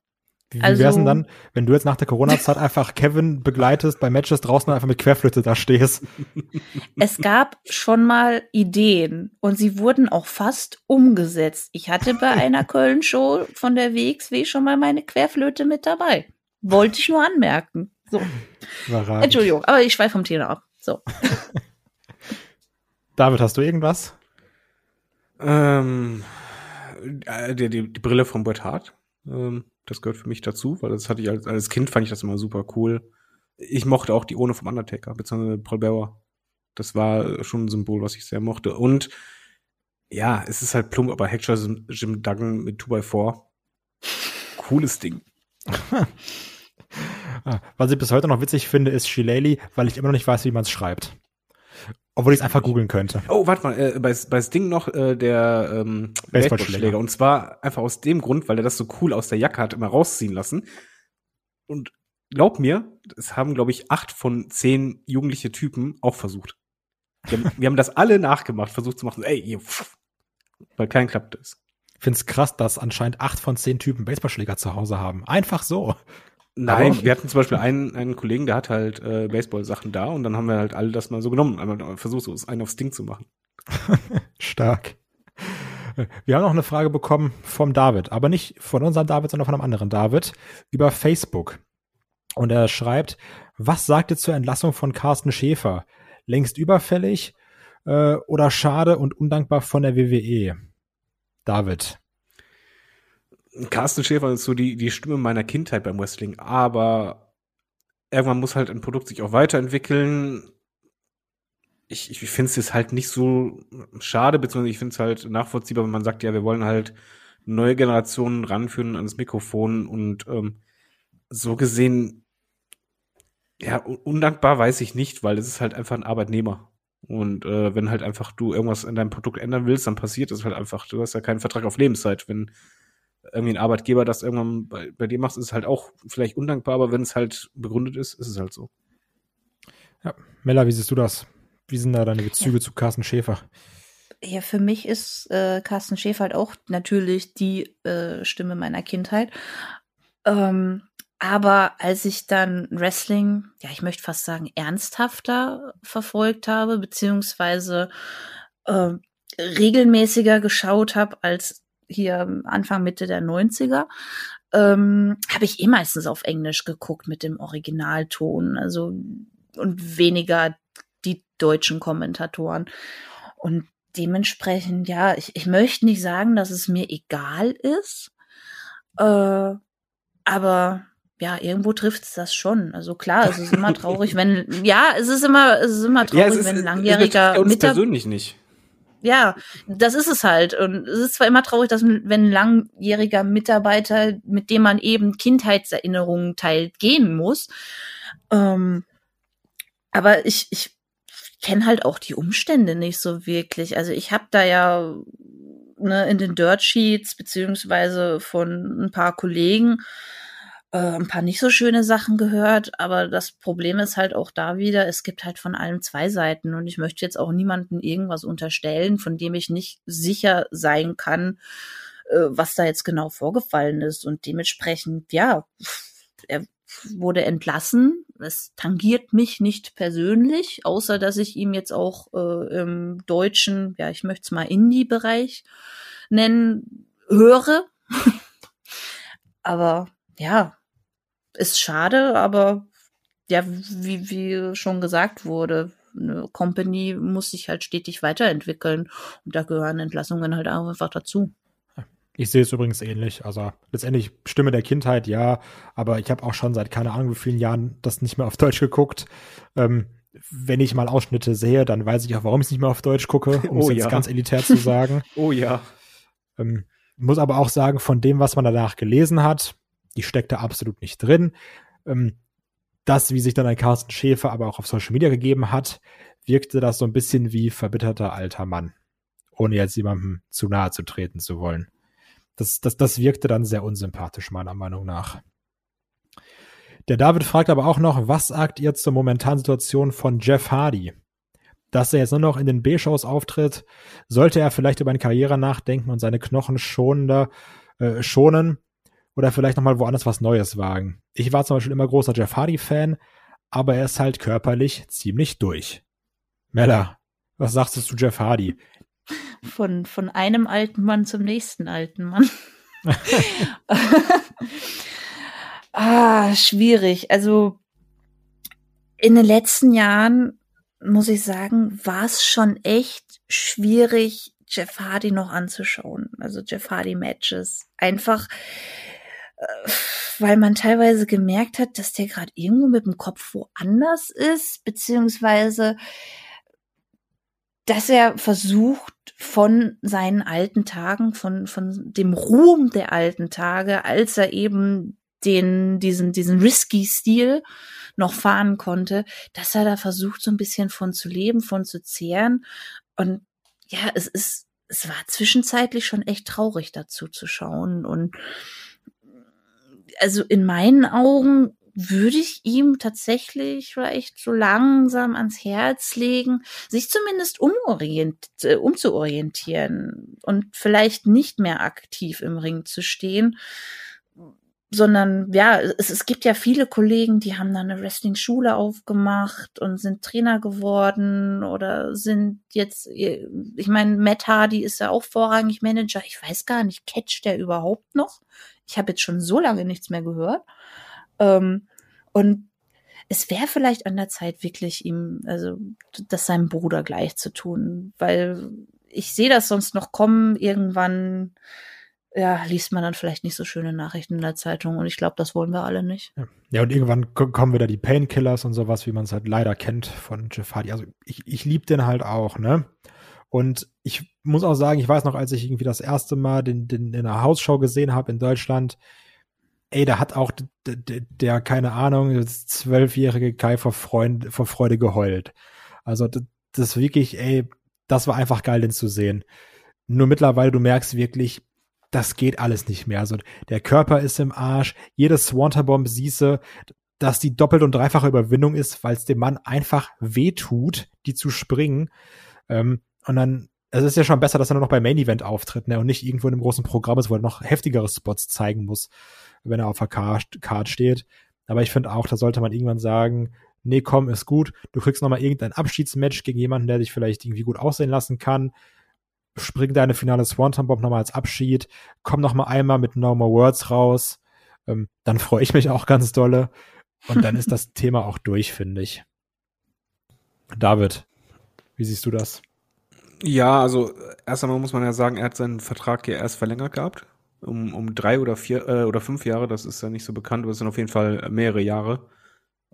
B: Wie, wie
C: Also-
B: wär's denn dann, wenn du jetzt nach der Corona-Zeit einfach Kevin begleitest bei Matches draußen und einfach mit Querflöte da stehst?
C: Es gab schon mal Ideen und sie wurden auch fast umgesetzt. Ich hatte bei einer Köln-Show von der WXW schon mal meine Querflöte mit dabei. Wollte ich nur anmerken. So,
B: Überragend.
C: Entschuldigung, aber ich schweife vom Thema ab. So.
B: David, hast du irgendwas?
D: Ähm, äh, die, die, die Brille von Bret Hart. Ähm, das gehört für mich dazu, weil das hatte ich als, als Kind fand ich das immer super cool. Ich mochte auch die Ohne vom Undertaker, beziehungsweise Paul Bearer. Das war schon ein Symbol, was ich sehr mochte. Und ja, es ist halt plump, aber Hector Jim Duggan mit 2x4. Cooles Ding.
B: Ah, Was ich bis heute noch witzig finde, ist Shillelagh, weil ich immer noch nicht weiß, wie man es schreibt. Obwohl ich es einfach googeln könnte.
D: Oh, warte mal, äh, bei, bei Sting noch äh, der ähm,
B: Baseballschläger.
D: Und zwar einfach aus dem Grund, weil er das so cool aus der Jacke hat immer rausziehen lassen. Und glaub mir, es haben, glaube ich, acht von zehn jugendliche Typen auch versucht. Wir haben, wir haben das alle nachgemacht, versucht zu machen, ey, hier, pff, weil kein klappt ist.
B: Ich finde es krass, dass anscheinend acht von zehn Typen Baseballschläger zu Hause haben. Einfach so.
D: Nein,
B: Aber-
D: wir hatten zum Beispiel einen, einen Kollegen, der hat halt äh, Baseball-Sachen da und dann haben wir halt alle das mal so genommen, einmal versucht, so einen aufs Ding zu machen.
B: Stark. Wir haben noch eine Frage bekommen vom David, aber nicht von unserem David, sondern von einem anderen David über Facebook. Und er schreibt, was sagt ihr zur Entlassung von Carsten Schäfer? Längst überfällig äh, oder schade und undankbar von der WWE? David.
D: Carsten Schäfer ist so die, die Stimme meiner Kindheit beim Wrestling, aber irgendwann muss halt ein Produkt sich auch weiterentwickeln. Ich, ich finde es jetzt halt nicht so schade, beziehungsweise ich finde es halt nachvollziehbar, wenn man sagt, ja, wir wollen halt neue Generationen ranführen ans Mikrofon und ähm, so gesehen, ja, un- undankbar weiß ich nicht, weil es ist halt einfach ein Arbeitnehmer. Und äh, wenn halt einfach du irgendwas an deinem Produkt ändern willst, dann passiert es halt einfach. Du hast ja keinen Vertrag auf Lebenszeit. Wenn irgendwie ein Arbeitgeber das irgendwann bei, bei dir macht, ist es halt auch vielleicht undankbar, aber wenn es halt begründet ist, ist es halt so.
B: Ja, Mella, wie siehst du das? Wie sind da deine Bezüge zu Carsten Schäfer?
C: Ja, für mich ist äh, Carsten Schäfer halt auch natürlich die äh, Stimme meiner Kindheit. Ähm, aber als ich dann Wrestling, ja, ich möchte fast sagen, ernsthafter verfolgt habe, beziehungsweise äh, regelmäßiger geschaut habe als hier Anfang, Mitte der 90er, ähm, habe ich eh meistens auf Englisch geguckt mit dem Originalton, also und weniger die deutschen Kommentatoren. Und dementsprechend, ja, ich, ich möchte nicht sagen, dass es mir egal ist, äh, aber ja, irgendwo trifft es das schon. Also klar, es ist immer traurig, wenn ja, es ist immer, es ist immer traurig, ja, ist, wenn ein langjähriger
D: uns persönlich nicht.
C: Ja, das ist es halt. Und es ist zwar immer traurig, dass wenn ein langjähriger Mitarbeiter, mit dem man eben Kindheitserinnerungen teilt, gehen muss. Ähm, aber ich, ich kenne halt auch die Umstände nicht so wirklich. Also ich habe da ja ne, in den Dirt Sheets beziehungsweise von ein paar Kollegen äh, ein paar nicht so schöne Sachen gehört, aber das Problem ist halt auch da wieder, es gibt halt von allem zwei Seiten und ich möchte jetzt auch niemanden irgendwas unterstellen, von dem ich nicht sicher sein kann, äh, was da jetzt genau vorgefallen ist und dementsprechend, ja, er wurde entlassen. Es tangiert mich nicht persönlich, außer dass ich ihm jetzt auch äh, im deutschen, ja, ich möchte es mal Indie-Bereich nennen, höre. aber ja, ist schade, aber ja, wie, wie schon gesagt wurde, eine Company muss sich halt stetig weiterentwickeln und da gehören Entlassungen halt auch einfach dazu.
B: Ich sehe es übrigens ähnlich. Also letztendlich Stimme der Kindheit, ja, aber ich habe auch schon seit keine Ahnung wie vielen Jahren das nicht mehr auf Deutsch geguckt. Ähm, wenn ich mal Ausschnitte sehe, dann weiß ich auch, warum ich es nicht mehr auf Deutsch gucke, um oh, es jetzt ja. ganz elitär zu sagen.
D: oh ja.
B: Ähm, muss aber auch sagen, von dem, was man danach gelesen hat, die steckt da absolut nicht drin. Ähm, das, wie sich dann ein Carsten Schäfer aber auch auf Social Media gegeben hat, wirkte das so ein bisschen wie verbitterter alter Mann, ohne jetzt jemandem zu nahe zu treten zu wollen das, das, das wirkte dann sehr unsympathisch, meiner Meinung nach. Der David fragt aber auch noch, was sagt ihr zur momentanen Situation von Jeff Hardy? Dass er jetzt nur noch in den B-Shows auftritt, sollte er vielleicht über eine Karriere nachdenken und seine Knochen schonender, äh, schonen oder vielleicht nochmal woanders was Neues wagen. Ich war zum Beispiel immer großer Jeff Hardy-Fan, aber er ist halt körperlich ziemlich durch. Mella, was sagst du zu Jeff Hardy?
C: Von, von einem alten Mann zum nächsten alten Mann. ah, schwierig. Also in den letzten Jahren, muss ich sagen, war es schon echt schwierig, Jeff Hardy noch anzuschauen. Also Jeff Hardy Matches. Einfach, weil man teilweise gemerkt hat, dass der gerade irgendwo mit dem Kopf woanders ist, beziehungsweise dass er versucht, von seinen alten Tagen, von, von dem Ruhm der alten Tage, als er eben den, diesen, diesen risky Stil noch fahren konnte, dass er da versucht, so ein bisschen von zu leben, von zu zehren. Und ja, es ist, es war zwischenzeitlich schon echt traurig dazu zu schauen. Und also in meinen Augen würde ich ihm tatsächlich vielleicht so langsam ans Herz legen, sich zumindest umorient, äh, umzuorientieren und vielleicht nicht mehr aktiv im Ring zu stehen, sondern ja, es, es gibt ja viele Kollegen, die haben dann eine Wrestling-Schule aufgemacht und sind Trainer geworden oder sind jetzt, ich meine, Matt Hardy ist ja auch vorrangig Manager. Ich weiß gar nicht, catcht der überhaupt noch? Ich habe jetzt schon so lange nichts mehr gehört. Ähm, und es wäre vielleicht an der Zeit, wirklich ihm, also das seinem Bruder gleich zu tun, weil ich sehe das sonst noch kommen, irgendwann ja, liest man dann vielleicht nicht so schöne Nachrichten in der Zeitung und ich glaube, das wollen wir alle nicht.
B: Ja. ja, und irgendwann kommen wieder die Painkillers und sowas, wie man es halt leider kennt von Jeff Hardy. Also ich, ich liebe den halt auch, ne? Und ich muss auch sagen, ich weiß noch, als ich irgendwie das erste Mal den, den in einer Hausshow gesehen habe in Deutschland, ey, da hat auch der, der keine Ahnung, zwölfjährige Kai vor, Freund, vor Freude geheult. Also das, das wirklich, ey, das war einfach geil, den zu sehen. Nur mittlerweile, du merkst wirklich, das geht alles nicht mehr. Also der Körper ist im Arsch, jedes Swanterbomb siehste, dass die doppelt und dreifache Überwindung ist, weil es dem Mann einfach wehtut, die zu springen. Ähm, und dann, es ist ja schon besser, dass er nur noch beim Main Event auftritt, ne, und nicht irgendwo in einem großen Programm ist, wo er noch heftigere Spots zeigen muss wenn er auf der Card steht. Aber ich finde auch, da sollte man irgendwann sagen, nee, komm, ist gut. Du kriegst nochmal irgendein Abschiedsmatch gegen jemanden, der dich vielleicht irgendwie gut aussehen lassen kann. Spring deine finale Swanton Bomb nochmal als Abschied. Komm nochmal einmal mit No More Words raus. ähm, dann freue ich mich auch ganz dolle. Und dann ist das Thema auch durch, finde ich. David, wie siehst du das?
D: Ja, also erst einmal muss man ja sagen, er hat seinen Vertrag ja erst verlängert gehabt. Um, um drei oder vier äh, oder fünf Jahre, das ist ja nicht so bekannt, aber es sind auf jeden Fall mehrere Jahre.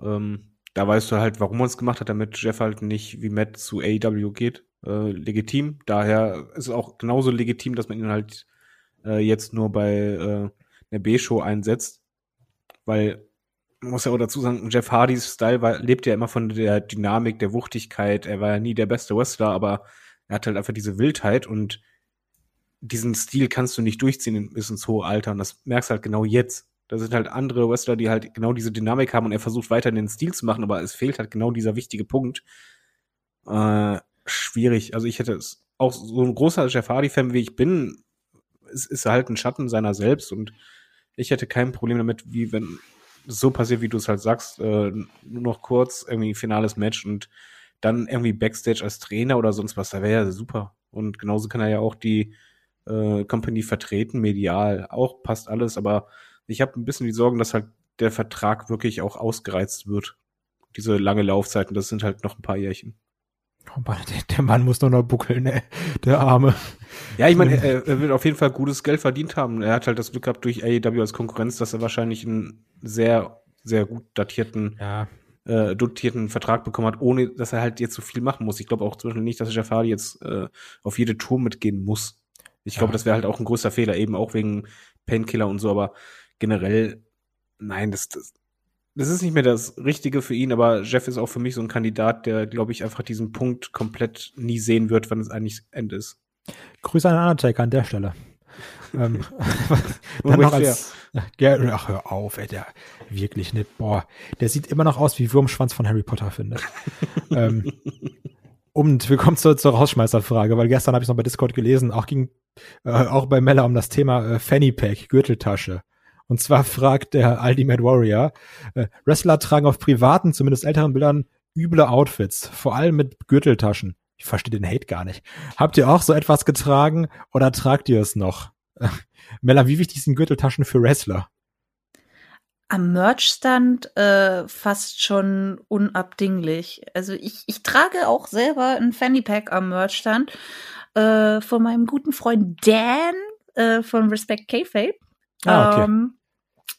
D: Ähm, da weißt du halt, warum er es gemacht hat, damit Jeff halt nicht wie Matt zu AEW geht. Äh, legitim. Daher ist es auch genauso legitim, dass man ihn halt äh, jetzt nur bei äh, einer B-Show einsetzt. Weil man muss ja auch dazu sagen, Jeff Hardys Style war, lebt ja immer von der Dynamik, der Wuchtigkeit. Er war ja nie der beste Wrestler, aber er hat halt einfach diese Wildheit und diesen Stil kannst du nicht durchziehen bis ins hohe Alter. Und das merkst du halt genau jetzt. Da sind halt andere Wrestler, die halt genau diese Dynamik haben und er versucht weiter den Stil zu machen, aber es fehlt halt genau dieser wichtige Punkt. Äh, schwierig. Also ich hätte es auch so ein großer Jeff Hardy-Fan wie ich bin, ist, ist halt ein Schatten seiner selbst und ich hätte kein Problem damit, wie wenn so passiert, wie du es halt sagst, äh, nur noch kurz irgendwie finales Match und dann irgendwie Backstage als Trainer oder sonst was, da wäre ja super. Und genauso kann er ja auch die äh, Company vertreten, medial. Auch passt alles, aber ich habe ein bisschen die Sorgen, dass halt der Vertrag wirklich auch ausgereizt wird. Diese lange Laufzeiten, das sind halt noch ein paar Jährchen.
B: Oh Mann, der, der, Mann muss doch noch buckeln, ne? der Arme.
D: Ja, ich meine, er, er, wird auf jeden Fall gutes Geld verdient haben. Er hat halt das Glück gehabt durch AEW als Konkurrenz, dass er wahrscheinlich einen sehr, sehr gut datierten, ja. Äh, dotierten Vertrag bekommen hat, ohne dass er halt jetzt so viel machen muss. Ich glaube auch zum Beispiel nicht, dass Jeff Hardy jetzt äh, auf jede Tour mitgehen muss. Ich glaube, ja. das wäre halt auch ein größer Fehler, eben auch wegen Painkiller und so, aber generell, nein, das, das, das ist nicht mehr das Richtige für ihn, aber Jeff ist auch für mich so ein Kandidat, der, glaube ich, einfach diesen Punkt komplett nie sehen wird, wann es eigentlich Ende ist.
B: Grüße an Undertaker an der Stelle. ähm, dann als, ach, hör auf, ey, der wirklich nicht, boah, der sieht immer noch aus wie Wurmschwanz von Harry Potter, finde ähm, und wir kommen zur, zur Rausschmeißerfrage, weil gestern habe ich noch bei Discord gelesen, auch ging äh, auch bei Mella um das Thema äh, Fanny Pack, Gürteltasche. Und zwar fragt der Ultimate Warrior, äh, Wrestler tragen auf privaten, zumindest älteren Bildern üble Outfits, vor allem mit Gürteltaschen. Ich verstehe den Hate gar nicht. Habt ihr auch so etwas getragen oder tragt ihr es noch? Mella, wie wichtig sind Gürteltaschen für Wrestler?
C: Am Merchstand äh, fast schon unabdinglich. Also ich, ich trage auch selber ein Fanny Pack am Merchstand äh, von meinem guten Freund Dan äh, von Respect K-Fape. Ah, okay. Ähm,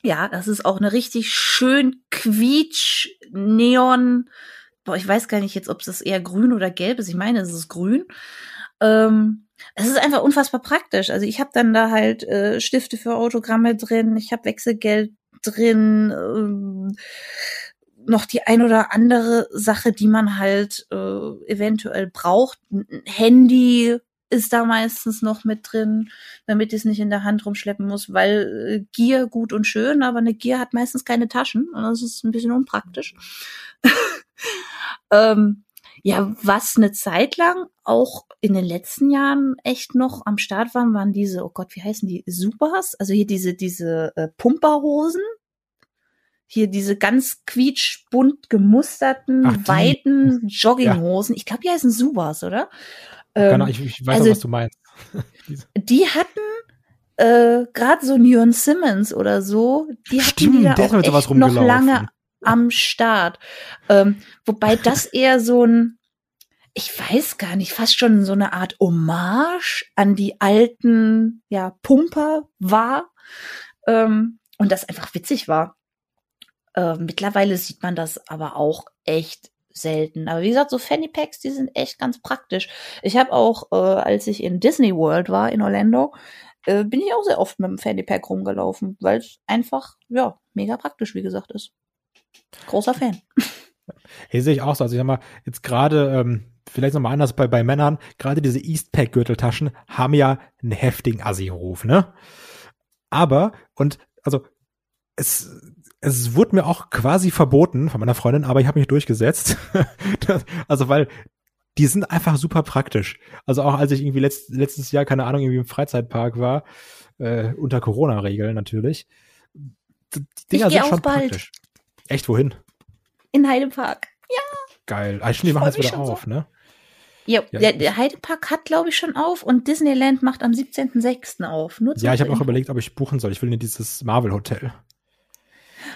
C: ja, das ist auch eine richtig schön quietsch Neon. Boah, ich weiß gar nicht jetzt, ob das eher grün oder gelb ist. Ich meine, es ist grün. Ähm, es ist einfach unfassbar praktisch. Also ich habe dann da halt äh, Stifte für Autogramme drin, ich habe Wechselgeld drin, ähm, noch die ein oder andere Sache, die man halt äh, eventuell braucht. Ein Handy, ist da meistens noch mit drin, damit ich es nicht in der Hand rumschleppen muss, weil äh, Gier gut und schön, aber eine Gier hat meistens keine Taschen und das ist ein bisschen unpraktisch. ähm, ja, was eine Zeit lang auch in den letzten Jahren echt noch am Start waren, waren diese, oh Gott, wie heißen die? Supers? Also hier diese, diese äh, Pumperhosen. Hier diese ganz quietschbunt gemusterten, Ach, weiten Jogginghosen. Ja. Ich glaube, die heißen Subas, oder?
B: Ähm, ich, ich weiß also, auch, was du meinst.
C: die hatten äh, gerade so Neon Simmons oder so, die hatten die da auch echt noch lange am Start. Ähm, wobei das eher so ein, ich weiß gar nicht, fast schon so eine Art Hommage an die alten, ja, Pumper war. Ähm, und das einfach witzig war. Äh, mittlerweile sieht man das aber auch echt selten. Aber wie gesagt, so Fanny Packs, die sind echt ganz praktisch. Ich habe auch, äh, als ich in Disney World war in Orlando, äh, bin ich auch sehr oft mit dem Fanny Pack rumgelaufen, weil es einfach, ja, mega praktisch, wie gesagt, ist. Großer Fan.
B: Hier sehe ich auch so. Also ich sag mal, jetzt gerade, ähm, vielleicht nochmal anders bei, bei Männern, gerade diese Eastpack-Gürteltaschen haben ja einen heftigen Assi-Ruf, ne? Aber, und also es es wurde mir auch quasi verboten von meiner Freundin, aber ich habe mich durchgesetzt. also weil die sind einfach super praktisch. Also auch als ich irgendwie letzt, letztes Jahr, keine Ahnung, irgendwie im Freizeitpark war, äh, unter Corona-Regeln natürlich.
C: Die Dinger ich sind schon bald. praktisch.
B: Echt, wohin?
C: In Heidepark. Ja.
B: Geil. Stimmt, die machen jetzt wieder auf, so. ne?
C: Ja, ja, der, der Heidepark hat, glaube ich, schon auf und Disneyland macht am 17.06. auf.
B: Nur ja, ich habe auch überlegt, ob ich buchen soll. Ich will in dieses Marvel-Hotel.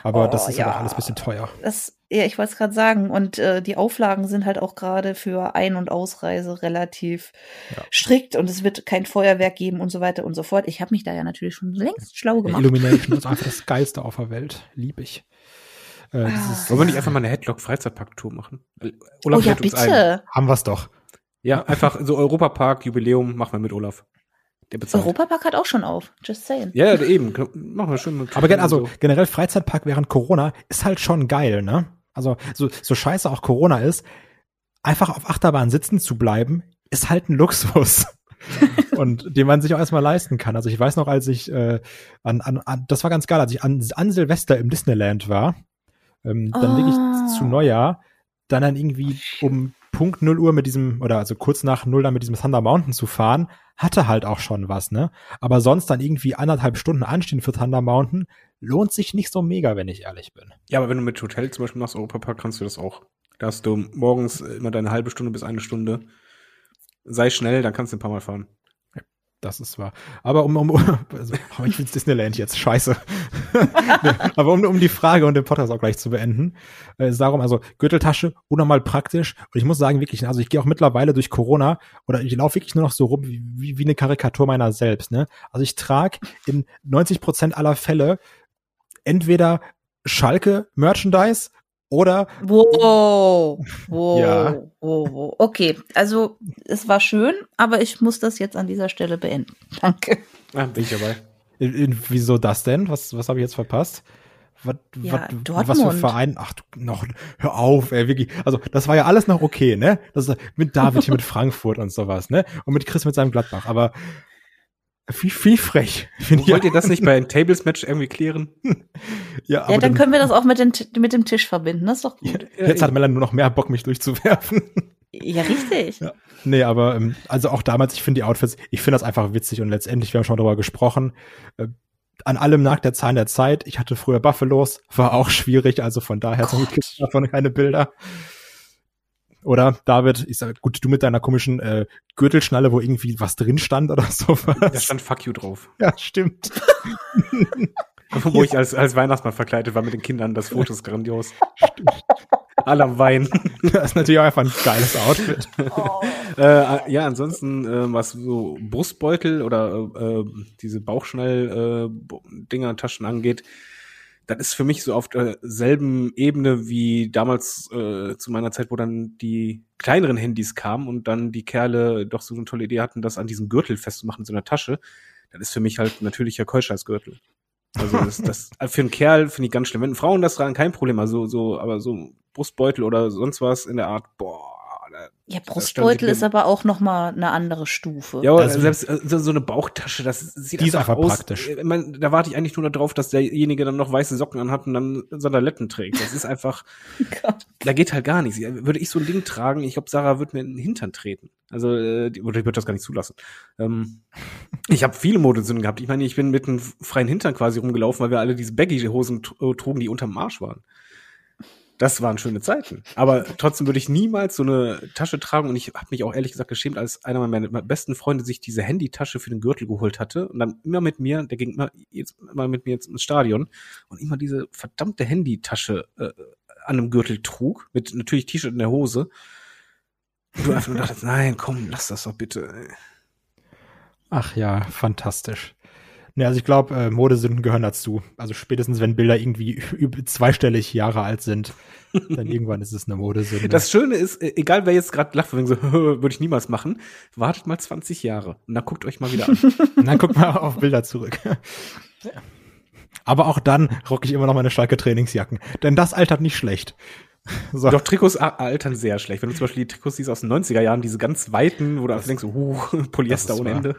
B: Aber
C: Oh,
B: das ist ja
C: ja.
B: auch alles ein bisschen teuer.
C: Das, ja, ich wollte es gerade sagen. Und äh, die Auflagen sind halt auch gerade für Ein- und Ausreise relativ
B: Ja.
C: strikt und es wird kein Feuerwerk geben und so weiter und so fort. Ich habe mich da ja natürlich schon längst schlau
B: Ja,
C: gemacht.
B: Illumination ist einfach das Geilste auf der Welt. Lieb ich. Äh,
C: Ah.
B: dieses,
D: Wollen wir nicht einfach mal eine Headlock-Freizeitpark-Tour machen?
C: oh
D: Olaf
C: ja,
D: lädt uns ein.
C: bitte.
B: haben wir's doch.
D: Ja, einfach so Europapark, Jubiläum, machen wir mit Olaf. Der bezahlt.
C: Europapark hat auch schon auf. Just saying.
D: Ja, ja, eben. Machen wir schon. eine
B: Aber gen also
D: so.
B: generell Freizeitpark während Corona ist halt schon geil, ne? Also so, so scheiße auch Corona ist, einfach auf Achterbahn sitzen zu bleiben, ist halt ein Luxus. und den man sich auch erstmal leisten kann. Also ich weiß noch, als ich äh, an, an, an das war ganz geil, als ich an, an Silvester im Disneyland war, ähm, dann leg
C: Ah.
B: ich zu Neujahr, dann dann irgendwie um Punkt 0 Uhr mit diesem, oder also kurz nach 0 dann mit diesem Thunder Mountain zu fahren, hatte halt auch schon was, ne? Aber sonst dann irgendwie anderthalb Stunden anstehen für Thunder Mountain, lohnt sich nicht so mega, wenn ich ehrlich bin.
D: Ja, aber wenn du mit Hotel zum Beispiel machst, Europapark, kannst du das auch. Da hast du morgens immer deine halbe Stunde bis eine Stunde. Sei schnell, dann kannst du ein paar Mal fahren.
B: Das ist wahr. Aber um, um also, oh, ich will's Disneyland jetzt, scheiße. Aber um, um die Frage und den Podcast auch gleich zu beenden, äh, ist darum, also Gürteltasche, unnormal praktisch. Und ich muss sagen, wirklich, also ich gehe auch mittlerweile durch Corona oder ich laufe wirklich nur noch so rum wie, wie, wie eine Karikatur meiner selbst. Ne? Also ich trage in 90 Prozent aller Fälle entweder Schalke Merchandise oder
C: Wow, wow,
B: Ja.
C: wow, wow. Okay, also es war schön, aber ich muss das jetzt an dieser Stelle beenden. Danke.
D: Ah, bin ich dabei.
B: In, in, wieso das denn? Was, was habe ich jetzt verpasst? Was,
C: Ja,
B: was, was für Verein? Ach, du, noch, hör auf, ey, wirklich. Also, das war ja alles noch okay, ne? Das ist mit David hier mit Frankfurt und sowas, ne? Und mit Chris mit seinem Gladbach. Aber viel, viel frech.
D: Wollt ihr das nicht bei einem Tables-Match irgendwie klären?
B: Ja, aber
C: Ja, dann können wir das auch mit, den, mit dem Tisch verbinden. Das ist doch gut.
B: jetzt hat Melanie nur noch mehr Bock, mich durchzuwerfen.
C: Ja, richtig.
B: Ja. Nee, aber ähm, also auch damals, ich finde die Outfits, ich finde das einfach witzig und letztendlich, wir haben schon darüber gesprochen, äh, an allem nagt der Zahn der Zeit. Ich hatte früher Buffalos, war auch schwierig, also von daher zum Glück gibt's davon keine Bilder. Oder David, ich sag, gut, du mit deiner komischen äh, Gürtelschnalle, wo irgendwie was drin stand oder sowas.
D: Da stand Fuck you drauf.
B: ja, stimmt.
D: Wo ich als, als Weihnachtsmann verkleidet war mit den Kindern. Das Foto ist grandios. Alle am Weinen.
B: Das ist natürlich auch einfach ein geiles Outfit.
D: äh, ja, ansonsten, äh, was so Brustbeutel oder äh, diese Bauchschnell-Dinger, Taschen angeht, das ist für mich so auf derselben Ebene wie damals äh, zu meiner Zeit, wo dann die kleineren Handys kamen und dann die Kerle doch so eine tolle Idee hatten, das an diesem Gürtel festzumachen in so einer Tasche. Das ist für mich halt natürlicher Keuscheißgürtel. Also das, das also für einen Kerl finde ich ganz schlimm. Wenn Frauen das tragen, kein Problem. Also so, aber so Brustbeutel oder sonst was in der Art, boah.
C: Ja, Brustbeutel ist aber auch noch mal eine andere Stufe.
D: ja, aber
B: Also-
D: selbst äh, so so eine Bauchtasche, das sieht
B: Die ist
D: einfach, aus.
B: praktisch.
D: Ich mein, da warte ich eigentlich nur darauf, dass derjenige dann noch weiße Socken anhat und dann Sandaletten trägt. Das ist einfach,
C: Gott.
D: da geht halt gar nichts. Würde ich so ein Ding tragen, ich glaube, Sarah würde mir in den Hintern treten. Also, äh, die, oder ich würde das gar nicht zulassen. Ähm, ich habe viele Modesünden gehabt. Ich meine, ich bin mit einem freien Hintern quasi rumgelaufen, weil wir alle diese Baggy-Hosen tr- trugen, die unterm Arsch waren. Das waren schöne Zeiten. Aber trotzdem würde ich niemals so eine Tasche tragen und ich habe mich auch ehrlich gesagt geschämt, als einer meiner besten Freunde sich diese Handytasche für den Gürtel geholt hatte und dann immer mit mir, der ging immer, jetzt, immer mit mir jetzt ins Stadion und immer diese verdammte Handytasche äh, an einem Gürtel trug, mit natürlich T-Shirt in der Hose. Und du einfach nur dachtest, nein, komm, lass das doch bitte.
B: Ach ja, fantastisch. Ne, also ich glaube, äh, Modesünden gehören dazu. Also spätestens, wenn Bilder irgendwie zweistellig Jahre alt sind, dann irgendwann ist es eine Modesünde.
D: Das Schöne ist, äh, egal wer jetzt gerade lacht, so, würde ich niemals machen, wartet mal 20 Jahre und dann guckt euch mal wieder an.
B: Und dann guck mal auf Bilder zurück. Aber auch dann rocke ich immer noch meine Schalke Trainingsjacken. Denn das altert nicht schlecht. So.
D: Doch Trikots altern sehr schlecht. Wenn du zum Beispiel die Trikots siehst aus den 90er Jahren, diese ganz weiten, wo du einfach denkst, so, huh, Polyester ohne. Ende.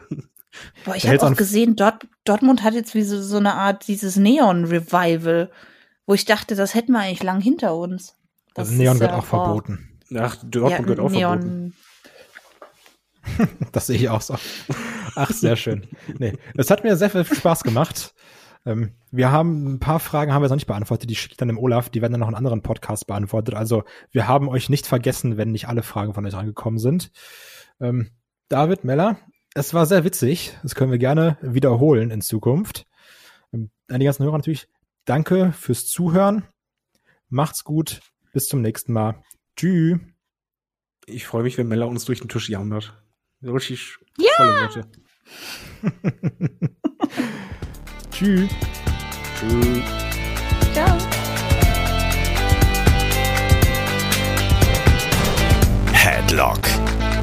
C: Boah, ich habe auch gesehen, Dort, Dortmund hat jetzt wie so, so eine Art dieses Neon-Revival, wo ich dachte, das hätten wir eigentlich lang hinter uns. Das
B: Also Neon wird
C: ja-
B: auch
C: boah.
B: verboten.
D: Ach, Dortmund
C: Ja,
D: wird auch
C: Neon.
D: verboten.
B: Das sehe ich auch so. Ach, sehr schön. Nee, es hat mir sehr viel Spaß gemacht. Ähm, wir haben ein paar Fragen haben wir noch nicht beantwortet, die schicke ich dann im Olaf, die werden dann noch in anderen Podcasts beantwortet. Also wir haben euch nicht vergessen, wenn nicht alle Fragen von euch angekommen sind. Ähm, David, Meller, es war sehr witzig. Das können wir gerne wiederholen in Zukunft. Ähm, an die ganzen Hörer natürlich, danke fürs Zuhören. Macht's gut. Bis zum nächsten Mal. Tschüss.
D: Ich freue mich, wenn Mella uns durch den Tisch jammert. Richtig
C: Ja!
D: volle Worte.
B: Tschüss.
D: Tschüss.
C: Ciao.
A: Headlock,